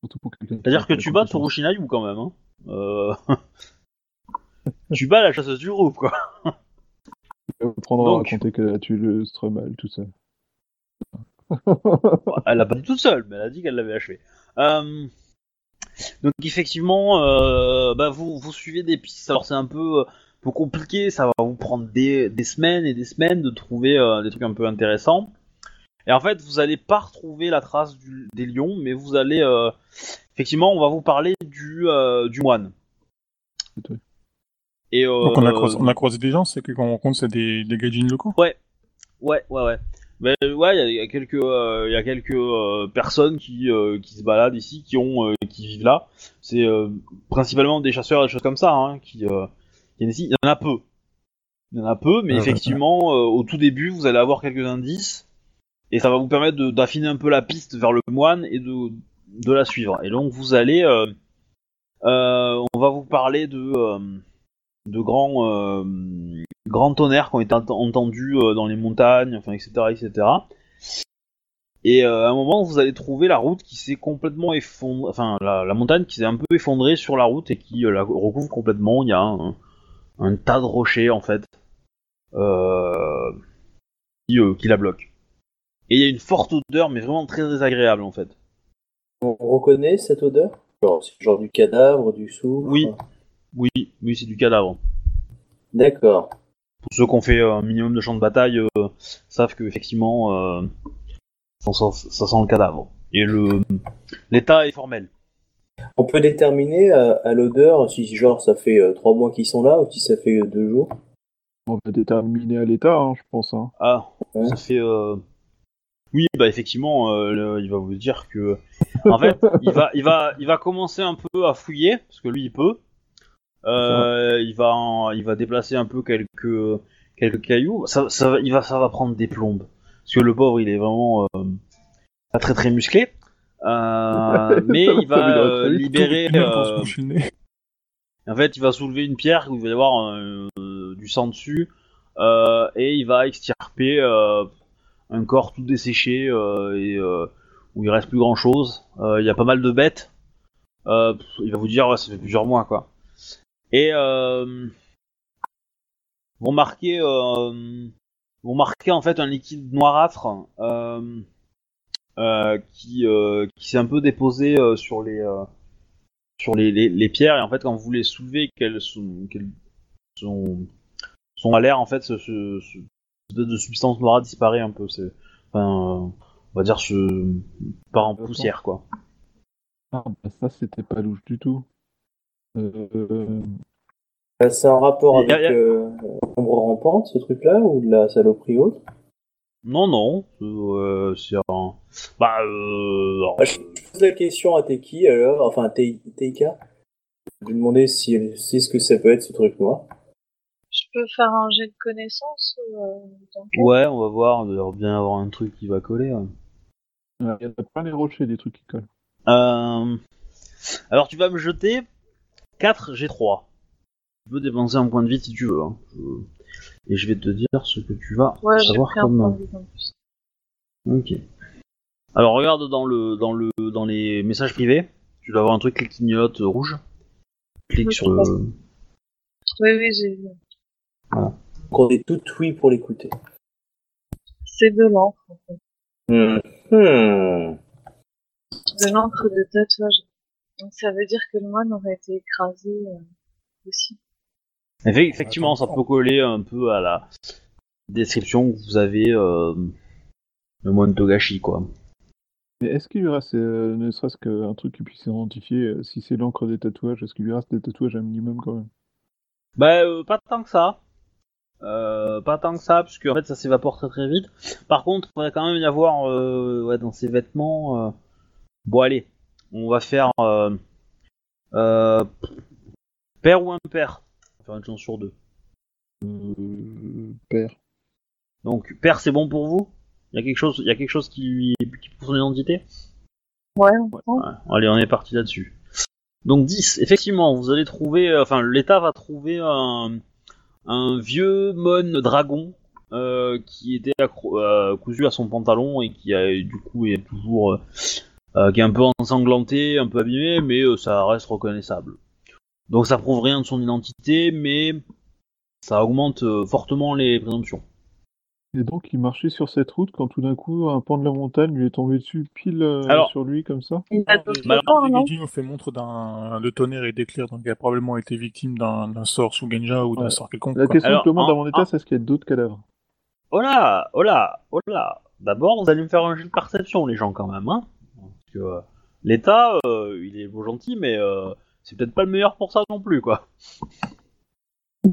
Surtout pour quelqu'un qui
C'est-à-dire que tu bats. Tsurushinayu quand même. Hein. Euh... tu bats la chasseuse du groupe quoi.
On prendra
Donc.
à raconter qu'elle a tué le Stromal tout seul.
Elle l'a pas dit toute seule, mais elle a dit qu'elle l'avait achevé. Euh, Donc effectivement, euh, bah, vous, vous suivez des pistes. Alors c'est un peu, euh, peu compliqué, ça va vous prendre des, des semaines et des semaines de trouver euh, des trucs un peu intéressants. Et en fait, vous allez pas retrouver la trace du- des lions, mais vous allez effectivement, on va vous parler du, du moine. Et
Donc on a, croisé, on a croisé des gens, c'est qu'on rencontre c'est des, des gaijins locaux?
Ouais, ouais, ouais. Mais euh, ouais, il y a- il y, a quelques, euh, il y a quelques euh, personnes qui, euh, qui se baladent ici, qui ont, euh, qui vivent là. C'est euh, principalement des chasseurs et des choses comme ça, hein, qui, euh, ici. Il y en a peu. Il y en a peu, mais
Ah,
effectivement, euh, au tout début, vous allez avoir quelques indices, et ça va vous permettre d'affiner un peu la piste vers le moine et de, de la suivre. Et donc vous allez, euh, euh, on va vous parler de, euh, de grands, euh, grands tonnerres qui ont été ent- entendus euh, dans les montagnes, enfin, etc., etc. Et euh, à un moment, vous allez trouver la route qui s'est complètement effondrée, enfin, la, la montagne qui s'est un peu effondrée sur la route et qui euh, la recouvre complètement. Il y a un, un tas de rochers, en fait, euh, qui, qui la bloquent. Et il y a une forte odeur, mais vraiment très désagréable, en fait.
On reconnaît cette odeur? Genre, du cadavre, du soufre?
Oui. Oui, oui, c'est du cadavre.
D'accord.
Pour ceux qui ont fait euh, un minimum de champs de bataille euh, savent que effectivement euh, ça, sent- ça sent le cadavre. Et le l'état est formel.
On peut déterminer à, à l'odeur si genre ça fait euh, trois mois qu'ils sont là ou si ça fait euh, deux jours.
On va déterminer à l'état, hein, je pense. Hein.
Ah,
Ouais.
ça fait. euh, Oui, bah effectivement, euh, le- il va vous dire que, en fait, il va, il va, il va commencer un peu à fouiller parce que lui il peut. Euh, il va, en- il va déplacer un peu quelques, quelques cailloux. Ça, ça, va- il va, ça va prendre des plombes parce que le pauvre il est vraiment euh, pas très très musclé. Euh, mais il
va
libérer. En fait, il va soulever une pierre où il va y avoir du sang dessus et il va extirper un corps tout desséché et où il reste plus grand chose. Il y a pas mal de bêtes. Il va vous dire, ouais, ça fait plusieurs mois quoi. Et euh, vous remarquez, euh, vous remarquez en fait un liquide noirâtre euh, qui, qui s'est un peu déposé sur les sur les, les, les pierres. Et en fait quand vous les soulevez qu'elles sont qu'elles sont sont à l'air en fait ce, ce, ce de substance noire disparaît un peu. C'est enfin euh, on va dire se part en poussière quoi.
Ah, bah ça, c'était pas louche du tout. Euh,
Euh, C'est en rapport avec
a-
euh, l'ombre rampante, ce truc-là, ou de la saloperie autre?
Non non c'est euh, c'est un bah euh, alors,
Ah, je pose la question à Teki alors, enfin Teika. Je lui demander si elle sait ce que ça peut être ce truc noir.
peux faire un jet de connaissance ou, euh,
Ouais, on va voir, il doit bien avoir un truc qui va coller. ouais.
Il y en a plein les rochers, des trucs qui collent.
Euh, Alors tu vas me jeter 4 G3. Tu peux dépenser un point de vie si tu veux. hein. Je- Et je vais te dire ce que tu vas
Ouais,
savoir
pris un
comme...
point de vue en plus.
Ok. Alors regarde dans le dans le dans les messages privés, tu dois avoir un truc qui clignote rouge. Clique sur le.
Oui, oui, j'ai vu.
On est tout oui pour l'écouter.
C'est de l'encre, en fait.
Hmm. Hmm.
De l'encre de tatouage. Donc ça veut dire que le moine aurait été écrasé euh, aussi.
Effe- Effectivement, ça peut coller un peu à la description que vous avez euh, le moine Togashi quoi.
Mais est-ce qu'il lui reste, euh, ne serait-ce qu'un truc qui puisse identifier euh, si c'est l'encre des tatouages Est-ce qu'il lui reste des tatouages un minimum quand même?
Bah euh, pas tant que ça. Euh, pas tant que ça, puisque en fait ça s'évapore très très vite. Par contre, il faudrait quand même y avoir euh, ouais, dans ses vêtements. euh, Bon allez, on va faire euh, euh, père ou impair. On va faire une chance sur deux.
euh, Père.
Donc père c'est bon pour vous? Il y a quelque chose, il y a quelque chose qui lui qui prouve son identité?
Ouais,
Allez, on est parti là-dessus. Donc 10, effectivement, vous allez trouver, euh, enfin l'État va trouver un, un vieux mon dragon euh, qui était accro- euh, cousu à son pantalon et qui a du coup est toujours, qui est un peu ensanglanté, un peu abîmé, mais euh, ça reste reconnaissable. Donc ça prouve rien de son identité, mais ça augmente euh, fortement les présomptions.
Et donc il marchait sur cette route quand tout d'un coup un pan de la montagne lui est tombé dessus pile euh,
Alors-
sur lui comme ça
Il a
Bah,
fait montre d'un de tonnerre et d'éclair, donc il a probablement été victime d'un sort sous Genja ou d'un
Ouais.
sort quelconque.
La
quoi.
question
Alors,
que je demande
en-
à mon état,
en-
c'est est-ce qu'il y a d'autres cadavres?
Oh là, oh là, oh là. D'abord, vous allez me faire un jeu de perception, les gens, quand même, hein. Que euh, l'État, euh, il est beau gentil, mais euh, c'est peut-être pas le meilleur pour ça non plus, quoi.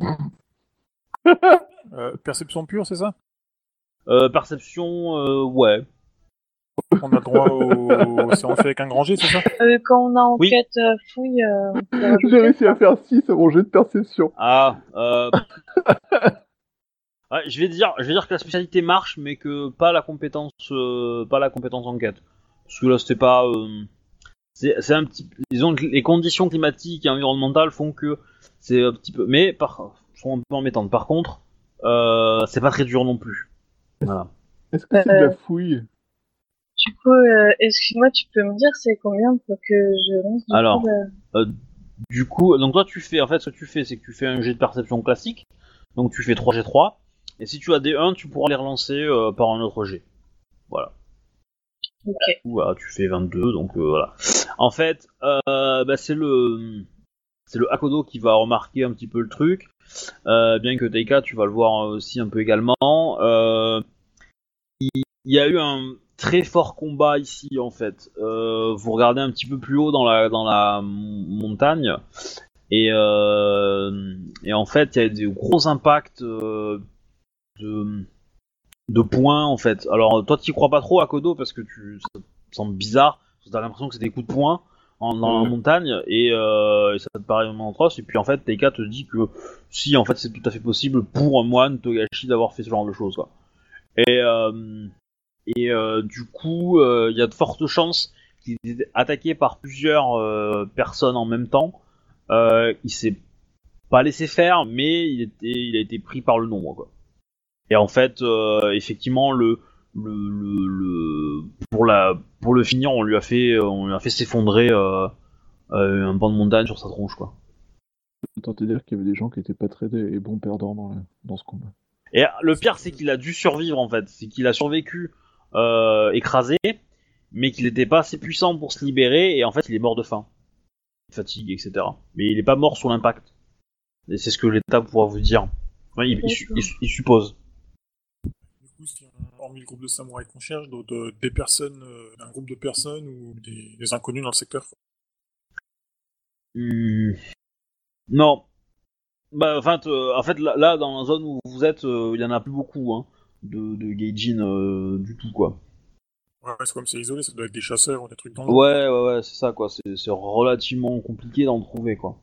Euh, perception pure, c'est ça?
Euh, perception, euh, ouais.
On a droit au. C'est on fait avec un grand G, c'est ça?
Euh, quand on a
Oui.
enquête euh, fouille, euh,
J'ai réussi à faire 6 à mon jet de perception.
Ah, euh... ouais, je vais dire, je vais dire que la spécialité marche, mais que pas la compétence, euh, pas la compétence enquête. Parce que là, c'était pas. euh, C'est un petit. Disons que les conditions climatiques et environnementales font que c'est un petit peu. Mais par sont un peu embêtantes. Par contre, euh, c'est pas très dur non plus. Voilà.
Est-ce que c'est de
Euh,
la fouille?
Du coup, euh, excuse-moi, tu peux me dire c'est combien pour que je lance du
Alors.
coup,
Du coup, donc toi tu fais, en fait, ce que tu fais, c'est que tu fais un jet de perception classique. Donc tu fais 3 G3. Et si tu as des 1, tu pourras les relancer euh, par un autre jet. Voilà.
Ok.
Voilà, tu fais 22, donc euh, voilà. En fait, euh, bah, c'est le c'est le Hakodo qui va remarquer un petit peu le truc, Euh, bien que Taika, tu vas le voir aussi un peu également. Il, y a eu un très fort combat ici, en fait. Vous regardez un petit peu plus haut dans la dans la montagne, et et en fait, il y a des gros impacts de de points en fait. Alors toi tu crois pas trop à Kodo parce que tu ça te semble bizarre, t'as l'impression que c'est des coups de poing en, dans la montagne et, euh, et ça te paraît vraiment atroce et puis en fait Teika te dit que si en fait c'est tout à fait possible pour un moine Togashi d'avoir fait ce genre de choses quoi. Et euh, et euh, du coup euh, il y a de fortes chances qu'il ait été attaqué par plusieurs euh, personnes en même temps. Euh, il s'est pas laissé faire mais il était il a été pris par le nombre quoi. Et en fait, euh, effectivement, le, le, le, le- pour la pour le finir, on lui a fait on lui a fait s'effondrer euh, euh, un banc de montagne sur sa tronche quoi.
De dire qu'il y avait des gens qui étaient pas très des bons perdants dans, la- dans ce combat.
Et le pire, c'est qu'il a dû survivre en fait, c'est qu'il a survécu euh, écrasé, mais qu'il n'était pas assez puissant pour se libérer et en fait, il est mort de faim, fatigue, etc. Mais il est pas mort sous l'impact. Et c'est ce que l'État pourra vous dire. Il, il il suppose.
Du coup, si on, hormis le groupe de samouraïs qu'on cherche, d'autres- de- des personnes, euh, un groupe de personnes ou des, des inconnus dans le secteur
Hmm. Non. Bah, en fait, là, là, dans la zone où vous êtes, euh, il y en a plus beaucoup, hein, de, de Gaijin euh, du tout, quoi.
Ouais, c'est comme c'est isolé, ça doit être des chasseurs ou des trucs dans le
Ouais, ouais, ouais, c'est ça, quoi. C'est c'est relativement compliqué d'en trouver, quoi.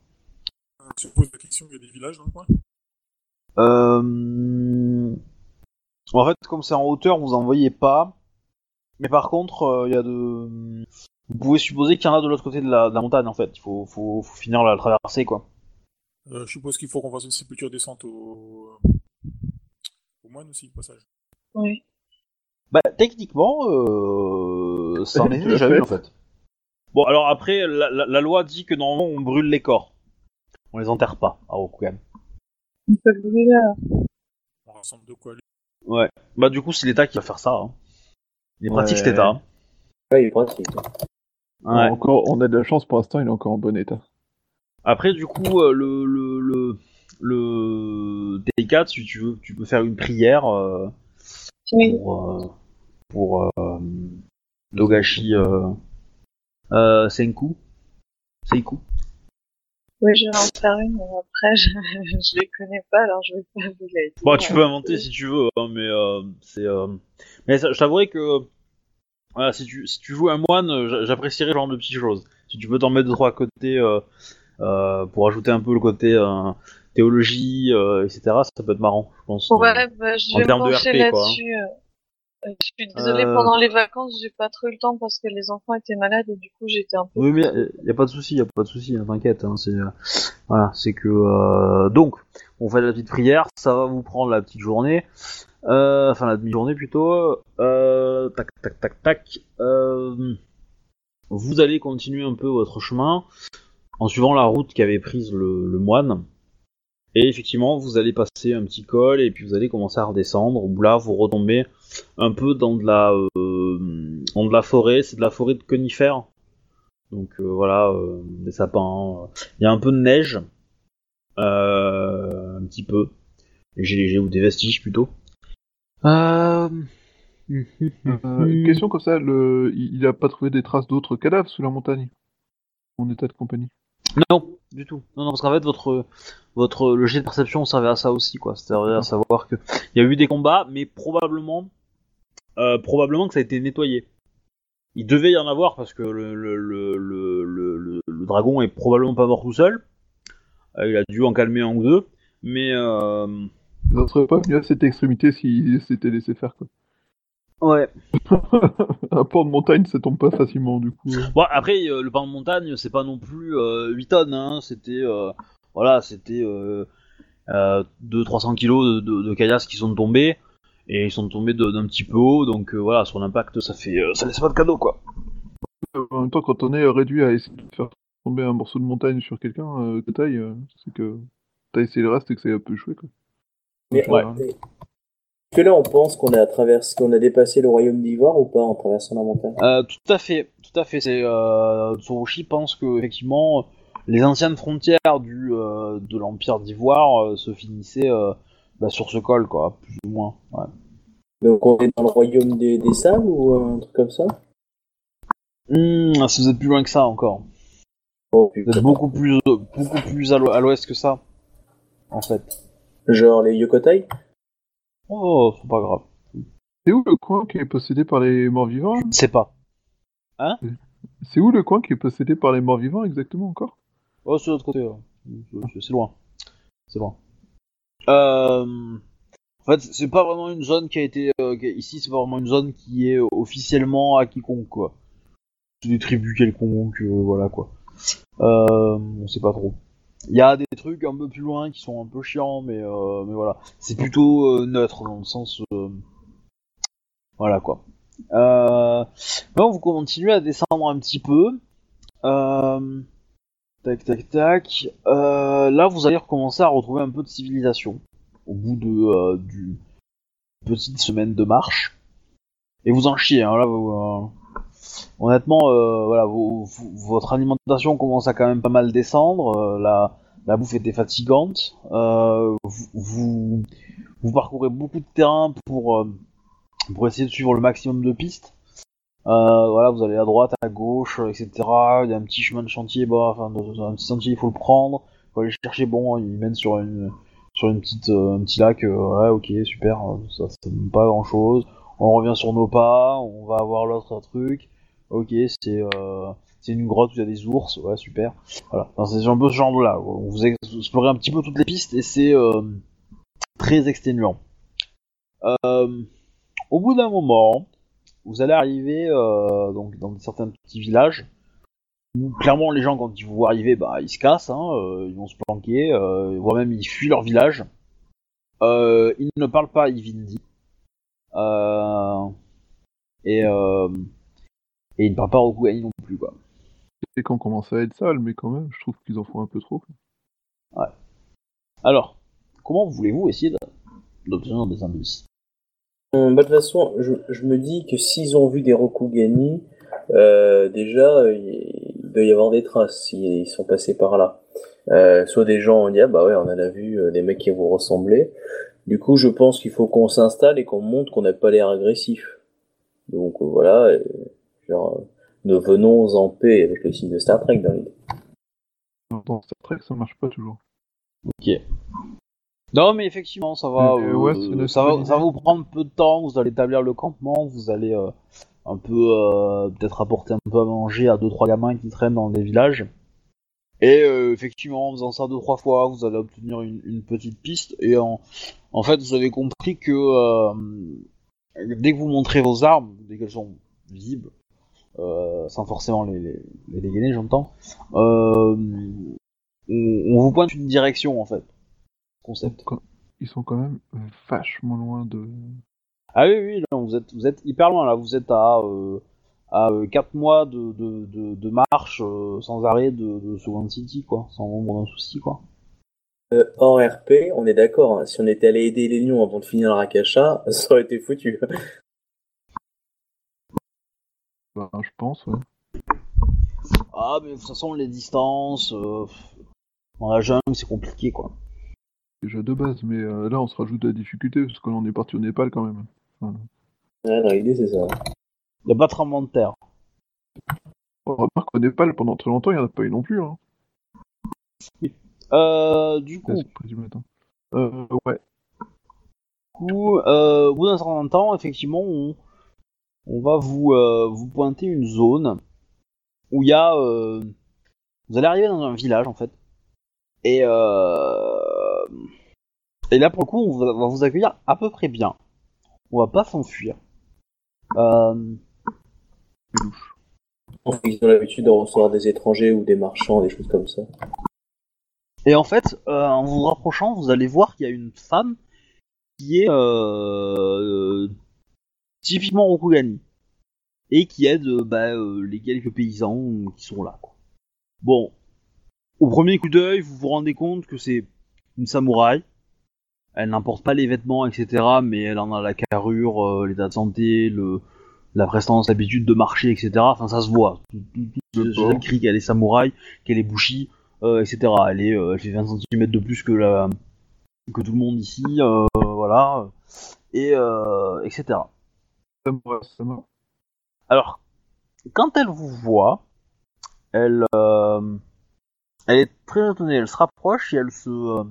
Tu poses la question, il y a des villages dans le coin?
Euh... En fait, comme c'est en hauteur, vous en voyez pas. Mais par contre, il y a de. Vous pouvez supposer qu'il y en a de l'autre côté de la, de la montagne, en fait. Il faut, faut, faut finir la traversée, quoi.
Euh, je suppose qu'il faut qu'on fasse une sépulture descente au... au moine aussi, au passage.
Oui.
Bah, techniquement, euh... ça en est déjà eu, en fait. Bon, alors après, la, la- la loi dit que normalement, on brûle les corps. On les enterre pas, à Rokugan.
On peut le brûler là.
On rassemble de quoi lui
Ouais. Bah, du coup, c'est l'État qui va faire ça. Hein. Il est pratique,
Ouais.
cet État. hein.
Ouais, il est pratique.
Ouais.
Encore, on a de la chance pour l'instant, il est encore en bon état.
Après, du coup, euh, le, le, le, le T4, si tu veux, tu peux faire une prière euh,
Oui.
pour, euh, pour euh, Dogashi euh, euh, Senku. Seiku.
Oui, je vais en faire une, mais après, je, je les connais pas, alors je vais pas vous les dire.
Bon, tu peux inventer si tu veux, hein, mais euh, c'est. euh, Mais ça- je t'avouerai que voilà, si tu si tu joues un moine, j'a- j'apprécierais ce genre de petites choses. Si tu peux t'en mettre deux trois à côté euh, euh, pour ajouter un peu le côté euh, théologie, euh, etc. Ça peut être marrant, je pense.
Ouais, bah, je
en
vais me pencher
hein.
là-dessus. Euh. Euh, Je suis désolée,
Euh.
pendant les vacances, j'ai pas trop eu le temps parce que les enfants étaient malades et du coup, j'étais un peu...
Oui, mais il y a pas de souci, y a pas de souci, hein, t'inquiète. Hein, c'est euh, voilà, c'est que euh, donc on fait la petite prière, ça va vous prendre la petite journée, euh, enfin la demi-journée plutôt. Euh, tac, tac, tac, tac. Euh, vous allez continuer un peu votre chemin en suivant la route qu'avait prise le, le moine. Et effectivement, vous allez passer un petit col et puis vous allez commencer à redescendre. Où là, vous retombez un peu dans de la, euh, dans de la forêt. C'est de la forêt de conifères. Donc euh, voilà, euh, des sapins. Il y a un peu de neige, euh, un petit peu, léger léger ou des vestiges plutôt. Euh...
Euh, question comme ça, le... il il a pas trouvé des traces d'autres cadavres sous la montagne En état de compagnie?
Non, du tout. Non, non, parce qu'en fait, votre, votre, le jet de perception servait à ça aussi, quoi. Servait à savoir que il y a eu des combats, mais probablement, euh, probablement que ça a été nettoyé. Il devait y en avoir parce que le, le, le, le, le, le- le dragon est probablement pas mort tout seul. Euh, il a dû en calmer un ou deux, mais euh...
Pas venus à cette extrémité s'ils s'étaient laissés faire quoi.
Ouais.
Un port de montagne, ça tombe pas facilement du coup. euh.
Bon, après, euh, le pain de montagne, c'est pas non plus euh, 8 tonnes, hein. C'était, euh, voilà, c'était euh, euh, 200-300 kilos de, de, de caillasses qui sont tombés. Et ils sont tombés d'un petit peu haut, donc euh, voilà, sur l'impact, ça fait, euh, ça laisse pas de cadeau, quoi.
En même temps, quand on est réduit à essayer de faire tomber un morceau de montagne sur quelqu'un euh, de taille, euh, c'est que t'as essayé le reste et que ça a un peu échoué quoi.
Mais
Ouais.
Que là, on pense qu'on a traversé, qu'on a dépassé le royaume d'Ivoire ou pas en traversant la montagne?
Euh, tout à fait, tout à fait. C'est euh, Tsurushi pense que effectivement, les anciennes frontières du euh, de l'empire d'Ivoire se finissaient bah, sur ce col, quoi, plus ou moins. Ouais.
Donc, on est dans le royaume des, des sables ou un truc comme ça?
Hmm, ça vous êtes plus loin que ça encore.
Oh,
Vous êtes beaucoup plus, beaucoup plus à l'ouest que ça, en fait.
Genre les Yokotai?
Oh, c'est pas grave.
C'est où le coin qui est possédé par les morts vivants
Je ne sais pas.
C'est où le coin qui est possédé par les morts vivants exactement encore?
Oh, c'est de l'autre côté. C'est- loin. C'est loin. Euh... En fait, c'est pas vraiment une zone qui a été... euh, Ici, c'est pas vraiment une zone qui est officiellement à quiconque, quoi. C'est des tribus quelconques, euh, voilà, quoi. Euh... On sait pas trop. Il y a des trucs un peu plus loin qui sont un peu chiants, mais, euh, voilà. C'est plutôt euh, neutre, dans le sens... euh, Voilà, quoi. Bon, vous continuez à descendre un petit peu. Tac, tac, tac. Là, vous allez recommencer à retrouver un peu de civilisation au bout de petite semaine de marche. Et vous en chiez. Hein, là, vous, honnêtement, euh, voilà, vous- votre alimentation commence à quand même pas mal descendre. euh, la, bouffe était fatigante. euh, vous, parcourez beaucoup de terrain pour pour essayer de suivre le maximum de pistes. Voilà, vous allez à droite, à gauche, etc. Il y a un petit chemin de chantier, bah, un petit sentier, il faut le prendre. Il faut aller chercher, bon, il mène sur une, sur une petite, un petit lac. ouais, ok, super, ça, ça donne pas grand chose. On revient sur nos pas, on va avoir l'autre truc. Ok, c'est, euh, c'est une grotte où il y a des ours, ouais, super. Voilà, c'est un peu ce genre de là. Vous explorez un petit peu toutes les pistes et c'est, euh, très exténuant. Euh, au bout d'un moment, vous allez arriver donc dans certains petits villages où clairement les gens quand ils vous voient arriver, bah ils se cassent, hein, ils vont se planquer, voire même ils fuient leur village. Ils ne parlent pas Ivindi. Euh, et, et ils ne parlent pas Rokugani non plus quoi.
C'est quand on commence à être sale, mais quand même, je trouve qu'ils en font un peu trop. quoi.
Alors, comment voulez-vous essayer d'obtenir des indices?
Hum, bah, de toute façon, je, je me dis que s'ils ont vu des Rokugani, euh, déjà, euh, il il doit y avoir des traces s'ils ils sont passés par là. Euh, soit des gens ont dit, ah bah ouais, on en a vu euh, des mecs qui vous ressemblaient. Du coup, je pense qu'il faut qu'on s'installe et qu'on montre qu'on n'a pas l'air agressif. Donc euh, voilà, genre, euh, nous venons en paix avec le signe de Star Trek dans l'idée.
Dans Star Trek, ça marche pas toujours.
Ok. Non, mais effectivement, ça va, euh,
ouais,
ça, va ça vous prendre peu de temps. Vous allez établir le campement, vous allez euh, un peu euh, peut-être apporter un peu à manger à deux trois gamins qui traînent dans des villages. Et euh, effectivement, en faisant ça deux trois fois, vous allez obtenir une, une petite piste. Et en, en fait, vous avez compris que euh, dès que vous montrez vos armes, dès qu'elles sont visibles, euh, sans forcément les, les, les dégainer, j'entends, euh, on, on vous pointe une direction en fait. Concept.
Ils sont quand même vachement loin de.
Ah oui, oui, non, vous êtes, vous êtes hyper loin là. Vous êtes à, euh, à 4 mois de, de, de, de marche euh, sans arrêt de, de Second City, quoi. Sans nombre d'un souci, quoi.
Euh, hors RP, on est d'accord, hein, si on était allé aider les lions avant de finir le Rakasha, ça aurait été foutu.
Bah, je pense, ouais.
Ah, mais de toute façon, les distances. euh, dans la jungle, c'est compliqué, quoi.
Déjà de base, mais euh, là, on se rajoute de la difficulté parce qu'on est parti au Népal quand même.
Ouais, dans l'idée, c'est ça.
Y a pas de tremblement de terre.
On remarque qu'au Népal, pendant très longtemps, il n'y en a pas eu non plus. Hein.
Euh, du coup,
du matin. Euh, ouais.
coup, euh, au bout d'un certain temps, effectivement, on, on va vous, euh, vous pointer une zone où il y a. euh, vous allez arriver dans un village en fait. Et, euh, et là, pour le coup, on va, vous accueillir à peu près bien. On va pas s'enfuir. Euh,
Ils ont l'habitude de recevoir des étrangers ou des marchands, des choses comme ça.
Et en fait, euh, en vous rapprochant, vous allez voir qu'il y a une femme qui est euh, typiquement Rokugani et qui aide euh, bah, euh, les quelques paysans qui sont là. Quoi. Bon, au premier coup d'œil, vous vous rendez compte que c'est une samouraï. Elle n'importe pas les vêtements, etc., mais elle en a la carrure, euh, l'état de santé, le, la prestance, l'habitude de marcher, etc. Enfin, ça se voit. Tout, crie qu'elle est samouraï, qu'elle est bushi, euh, etc. Elle, est, euh, elle fait 20 cm de plus que, la, que tout le monde ici, euh, voilà, et euh, etc. Alors, quand elle vous voit, elle, euh, elle est très étonnée, elle se rapproche et elle se, euh,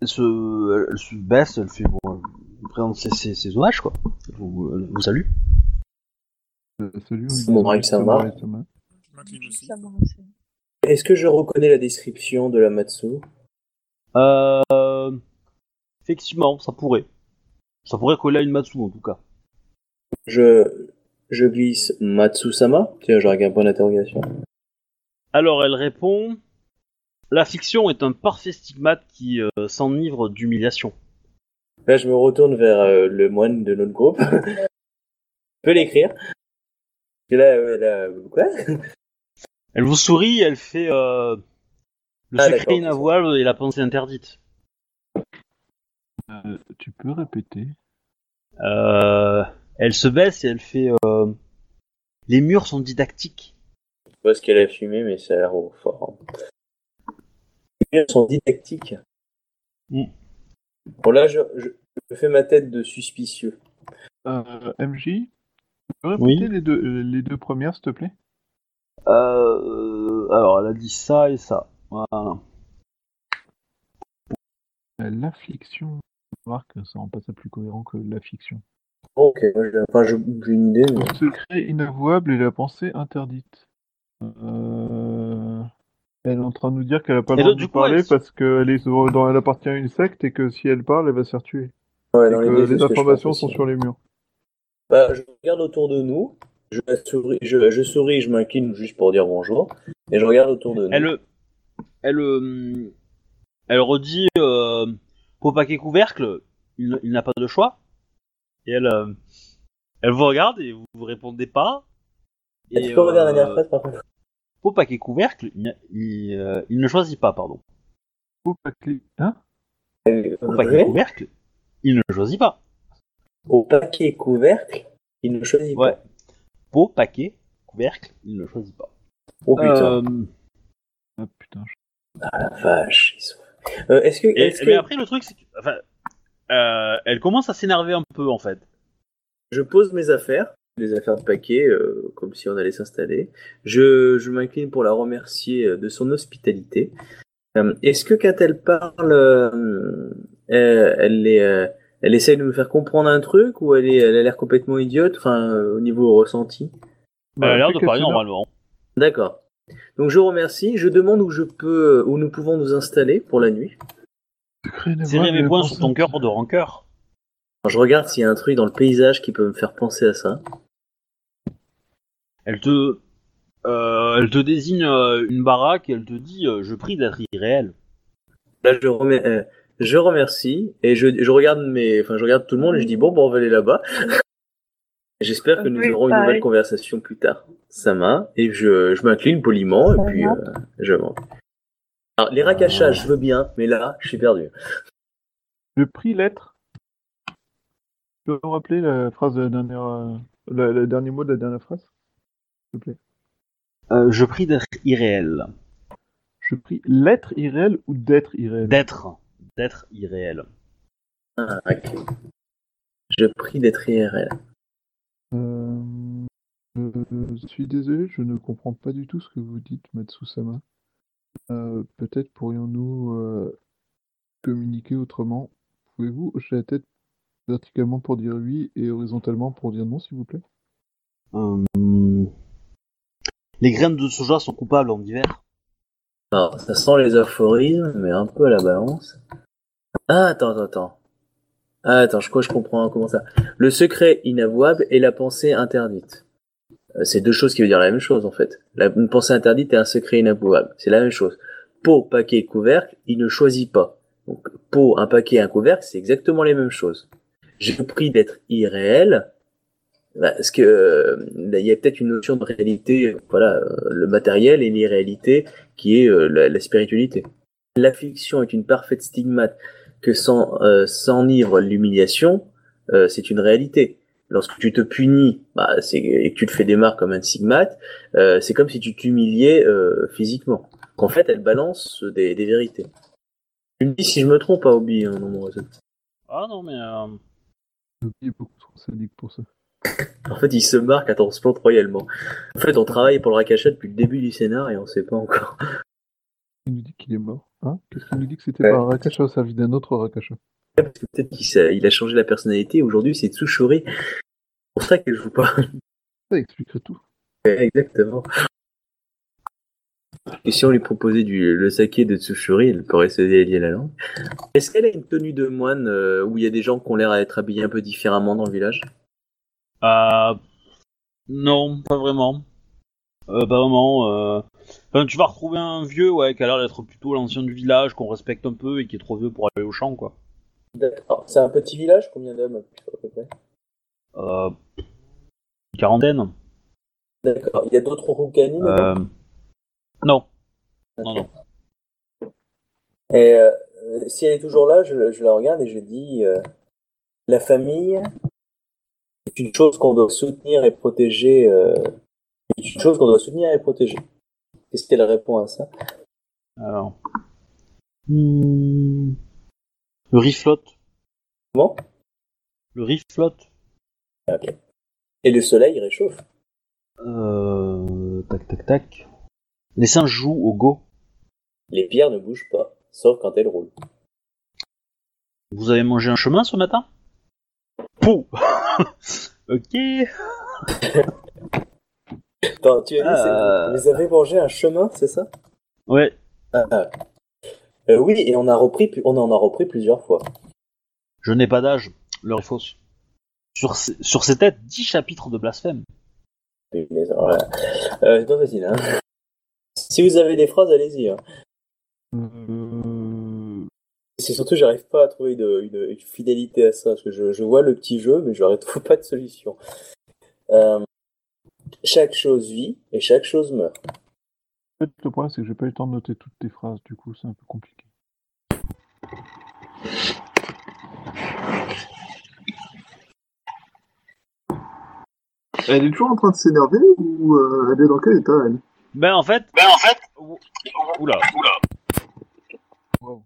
elle se, elle se baisse, elle fait bon, elle vous présente ses, ses, ses hommages quoi. Elle vous, elle vous salue.
euh, salut.
Sama. Est-ce que je reconnais la description de la Matsu?
Euh, effectivement, ça pourrait. Ça pourrait coller à une Matsu en tout cas.
Je, je glisse Matsu-sama Tiens, je regarde un point d'interrogation.
Alors elle répond La fiction est un parfait stigmate qui euh, s'enivre d'humiliation.
Là, je me retourne vers euh, le moine de notre groupe. je peux l'écrire Et là, quoi?
Elle vous sourit, elle fait euh, le
Ah,
secret inavouable et la pensée interdite.
Euh, tu peux répéter
Euh, elle se baisse et elle fait euh, les murs sont didactiques.
Je sais pas ce qu'elle a fumé, mais ça a l'air fort. hein. Les murs sont didactiques.
Mm.
Bon, là, je, je, je fais ma tête de suspicieux.
euh, MJ Tu peux
Oui.
répéter les, deux, les deux premières, s'il te plaît?
Euh, alors elle a dit ça et ça. Voilà.
L'affliction. Remarque, ça rend pas ça plus cohérent que la fiction.
Ok, enfin, j'ai une idée, mais...
Le secret inavouable et la pensée interdite. Euh... Elle est en train de nous dire qu'elle a pas le droit de parler
elle-
parce qu'elle est sur- dans, elle appartient à une secte et que si elle parle, elle va se faire tuer.
Ouais,
Et
dans
que
l'idée, c'est
les informations sont
aussi.
sur les murs.
Bah, je regarde autour de nous, je souris, je, je souris, je m'incline juste pour dire bonjour, et je regarde autour de nous.
Elle, elle, euh, elle redit euh, pour paquet couvercle, il, il n'a pas de choix. Et elle, euh, elle vous regarde et vous, vous répondez pas.
Et tu peux regarder la
euh,
dernière phrase par contre
Pour paquet couvercle, il, n'a- il, euh, il ne choisit pas, pardon.
Pas cli- Hein
Euh,
Pour paquet couvercle, il ne choisit pas.
Au paquet couvercle, il ne choisit
Ouais.
pas.
Pour paquet couvercle, il ne choisit pas.
Oh putain,
Euh,
Ah putain. je-
la vache. ils sont- Euh, est-ce que,
et,
est-ce que
mais après, le truc, c'est que. Enfin, euh, elle commence à s'énerver un peu, en fait.
je pose mes affaires, les affaires de paquet, euh, comme si on allait s'installer. Je, je m'incline pour la remercier de son hospitalité. Euh, est-ce que quand elle parle, elle est, euh, elle essaye de me faire comprendre un truc ou elle est, elle a l'air complètement idiote, enfin euh, au niveau ressenti?
Elle a l'air
fais
de parler normalement.
D'accord. Donc je remercie. Je demande où je peux, où nous pouvons nous installer pour la nuit.
Serrer mes poings sur ton cœur de rancœur.
Je regarde s'il y a un truc dans le paysage qui peut me faire penser à ça.
Elle te, euh, elle te désigne euh, une baraque et elle te dit euh, Je prie d'être irréel.
Là, je, remets, euh, je remercie et je, je regarde mes, enfin, je regarde tout le monde et je dis bon, bon on va aller là-bas. J'espère que nous
Oui,
aurons une nouvelle conversation plus tard. Ça m'a et je, je m'incline poliment et puis euh, je monte. Alors les racachages, je veux bien, mais là, je suis perdu.
Je prie l'être. Tu peux me rappeler la phrase de la dernière, euh, le, le dernier mot de la dernière phrase S'il te plaît?
Euh, je prie d'être irréel.
Je prie l'être irréel ou d'être irréel?
D'être. D'être irréel.
Ah, ok. Je prie d'être IRL.
Euh, je suis désolé, je ne comprends pas du tout ce que vous dites, Matsusama. Euh, Peut-être pourrions-nous euh, communiquer autrement. Pouvez-vous hocher la tête verticalement pour dire oui et horizontalement pour dire non, s'il vous plaît?
Euh, les graines de soja sont coupables en hiver.
Alors, ça sent les aphorismes, mais un peu à la balance. Ah, attends, attends, attends. Ah, attends, je crois que je comprends comment ça. Le secret inavouable et la pensée interdite. Euh, C'est deux choses qui veulent dire la même chose, en fait. La, une pensée interdite et un secret inavouable. C'est la même chose. Pot, paquet, couvercle, il ne choisit pas. Donc, pot, un paquet, un couvercle, c'est exactement les mêmes choses. J'ai pris d'être irréel, bah, parce que euh, il y a peut-être une notion de réalité, voilà, euh, le matériel et l'irréalité qui est euh, la, la spiritualité. L'affliction est une parfaite stigmate que sans euh, s'enivre l'humiliation, euh, c'est une réalité. Lorsque tu te punis bah, c'est- et que tu te fais des marques comme un stigmate, euh, c'est comme si tu t'humiliais euh, physiquement. Qu'en fait, elle balance des, des vérités. Tu me dis si je me trompe, pas Obi, hein, non.
Ah non, mais. euh,
Il est beaucoup trop sadique pour ça.
En fait, il se marque, attends, on se plante royalement. En fait, on travaille pour le Rakasha depuis le début du scénar et on sait pas encore.
Il nous dit qu'il est mort. Hein Qu'est-ce qu'il nous dit que c'était
Ouais.
pas un Rakasha au service d'un autre Rakasha
Parce que peut-être qu'il a changé la personnalité. Aujourd'hui, c'est Tsushori. C'est pour ça qu'elle joue pas.
Ça expliquerait tout.
Exactement. Et si on lui proposait du, le saké de Tsushuri, elle pourrait se délier la langue. Est-ce qu'elle a une tenue de moine euh, où il y a des gens qui ont l'air à être habillés un peu différemment dans le village?
Euh, non, pas vraiment. Euh, pas vraiment. Euh... Enfin, tu vas retrouver un vieux, ouais, qui a l'air d'être plutôt l'ancien du village, qu'on respecte un peu et qui est trop vieux pour aller au champ, quoi.
D'accord. C'est un petit village Combien d'hommes à peu près
Euh... Une quarantaine.
D'accord. Il y a d'autres Rukani
Euh... Non. Non, non.
Et euh, euh, si elle est toujours là, je, je la regarde et je dis euh, la famille est une chose qu'on doit soutenir et protéger. Euh, est une chose qu'on doit soutenir et protéger. Qu'est-ce qu'elle répond à ça?
Alors. Hmm. Le riz flotte.
Comment?
Le riz flotte.
Ok. Et le soleil réchauffe.
Euh... Tac, tac, tac. Les singes jouent au go.
Les pierres ne bougent pas, sauf quand elles roulent.
Vous avez mangé un chemin ce matin? Pouh Ok.
Attends, tu as dit,
Euh.
vous avez mangé un chemin, c'est ça?
Ouais.
Ah. Euh, oui, et on, a repris, on en a repris plusieurs fois.
Je n'ai pas d'âge, l'heure est fausse. Sur, ces- sur ces têtes, 10 chapitres de blasphème.
Mais, voilà. Euh, c'est pas facile, hein. Si vous avez des phrases, allez-y. hein.
Euh,
C'est surtout, j'arrive pas à trouver une, une- une fidélité à ça, parce que je, je vois le petit jeu, mais je ne trouve pas de solution. Euh, chaque chose vit et chaque chose meurt.
En fait, le problème, c'est que j'ai pas eu le temps de noter toutes tes phrases, du coup, c'est un peu compliqué.
Elle est toujours en train de s'énerver ou euh, elle est dans quel état elle?
Ben en fait. Ben en fait. Oula.
Wow.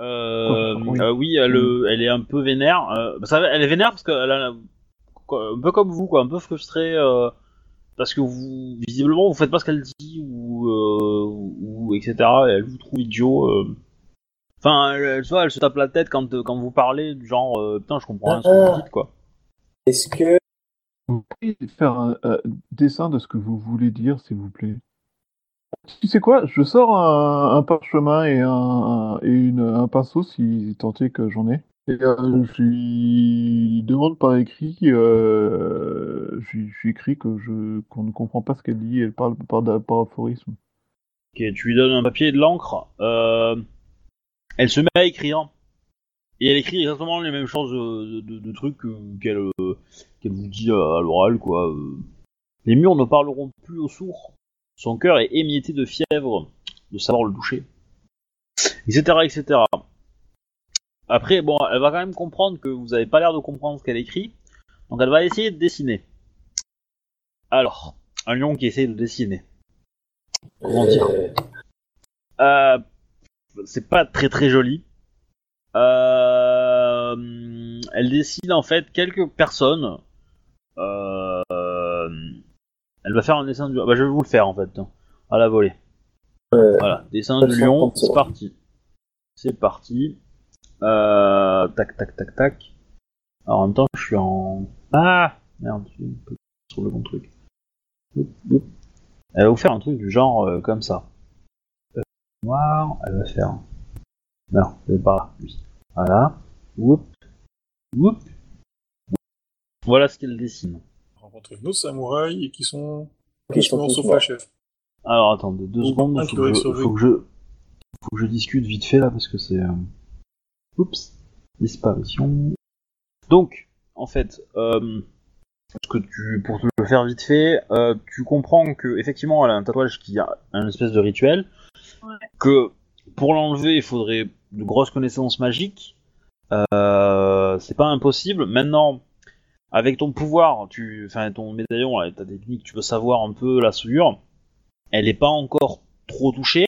Euh,
Oui.
euh, oui, elle, euh, elle est un peu vénère. Euh, bah, elle est vénère parce qu'elle a un peu comme vous, quoi, un peu frustrée euh, parce que vous visiblement vous faites pas ce qu'elle dit ou, euh, ou, ou etc. Et elle vous trouve idiot. euh. Enfin, elle, elle- tu vois, elle se tape la tête quand euh, quand vous parlez du genre euh, putain, je comprends rien ce que vous dites quoi.
Est-ce que
Vous pouvez faire un, un dessin de ce que vous voulez dire, s'il vous plaît Tu sais quoi Je sors un, un parchemin et, un, un- et une, un pinceau, si tant est que j'en ai. Euh, je lui demande par écrit, euh, je, lui- écris que je qu'on ne comprend pas ce qu'elle dit, elle parle par, aphorisme.
Ok, tu lui donnes un papier et de l'encre. Euh, elle se met à écrire. Et elle écrit exactement les mêmes choses de, de- trucs euh, qu'elle euh, vous dit à, l'oral, quoi. euh. Les murs ne parleront plus au sourd. Son cœur est émietté de fièvre de savoir le toucher. Etc. etc. Après, bon, elle va quand même comprendre que vous avez pas l'air de comprendre ce qu'elle écrit. Donc elle va essayer de dessiner. Alors, un lion qui essaie de dessiner. Comment dire
Euh,
euh, c'est pas très très joli. Euh, elle décide en fait quelques personnes. Euh, elle va faire un dessin du. Bah, je vais vous le faire en fait, hein, à la volée. Voilà, dessin de lion, c'est parti. C'est parti. Euh, tac tac tac tac. Alors en même temps, je suis en. Ah merde, je suis un peu sur le bon truc. Oup, oup. Elle va vous faire un truc du genre euh, comme ça. Euh, Noir, elle va faire. Non, c'est pas là, lui. Voilà. Oup. Oup. Voilà ce qu'elle dessine.
Rencontrer nos samouraïs et qui sont
Qui sont
sauf la chef.
Alors attendez deux
Ou
secondes, faut que, je, faut que je faut que je discute vite fait là parce que c'est euh, oups disparition. Donc en fait euh, que tu pour te le faire vite fait, euh, tu comprends que effectivement elle a un tatouage qui a un espèce de rituel
Ouais.
que pour l'enlever il faudrait de grosses connaissances magiques. Euh, c'est pas impossible. Maintenant avec ton pouvoir, tu, enfin ton médaillon, là, ta technique, tu peux savoir un peu la souillure. Elle est pas encore trop touchée,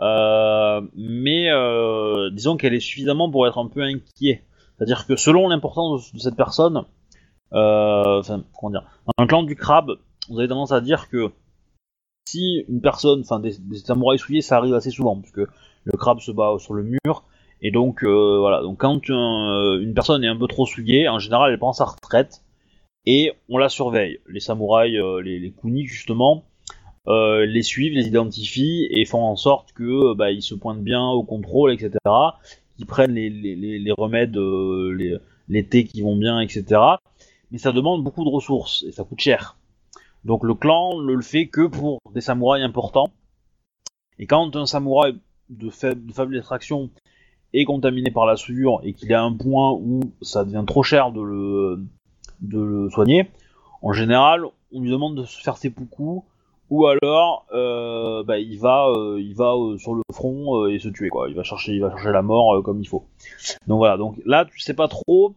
mais euh, disons qu'elle est suffisamment pour être un peu inquiet. C'est-à-dire que selon l'importance de, cette personne, euh, enfin comment dire, dans le clan du crabe, vous avez tendance à dire que si une personne, enfin des, samouraïs souillés, ça arrive assez souvent, puisque le crabe se bat sur le mur, et donc euh, voilà, donc quand un- une personne est un peu trop souillée, en général elle prend sa retraite et on la surveille. Les samouraïs, euh, les, les kunis justement, euh, les suivent, les identifient et font en sorte que euh, bah, ils se pointent bien au contrôle, etc. Qu'ils prennent les, remèdes, euh, les, les thés qui vont bien, etc. Mais ça demande beaucoup de ressources et ça coûte cher. Donc le clan ne le fait que pour des samouraïs importants. Et quand un samouraï de faible, de faible extraction est contaminé par la souillure et qu'il est à un point où ça devient trop cher de le, de le soigner, en général, on lui demande de se faire ses poucous ou alors euh, bah, il va, euh, il va euh, sur le front euh, et se tuer quoi. Il va chercher, il va chercher la mort comme il faut. Donc voilà. Donc là, tu sais pas trop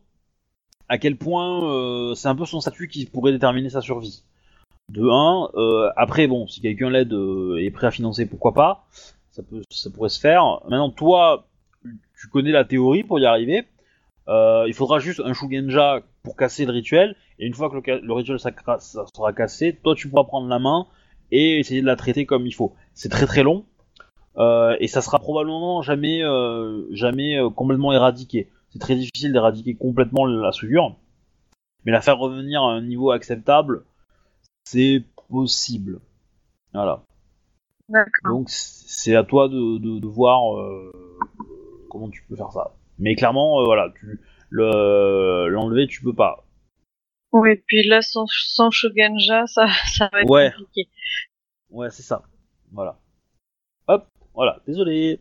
à quel point c'est un peu son statut qui pourrait déterminer sa survie. De 1, euh, après bon, si quelqu'un l'aide et est prêt à financer, pourquoi pas, ça peut, ça pourrait se faire. Maintenant, toi, tu connais la théorie pour y arriver. Il faudra juste un Shugenja pour casser le rituel, et une fois que le, rituel sera cassé, toi tu pourras prendre la main et essayer de la traiter comme il faut. C'est très très long, euh, et ça sera probablement jamais, euh, jamais euh, complètement éradiqué. C'est très difficile d'éradiquer complètement la souillure, mais la faire revenir à un niveau acceptable, c'est possible. Voilà. Donc c'est à toi de, de, de voir euh, comment tu peux faire ça. Mais clairement, voilà, tu le l'enlever, tu peux pas.
Oui, puis là, sans, sans Shogunja, ça, ça va être
Ouais.
compliqué.
Ouais, c'est ça. Voilà. Hop, voilà. Désolé.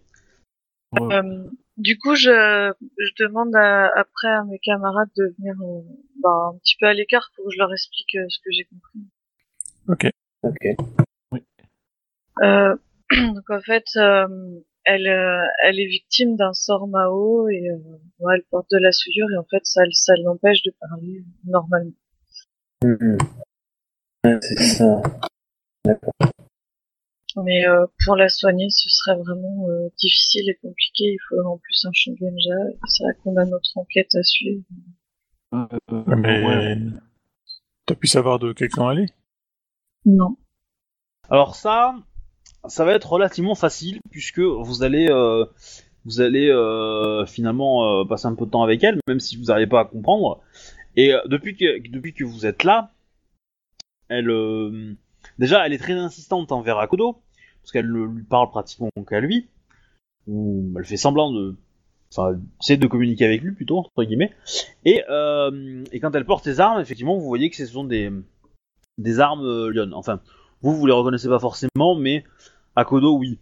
Ouais.
Euh, du coup, je, je demande à- après à mes camarades de venir euh, bah, un petit peu à l'écart pour que je leur explique euh, ce que j'ai compris.
Ok.
Ok.
Euh, donc en fait, euh, elle, euh, elle est victime d'un sort Mao et euh, ouais, elle porte de la souillure et en fait, ça, ça l'empêche de parler normalement.
Mhm. Ouais, c'est ça.
Mais euh, pour la soigner, ce serait vraiment euh, difficile et compliqué. Il faudrait en plus un Shogunja. et C'est vrai qu'on a notre enquête à suivre.
Euh,
Mais
ouais.
t'as pu savoir de quel clan elle est
Non.
Alors ça, ça va être relativement facile puisque vous allez, euh, vous allez euh, finalement euh, passer un peu de temps avec elle, même si vous n'arrivez pas à comprendre. Et depuis que depuis que vous êtes là, elle, déjà, elle est très insistante envers Akodo parce qu'elle lui parle pratiquement qu'à lui, ou elle fait semblant de, enfin, essaie de communiquer avec lui plutôt entre guillemets. Et quand elle porte ses armes, effectivement, vous voyez que ce sont des des armes Lyon. Enfin, vous, vous les reconnaissez pas forcément, mais Akodo, oui.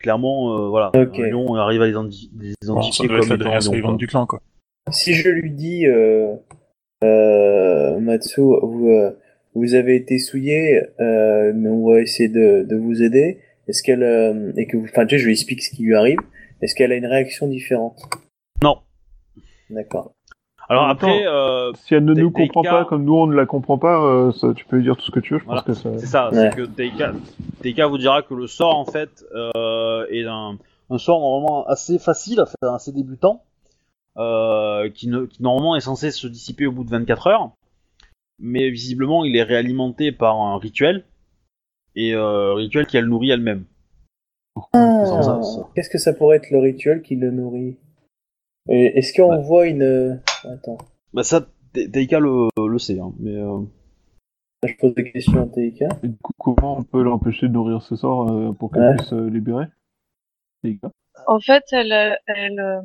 Clairement, euh, voilà.
Ok.
Un lion arrive à les, indi- les
Bon, Ça
identifier
être
comme
la survivante du clan, quoi.
Si je lui dis, euh, euh, Matsu, vous, euh, vous avez été souillé, euh, mais on va essayer de, de vous aider. Est-ce qu'elle, euh, et que vous, enfin, tu sais, je lui explique ce qui lui arrive. Est-ce qu'elle a une réaction différente?
Non.
D'accord.
Alors après,
temps,
euh,
Si elle ne nous comprend pas comme nous on ne la comprend pas, euh, ça, tu peux lui dire tout ce que tu veux. Je
Voilà.
pense que ça.
c'est ça,
Ouais.
c'est que Teika, Teika vous dira que le sort, en fait, euh, est un, un sort normalement assez facile, assez débutant, euh, qui, ne, qui normalement est censé se dissiper au bout de 24 heures, mais visiblement il est réalimenté par un rituel, et euh, rituel qu'elle nourrit elle-même.
Ah. Qu'est-ce que ça pourrait être le rituel qui le nourrit? Est-ce qu'on
Ouais.
voit une, attends,
Bah ça, Teika le, le sait, hein, mais... euh,
je pose des questions à.
Et coup, comment on peut l'empêcher de nourrir ce sort euh, pour qu'elle
Ouais.
puisse euh, libérer
En fait, elle, euh, elle, euh,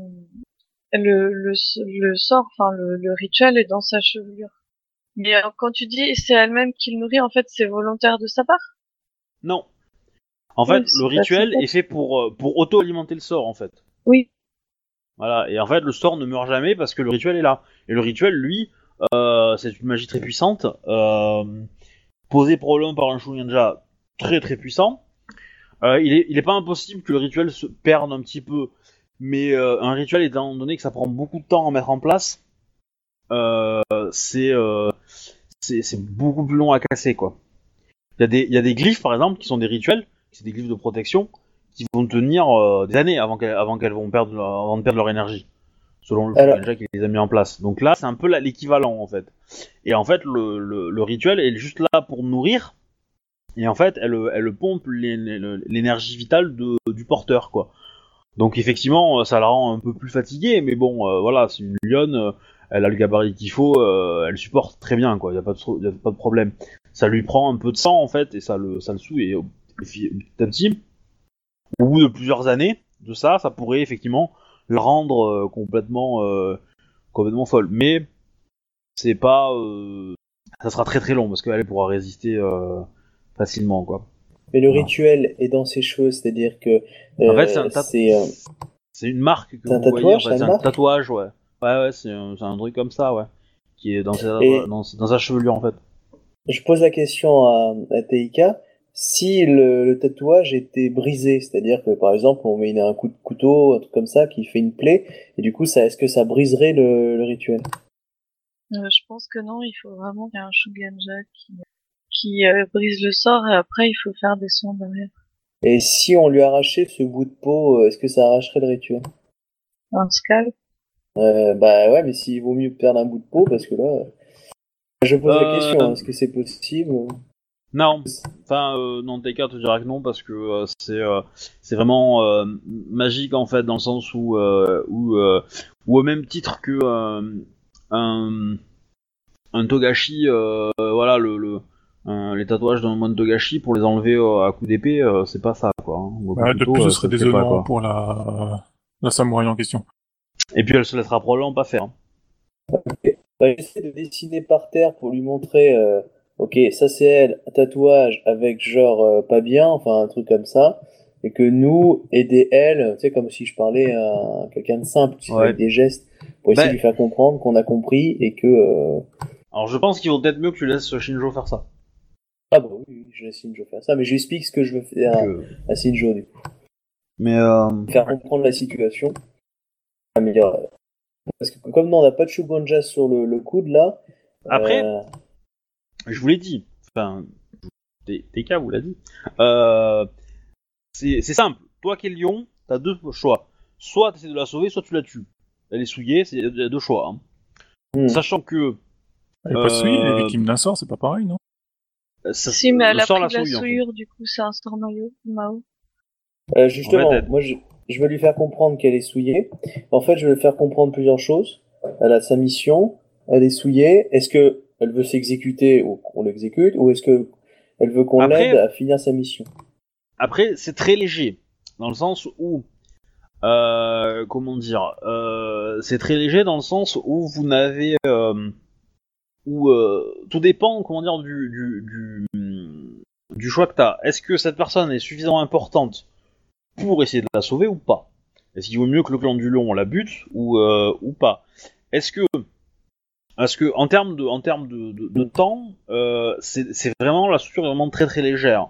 le, le, le sort, enfin le, le rituel est dans sa chevelure. Mais quand tu dis c'est elle-même qui le nourrit, en fait, c'est volontaire de sa part?
Non. En
Oui,
fait, le rituel est fait pour, pour auto-alimenter le sort, en fait.
Oui.
Voilà, et en fait, le sort ne meurt jamais parce que le rituel est là. Et le rituel, lui, euh, c'est une magie très puissante, euh, posée probablement par un Shugenja très très puissant. Euh, il, est, il est pas impossible que le rituel se perde un petit peu, mais un rituel, étant donné que ça prend beaucoup de temps à mettre en place, c'est beaucoup plus long à casser, quoi. Il y, il y a des glyphes, par exemple, qui sont des rituels, c'est des glyphes de protection, qui vont tenir euh, des années avant qu'elles avant qu'elles vont perdre, leur- avant de perdre leur énergie, selon le
Alors-
Shugenja qui les a mis en place. Donc là, c'est un peu la- l'équivalent, en fait. Et en fait, le, le, le rituel est juste là pour nourrir, et en fait, elle, elle pompe l'é- l'é- l'énergie vitale de, du porteur, quoi. Donc effectivement, ça la rend un peu plus fatiguée, mais bon, euh, voilà, c'est une lionne, euh, elle a le gabarit qu'il faut, euh, elle supporte très bien, quoi. Y a pas de, y a pas de problème. Ça lui prend un peu de sang en fait, et ça le, ça le souille. Et, petit à petit, au bout de plusieurs années de ça, ça pourrait effectivement la rendre euh, complètement, euh, complètement folle. Mais c'est pas, euh, ça sera très très long parce qu'elle pourra résister facilement, quoi.
Mais le rituel est dans ses cheveux, c'est-à-dire que
En fait, c'est un
c'est,
une marque que
un
vous voyez,
tatouage,
en fait,
c'est
un
marque
tatouage, ouais. Ouais, ouais, c'est un, truc comme ça, ouais. Qui est dans sa, dans, dans sa chevelure, en fait.
je pose la question à, à TIK. Si le, le tatouage était brisé, c'est-à-dire que par exemple on met une- un coup de couteau, un truc comme ça, qui fait une plaie, et du coup ça, est-ce que ça briserait le, le rituel?
Euh, je pense que non, il faut vraiment qu'il y ait un Shugenja qui, qui euh, brise le sort et après il faut faire des soins derrière.
Et si on lui arrachait ce bout de peau, euh, est-ce que ça arracherait le rituel?
Un scalp?
euh, Bah ouais, mais s'il vaut mieux perdre un bout de peau, parce que là, je pose la question, hein, est-ce que c'est possible
Non, enfin, euh, non, TK te dira que non, parce que euh, c'est euh, c'est vraiment euh, magique, en fait, dans le sens où, euh, où, euh, où au même titre que euh, un, un Togashi, euh, voilà, le, le, Euh, les tatouages d'un moine Togashi pour les enlever euh, à coup d'épée, euh, c'est pas ça quoi. hein.
De plus,
euh,
ce serait
pas,
déshonorant
quoi.
pour la, la samouraï en question.
Et puis elle se laissera probablement pas faire. hein.
Bah, J'essaie de dessiner par terre pour lui montrer, euh, ok, ça c'est elle, un tatouage avec genre euh, pas bien, enfin un truc comme ça, et que nous, aider elle, tu sais, comme si je parlais à quelqu'un de simple, tu sais,
Ouais.
avec des gestes, pour essayer
Ben-
de lui faire comprendre qu'on a compris et que... euh,
Alors je pense qu'il vaut peut-être mieux que tu laisses Shinjo faire ça.
Ah bah oui, je laisse Shinjo faire ça, mais je lui explique ce que je veux faire à,
Que-
à Shinjo, du coup.
Mais euh,
Faire comprendre la situation. Euh, parce que comme non, on n'a pas de Shugonja sur le, le coude, là...
Après,
euh,
je vous l'ai dit, enfin, TK vous l'a dit. Euh, c'est simple. Toi qui es lion, t'as deux choix. Soit t'essaies de la sauver, soit tu la tues. Elle est souillée, c'est il y a deux choix. hein.
Hmm.
Sachant que
Elle est pas souillée, elle
Euh,
est victime d'un sort, c'est pas pareil, non?
euh, ça,
Si, mais elle
le
a pris de la
en fait.
souillure, du coup, c'est un sort Mao. Mao.
Euh, justement,
En fait,
moi je, je veux lui faire comprendre qu'elle est souillée. En fait, je veux lui faire comprendre plusieurs choses. Elle a sa mission, elle est souillée. Est-ce que elle veut s'exécuter ou qu'on l'exécute, ou est-ce que elle veut qu'on l'aide à finir sa mission?
Après, c'est très léger, dans le sens où, euh, comment dire, euh, c'est très léger dans le sens où vous n'avez, euh, où tout dépend, comment dire, du du du, du choix que t'as. Est-ce que cette personne est suffisamment importante pour essayer de la sauver ou pas? Est-ce qu'il vaut mieux que le clan du lion la bute ou ou pas? Est-ce que parce que en termes de en termes de, temps, euh, c'est vraiment la structure est vraiment très très légère.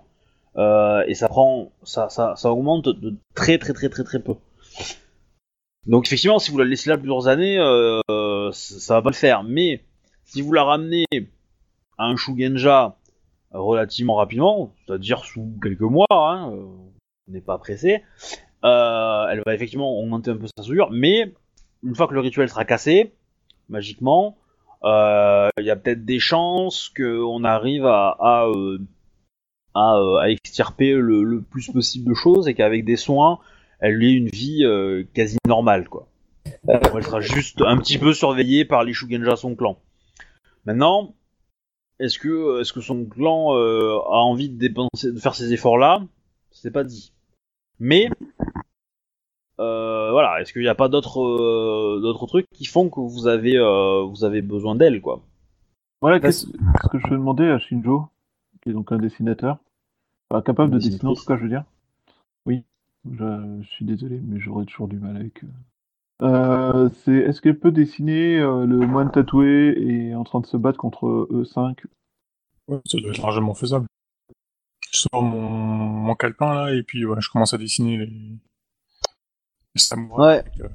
Euh, et ça prend, ça, ça, ça augmente de très très très très très peu. Donc effectivement, si vous la laissez là plusieurs années, euh, ça va pas le faire. Mais si vous la ramenez à un Shugenja relativement rapidement, c'est-à-dire sous quelques mois, hein, euh, on n'est pas pressé, elle va effectivement augmenter un peu sa souillure. Mais une fois que le rituel sera cassé, magiquement, il y a peut-être des chances qu'on arrive à, à euh, à, euh, à extirper le, le plus possible de choses et qu'avec des soins, elle lui ait une vie euh, quasi normale, quoi.
Euh,
Elle sera juste un petit peu surveillée par les Shugenja, son clan. Maintenant, est-ce que, est-ce que son clan euh, a envie de dépenser, de faire ces efforts-là? C'est pas dit. Mais euh, voilà, est-ce qu'il n'y a pas d'autres, euh, d'autres trucs qui font que vous avez, euh, vous avez besoin d'elle, quoi?
Voilà, qu'est-ce ce que je vais demander à Shinjo, qui est donc un dessinateur, enfin, capable de dessiner en tout cas, je veux dire. Oui, je, je suis désolé, mais j'aurais toujours du mal avec. Euh, c'est, est-ce qu'elle peut dessiner euh, le moine tatoué et en train de se battre contre E5
Ouais, ça doit être largement faisable. Je sors mon, mon calepin là et puis ouais, je commence à dessiner les,
Ouais.
avec, euh,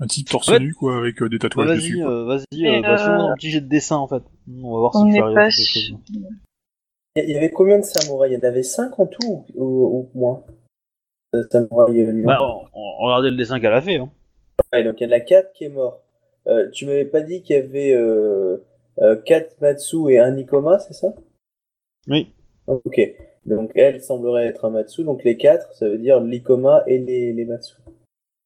un type torse
Ouais.
nu quoi avec euh, des tatouages
Vas-y,
dessus.
euh, vas-y, euh, bah, un petit jet de dessin en fait. On va voir
On
si tu arrives à faire quelque chose.
Il y avait combien de samouraïs? Il y en avait 5 en tout ou, ou moins? De samouraïs lions
Bah, on, on- regardez le dessin qu'elle a fait. Hein.
Ouais, donc il y en a 4 qui est mort. Euh, tu m'avais pas dit qu'il y avait euh, 4 Matsu et un Nikoma, c'est ça?
Oui.
Ok. Donc elle semblerait être un Matsu, donc les 4, ça veut dire l'Ikoma et les, les Matsu.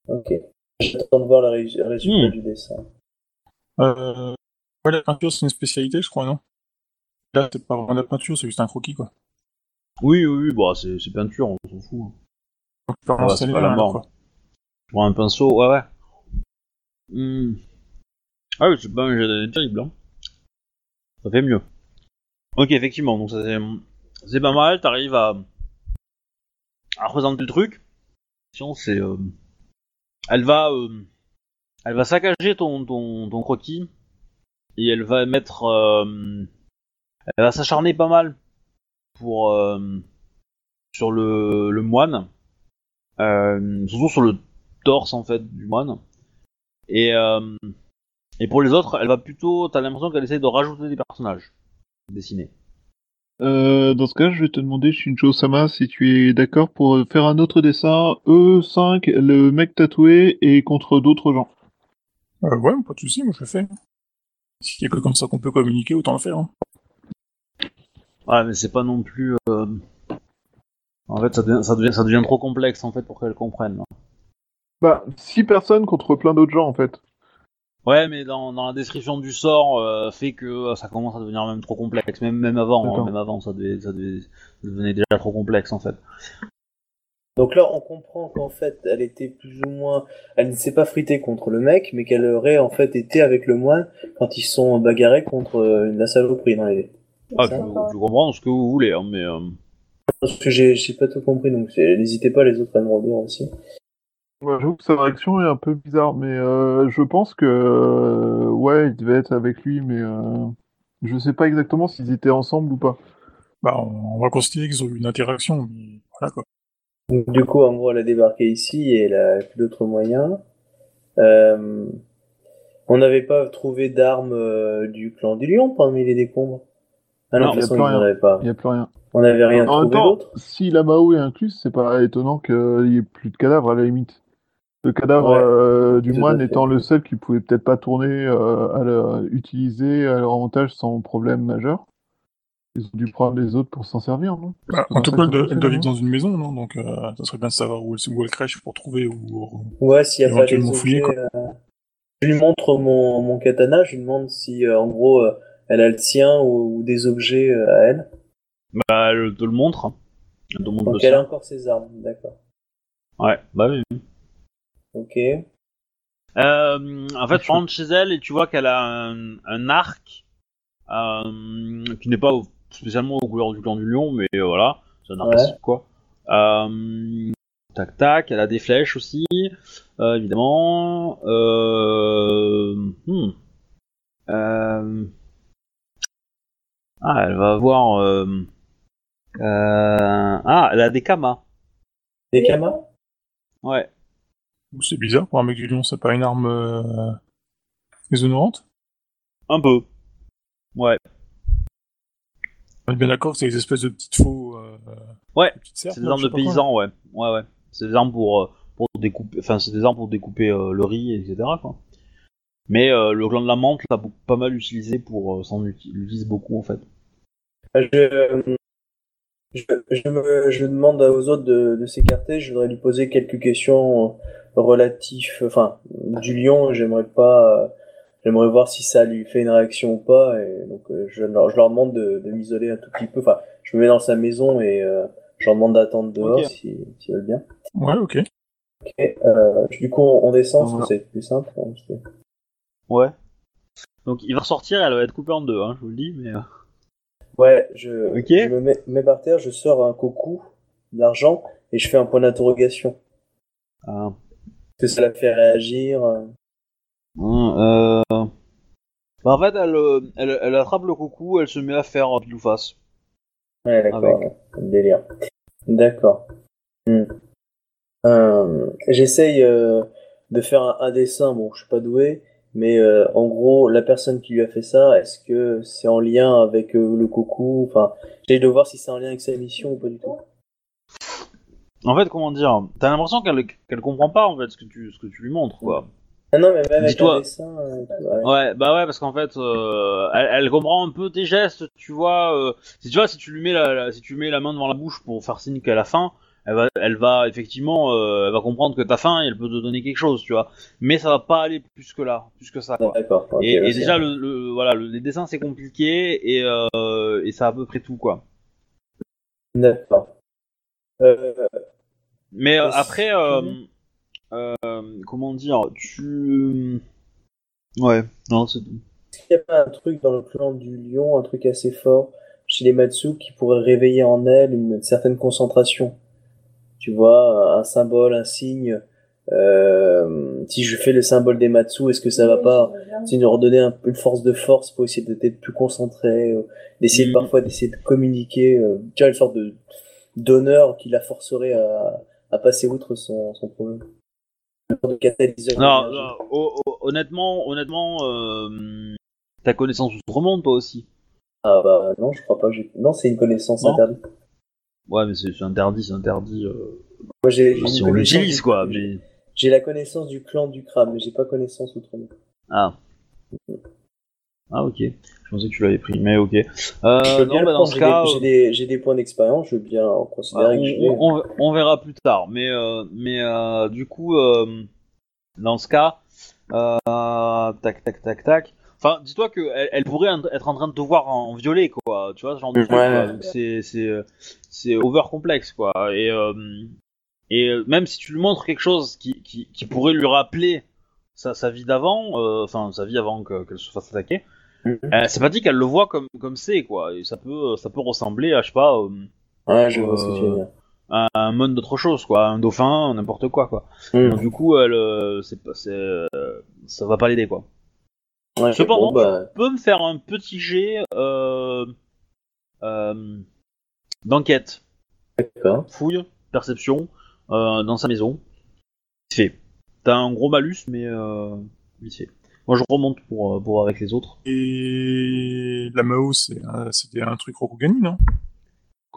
Ok. J'attends de voir le ré- le résultat
Hmm.
du dessin.
Euh, ouais, la peinture c'est une spécialité je crois non? Là c'est pas vraiment de la peinture, c'est juste un croquis quoi.
Oui, oui, oui, bah, c'est c'est peinture, on s'en fout. hein.
Donc tu peux
Ah bah, c'est pas la
un,
mort.
quoi.
Je prends un pinceau, ouais, ouais. Hmm. Ah oui, c'est pas un jet terrible. Hein. Ça fait mieux. Ok, effectivement, donc ça c'est c'est pas mal, t'arrives à... à représenter le truc. C'est... euh, Elle va... euh, Elle va saccager ton, ton, ton croquis et elle va mettre... euh, Elle va s'acharner pas mal pour... euh, sur le, le moine. Euh, surtout sur le torse en fait du moine. Et, euh, et pour les autres, elle va plutôt, t'as l'impression qu'elle essaie de rajouter des personnages dessinés.
Euh, dans ce cas, je vais te demander, Shinjo-sama, si tu es d'accord pour faire un autre dessin E5, le mec tatoué et contre d'autres gens.
Euh, ouais, pas de soucis, moi je le fais. S'il y a que comme ça qu'on peut communiquer, autant le faire. Hein.
Ouais, mais c'est pas non plus. euh, En fait, ça devient, ça devient, ça devient trop complexe en fait pour qu'elle comprenne.
Bah, six personnes contre plein d'autres gens en fait.
Ouais, mais dans, dans la description du sort, euh, fait que euh, ça commence à devenir même trop complexe. Même, même avant, hein, même avant, ça, devait, ça, devait, ça devenait déjà trop complexe en fait.
Donc là, on comprend qu'en fait, elle était plus ou moins, elle ne s'est pas fritée contre le mec, mais qu'elle aurait en fait été avec le moine quand ils se sont bagarrés contre euh, la saloperie dans les.
Ah, je, je comprends ce que vous voulez, hein, mais euh,
Parce que j'ai pas tout compris, donc n'hésitez pas les autres à me redire aussi.
Ouais, J'avoue que sa réaction est un peu bizarre, mais euh, je pense que euh, ouais, il devait être avec lui, mais euh, je sais pas exactement s'ils étaient ensemble ou pas.
Bah, on, on va considérer qu'ils ont eu une interaction, mais voilà quoi.
Donc, du coup, en gros, elle a débarqué ici et elle a plus d'autres moyens. Euh, on n'avait pas trouvé d'armes euh, du clan du lion parmi les décombres. Ah non,
Non,
de toute
y a
façon,
plus
ils
rien.
n'en avaient pas.
Il y a plus rien.
On n'avait rien
En
trouvé d'autre.
si la Mao est incluse, c'est pas étonnant qu'il y ait plus de cadavres à la limite. Le cadavre
Ouais,
euh, du moine étant le seul qui pouvait peut-être pas tourner euh, à leur, utiliser à leur avantage sans problème majeur. Ils ont dû prendre les autres pour s'en servir, non?
Bah, en tout cas, elle, doit- elle doit vivre dans une maison, non? Donc, euh, ça serait bien de savoir où elle, où elle crèche pour trouver ou.
Ouais, s'il n'y a pas des
Éventuellement fouiller,
objets. euh, Je lui montre mon, mon katana, je lui demande si, euh, en gros, euh, elle a le sien ou, ou des objets euh, à elle.
bah, elle te le montre. hein. Elle te montre le
Donc elle a encore ses armes, d'accord.
Ouais, bah oui.
Ok.
Euh, en fait, tu rentres chez elle et tu vois qu'elle a un, un arc euh, qui n'est pas spécialement aux couleurs du clan du lion, mais euh, voilà, c'est un arc
Ouais.
classique, quoi. Euh, tac tac, elle a des flèches aussi, évidemment. Hmm. Ah, elle va avoir. ah, elle a des kamas.
Des kamas?
Ouais.
C'est bizarre, pour un mec du lion, c'est pas une arme euh, déshonorante
Un peu. Ouais.
On est bien d'accord que c'est des espèces de petites faux. Euh,
Ouais, C'est des armes de paysans, ouais. Ouais, ouais. C'est des armes pour, euh, pour découper, enfin, c'est des armes pour découper euh, le riz, etc. Quoi. Mais euh, le clan de la menthe l'a pas mal utilisé pour s'en uti- l'utilise beaucoup en fait.
Je, je, je, me, je demande aux autres de, de s'écarter. Je voudrais lui poser quelques questions relatives, enfin, du lion. J'aimerais pas, euh, j'aimerais voir si ça lui fait une réaction ou pas. Et donc, euh, je leur, je leur demande de, de m'isoler un tout petit peu. Enfin, je me mets dans sa maison et euh, je leur demande d'attendre dehors si s'ils veulent bien.
Ouais, ok.
Et, euh, du coup, on, descend parce
Voilà.
que c'est plus simple. hein,
Ouais. Donc il va ressortir, elle va être coupée en deux, hein, je vous le dis, mais.
Ouais, je,
Ok.
je me mets, mets par terre, je sors un coucou d'argent et je fais un point d'interrogation.
ah.
Est-ce que ça la fait réagir euh,
Hein, euh... Bah, en fait, elle, euh, elle, elle attrape le coucou, elle se met à faire pile ou face.
Ouais, d'accord. Ouais, délire. D'accord. Hmm. Euh, J'essaye euh, de faire un, un dessin. Bon, je suis pas doué, mais en gros, la personne qui lui a fait ça, est-ce que c'est en lien avec le coucou? Enfin, j'essaye de voir si c'est en lien avec sa mission ou pas du tout.
En fait, comment dire T'as l'impression qu'elle qu'elle comprend pas en fait ce que tu, ce que tu lui montres, quoi.
Ah non, mais même avec un dessin. euh, ouais.
Ouais, bah ouais, parce qu'en fait, euh, elle, elle comprend un peu tes gestes, tu vois. euh, si tu vois, si tu lui mets la, la- si tu mets la main devant la bouche pour faire signe qu'elle a faim, elle va, elle va effectivement, elle va comprendre que t'as faim et elle peut te donner quelque chose, tu vois. Mais ça va pas aller plus que là, plus que ça. Quoi.
D'accord.
et, déjà, le, le- voilà, le, les dessins c'est compliqué et, et c'est à peu près tout, quoi.
D'accord. Euh,
Mais euh, après, euh, euh, comment dire, tu, ouais, non, c'est tout.
Est-ce qu'il n'y a pas un truc dans le clan du lion, un truc assez fort chez les Matsu qui pourrait réveiller en elle une certaine concentration Tu vois, un symbole, un signe. euh, si je fais le symbole des Matsu, est-ce que ça va pas c'est de leur donner un peu une force de force pour essayer d'être plus concentré, euh, d'essayer
Mhm.
parfois d'essayer de communiquer, euh, tu vois, une sorte de d'honneur qui la forcerait à, à passer outre son, son problème. De.
Non, ho- ho- honnêtement, honnêtement, euh, ta connaissance outre-monde, toi aussi.
Ah bah non, je crois pas. que j'ai- Non, c'est une connaissance
Non.
interdite.
Ouais, mais c'est interdit, c'est interdit. euh,
Moi, j'ai
si on l'utilise, quoi. Mais...
J'ai la connaissance du clan du crabe, mais j'ai pas connaissance outre-mer.
Ah. Ah, ok. Je pensais que tu l'avais pris, mais ok. Euh, non, bah, dans ce cas,
j'ai des, points d'expérience, je veux bien en considérer que je l'ai.
on, on- on verra plus tard. Mais, euh, mais euh, du coup, euh, dans ce cas, Euh, tac, tac, tac, tac. Enfin, dis-toi qu'elle elle pourrait être en train de te voir en, en violet, quoi. Tu vois, ce genre de truc.
Ouais.
c'est c'est c'est over complexe, quoi. Et euh, et même si tu lui montres quelque chose qui qui, qui pourrait lui rappeler sa, sa vie d'avant, euh, enfin sa vie avant que- qu'elle se fasse attaquer. Euh, c'est pas dit qu'elle le voit comme comme c'est, quoi. Et ça peut ça peut ressembler à je sais pas. euh,
Ouais, je vois ce que tu veux
Euh,
dire.
à un monde d'autre chose, quoi, un dauphin, n'importe quoi, quoi.
Hmm.
Donc, du coup, elle, euh, c'est pas, c'est, euh, ça va pas l'aider, quoi.
Ouais,
Cependant,
bon, bah,
tu peux me faire un petit jet euh, euh, d'enquête,
d'accord.
fouille, perception, euh, dans sa maison. Vite fait. T'as un gros malus, mais euh, vite fait. Moi, je remonte pour, euh, pour voir avec les autres.
Et la Mao, c'est un- c'était un truc Rokugani, non?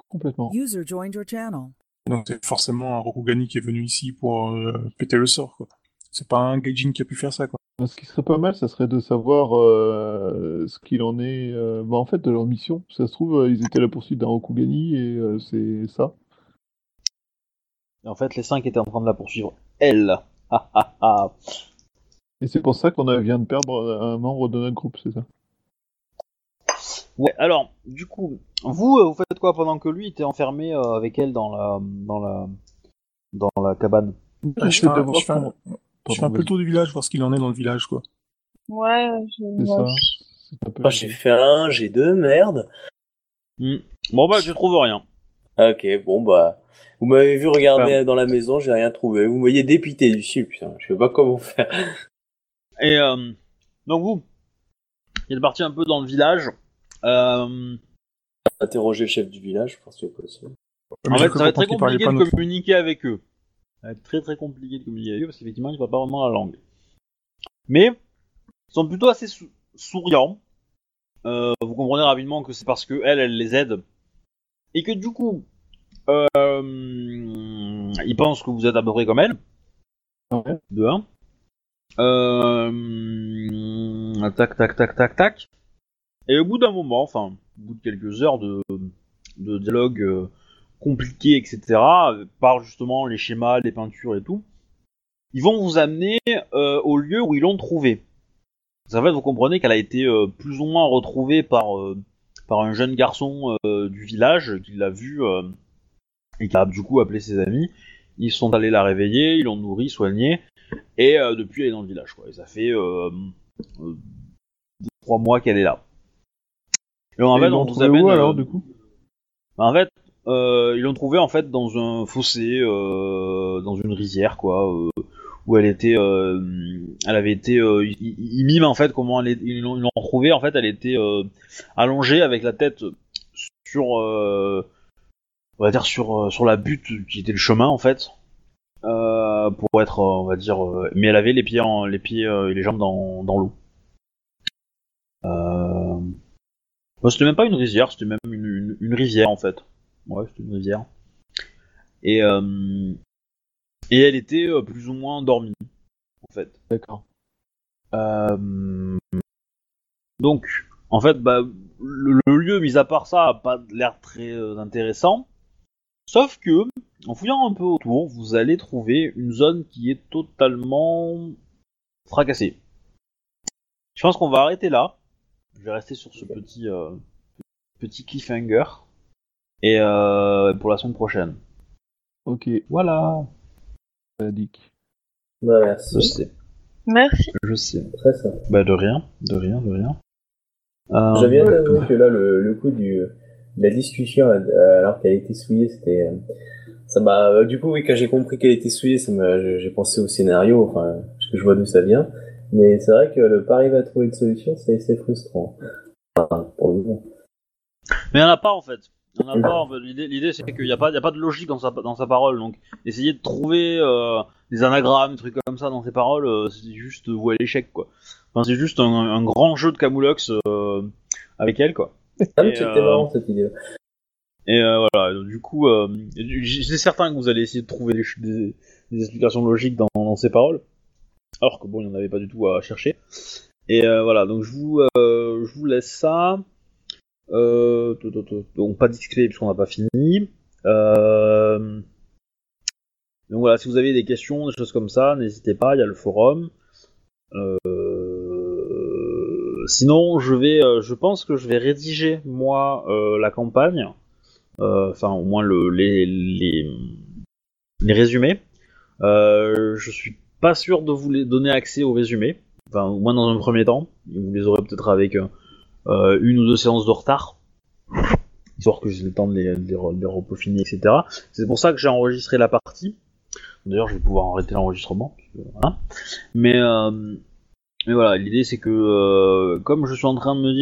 Complètement.
User joined your channel.
Donc c'est forcément un Rokugani qui est venu ici pour euh, péter le sort, quoi. C'est pas un Gaijin qui a pu faire ça, quoi.
Ce qui serait pas mal, ça serait de savoir euh, ce qu'il en est euh, bah, en fait de leur mission. Ça se trouve, ils étaient à la poursuite d'un Rokugani et euh, c'est ça.
Et en fait, les cinq étaient en train de la poursuivre. Elle Ah, ah, ah.
Et c'est pour ça qu'on a- vient de perdre un membre de notre groupe, c'est ça?
Ouais, alors, du coup, vous, euh, vous faites quoi pendant que lui était enfermé euh, avec elle dans la, dans la, dans la cabane?
Ah, je fais je fais un-
comment-
Je fais
Pardon,
un peu le tour du village, voir ce qu'il en est dans le village, quoi.
Ouais, je...
Ça. peu-
j'ai fait un, j'ai deux, merde.
Hmm. Bon bah, je trouve rien.
Ok, bon, bah. Vous m'avez vu regarder dans la maison, j'ai rien trouvé. Vous me voyez dépité du putain. Je sais pas comment faire.
Et euh, donc vous, il est parti un peu dans le village. Euh,
Interroger le chef du village, je pense que c'est possible.
en fait, ça va être très compliqué de communiquer avec eux. Ça va être très très compliqué de communiquer avec eux parce qu'effectivement, il ne parle pas vraiment la langue. Mais ils sont plutôt assez sou- souriants. Euh, vous comprenez rapidement que c'est parce que elle, elle les aide et que du coup, euh, ils pensent que vous êtes à peu près comme elle.
Ouais.
De un. Euh, tac, tac, tac, tac, tac. Et au bout d'un moment, enfin, au bout de quelques heures de, de dialogue euh, compliqué, etc., par justement les schémas, les peintures et tout, ils vont vous amener euh, au lieu où ils l'ont trouvée. En fait, vous comprenez qu'elle a été euh, plus ou moins retrouvée par, par un jeune garçon du village qui l'a vue et qui a du coup appelé ses amis. Ils sont allés la réveiller, ils l'ont nourrie, soignée, et euh, depuis elle est dans le village. Quoi. Et ça fait euh, euh, trois mois qu'elle est là. Et en
Et
fait,
ils l'ont
on vous
trouvé
amène.
où
euh,
alors du coup?
Bah, en fait, euh, ils l'ont trouvée en fait dans un fossé, euh, dans une rizière, quoi, euh, où elle était, euh, elle avait été, euh, ils, ils- ils miment en fait comment elle est, ils l'ont ils l'ont. En fait, elle était euh, allongée avec la tête sur, euh, on va dire sur euh, sur la butte qui était le chemin en fait, euh, pour être, euh, on va dire, euh, mais elle avait les pieds, en, les pieds euh, et les jambes dans dans l'eau. Euh... Bah, c'était même pas une rizière, c'était même une, une, une rivière en fait. Ouais, c'était une rivière. Et, euh, et elle était plus ou moins endormie, en fait.
D'accord.
Euh, donc, en fait, bah, le, le lieu, mis à part ça, a pas l'air très intéressant. Sauf que, en fouillant un peu autour, vous allez trouver une zone qui est totalement fracassée. Je pense qu'on va arrêter là. Je vais rester sur ce petit, euh, petit cliffhanger. Et euh, pour la semaine prochaine.
Ok,
Voilà.
Dick.
Bah,
Je
merci.
sais.
Merci.
Je sais.
Très simple.
Bah de rien, de rien, de rien. Euh,
Je viens d'avouer que là, le, le coup du, la discussion, euh, alors qu'elle était souillée, c'était, euh, ça m'a, euh, du coup, oui, quand j'ai compris qu'elle était souillée, ça m'a, j'ai pensé au scénario, enfin, parce que je vois d'où ça vient. Mais c'est vrai que le pas arriver à trouver de solution, c'est, frustrant. Enfin, pour le moment.
Mais il n'y en a pas en fait. Il en a pas. en fait. L'idée, l'idée c'est qu'il n'y a pas, il y a pas de logique dans sa, dans sa parole. Donc, essayer de trouver euh, des anagrammes, des trucs comme ça dans ses paroles, euh, c'est juste vouer à l'échec quoi. Enfin, c'est juste un, un grand jeu de camoulox euh, avec elle quoi.
Ah, c'était
euh,
marrant cette idée.
Et euh, voilà. Donc, du coup, euh, c'est certain que vous allez essayer de trouver des, des- des explications logiques dans, dans ses paroles. Alors que bon, il n'y en avait pas du tout à chercher. Et euh, voilà. Donc je vous, je vous laisse ça. Donc pas discuter puisqu'on n'a pas fini. Donc voilà, si vous avez des questions, des choses comme ça, n'hésitez pas, il y a le forum. Euh, Sinon, euh, je pense que je vais rédiger moi euh, la campagne, Euh, enfin au moins le, les, les, résumés. Je suis pas sûr de vous les donner accès aux résumés, enfin au moins dans un premier temps. Vous les aurez peut-être avec une ou deux séances de retard, histoire que j'ai le temps de les, de etc. C'est pour ça que j'ai enregistré la partie. D'ailleurs, je vais pouvoir arrêter l'enregistrement. voilà. Mais, mais voilà, l'idée c'est que euh, comme je suis en train de me dire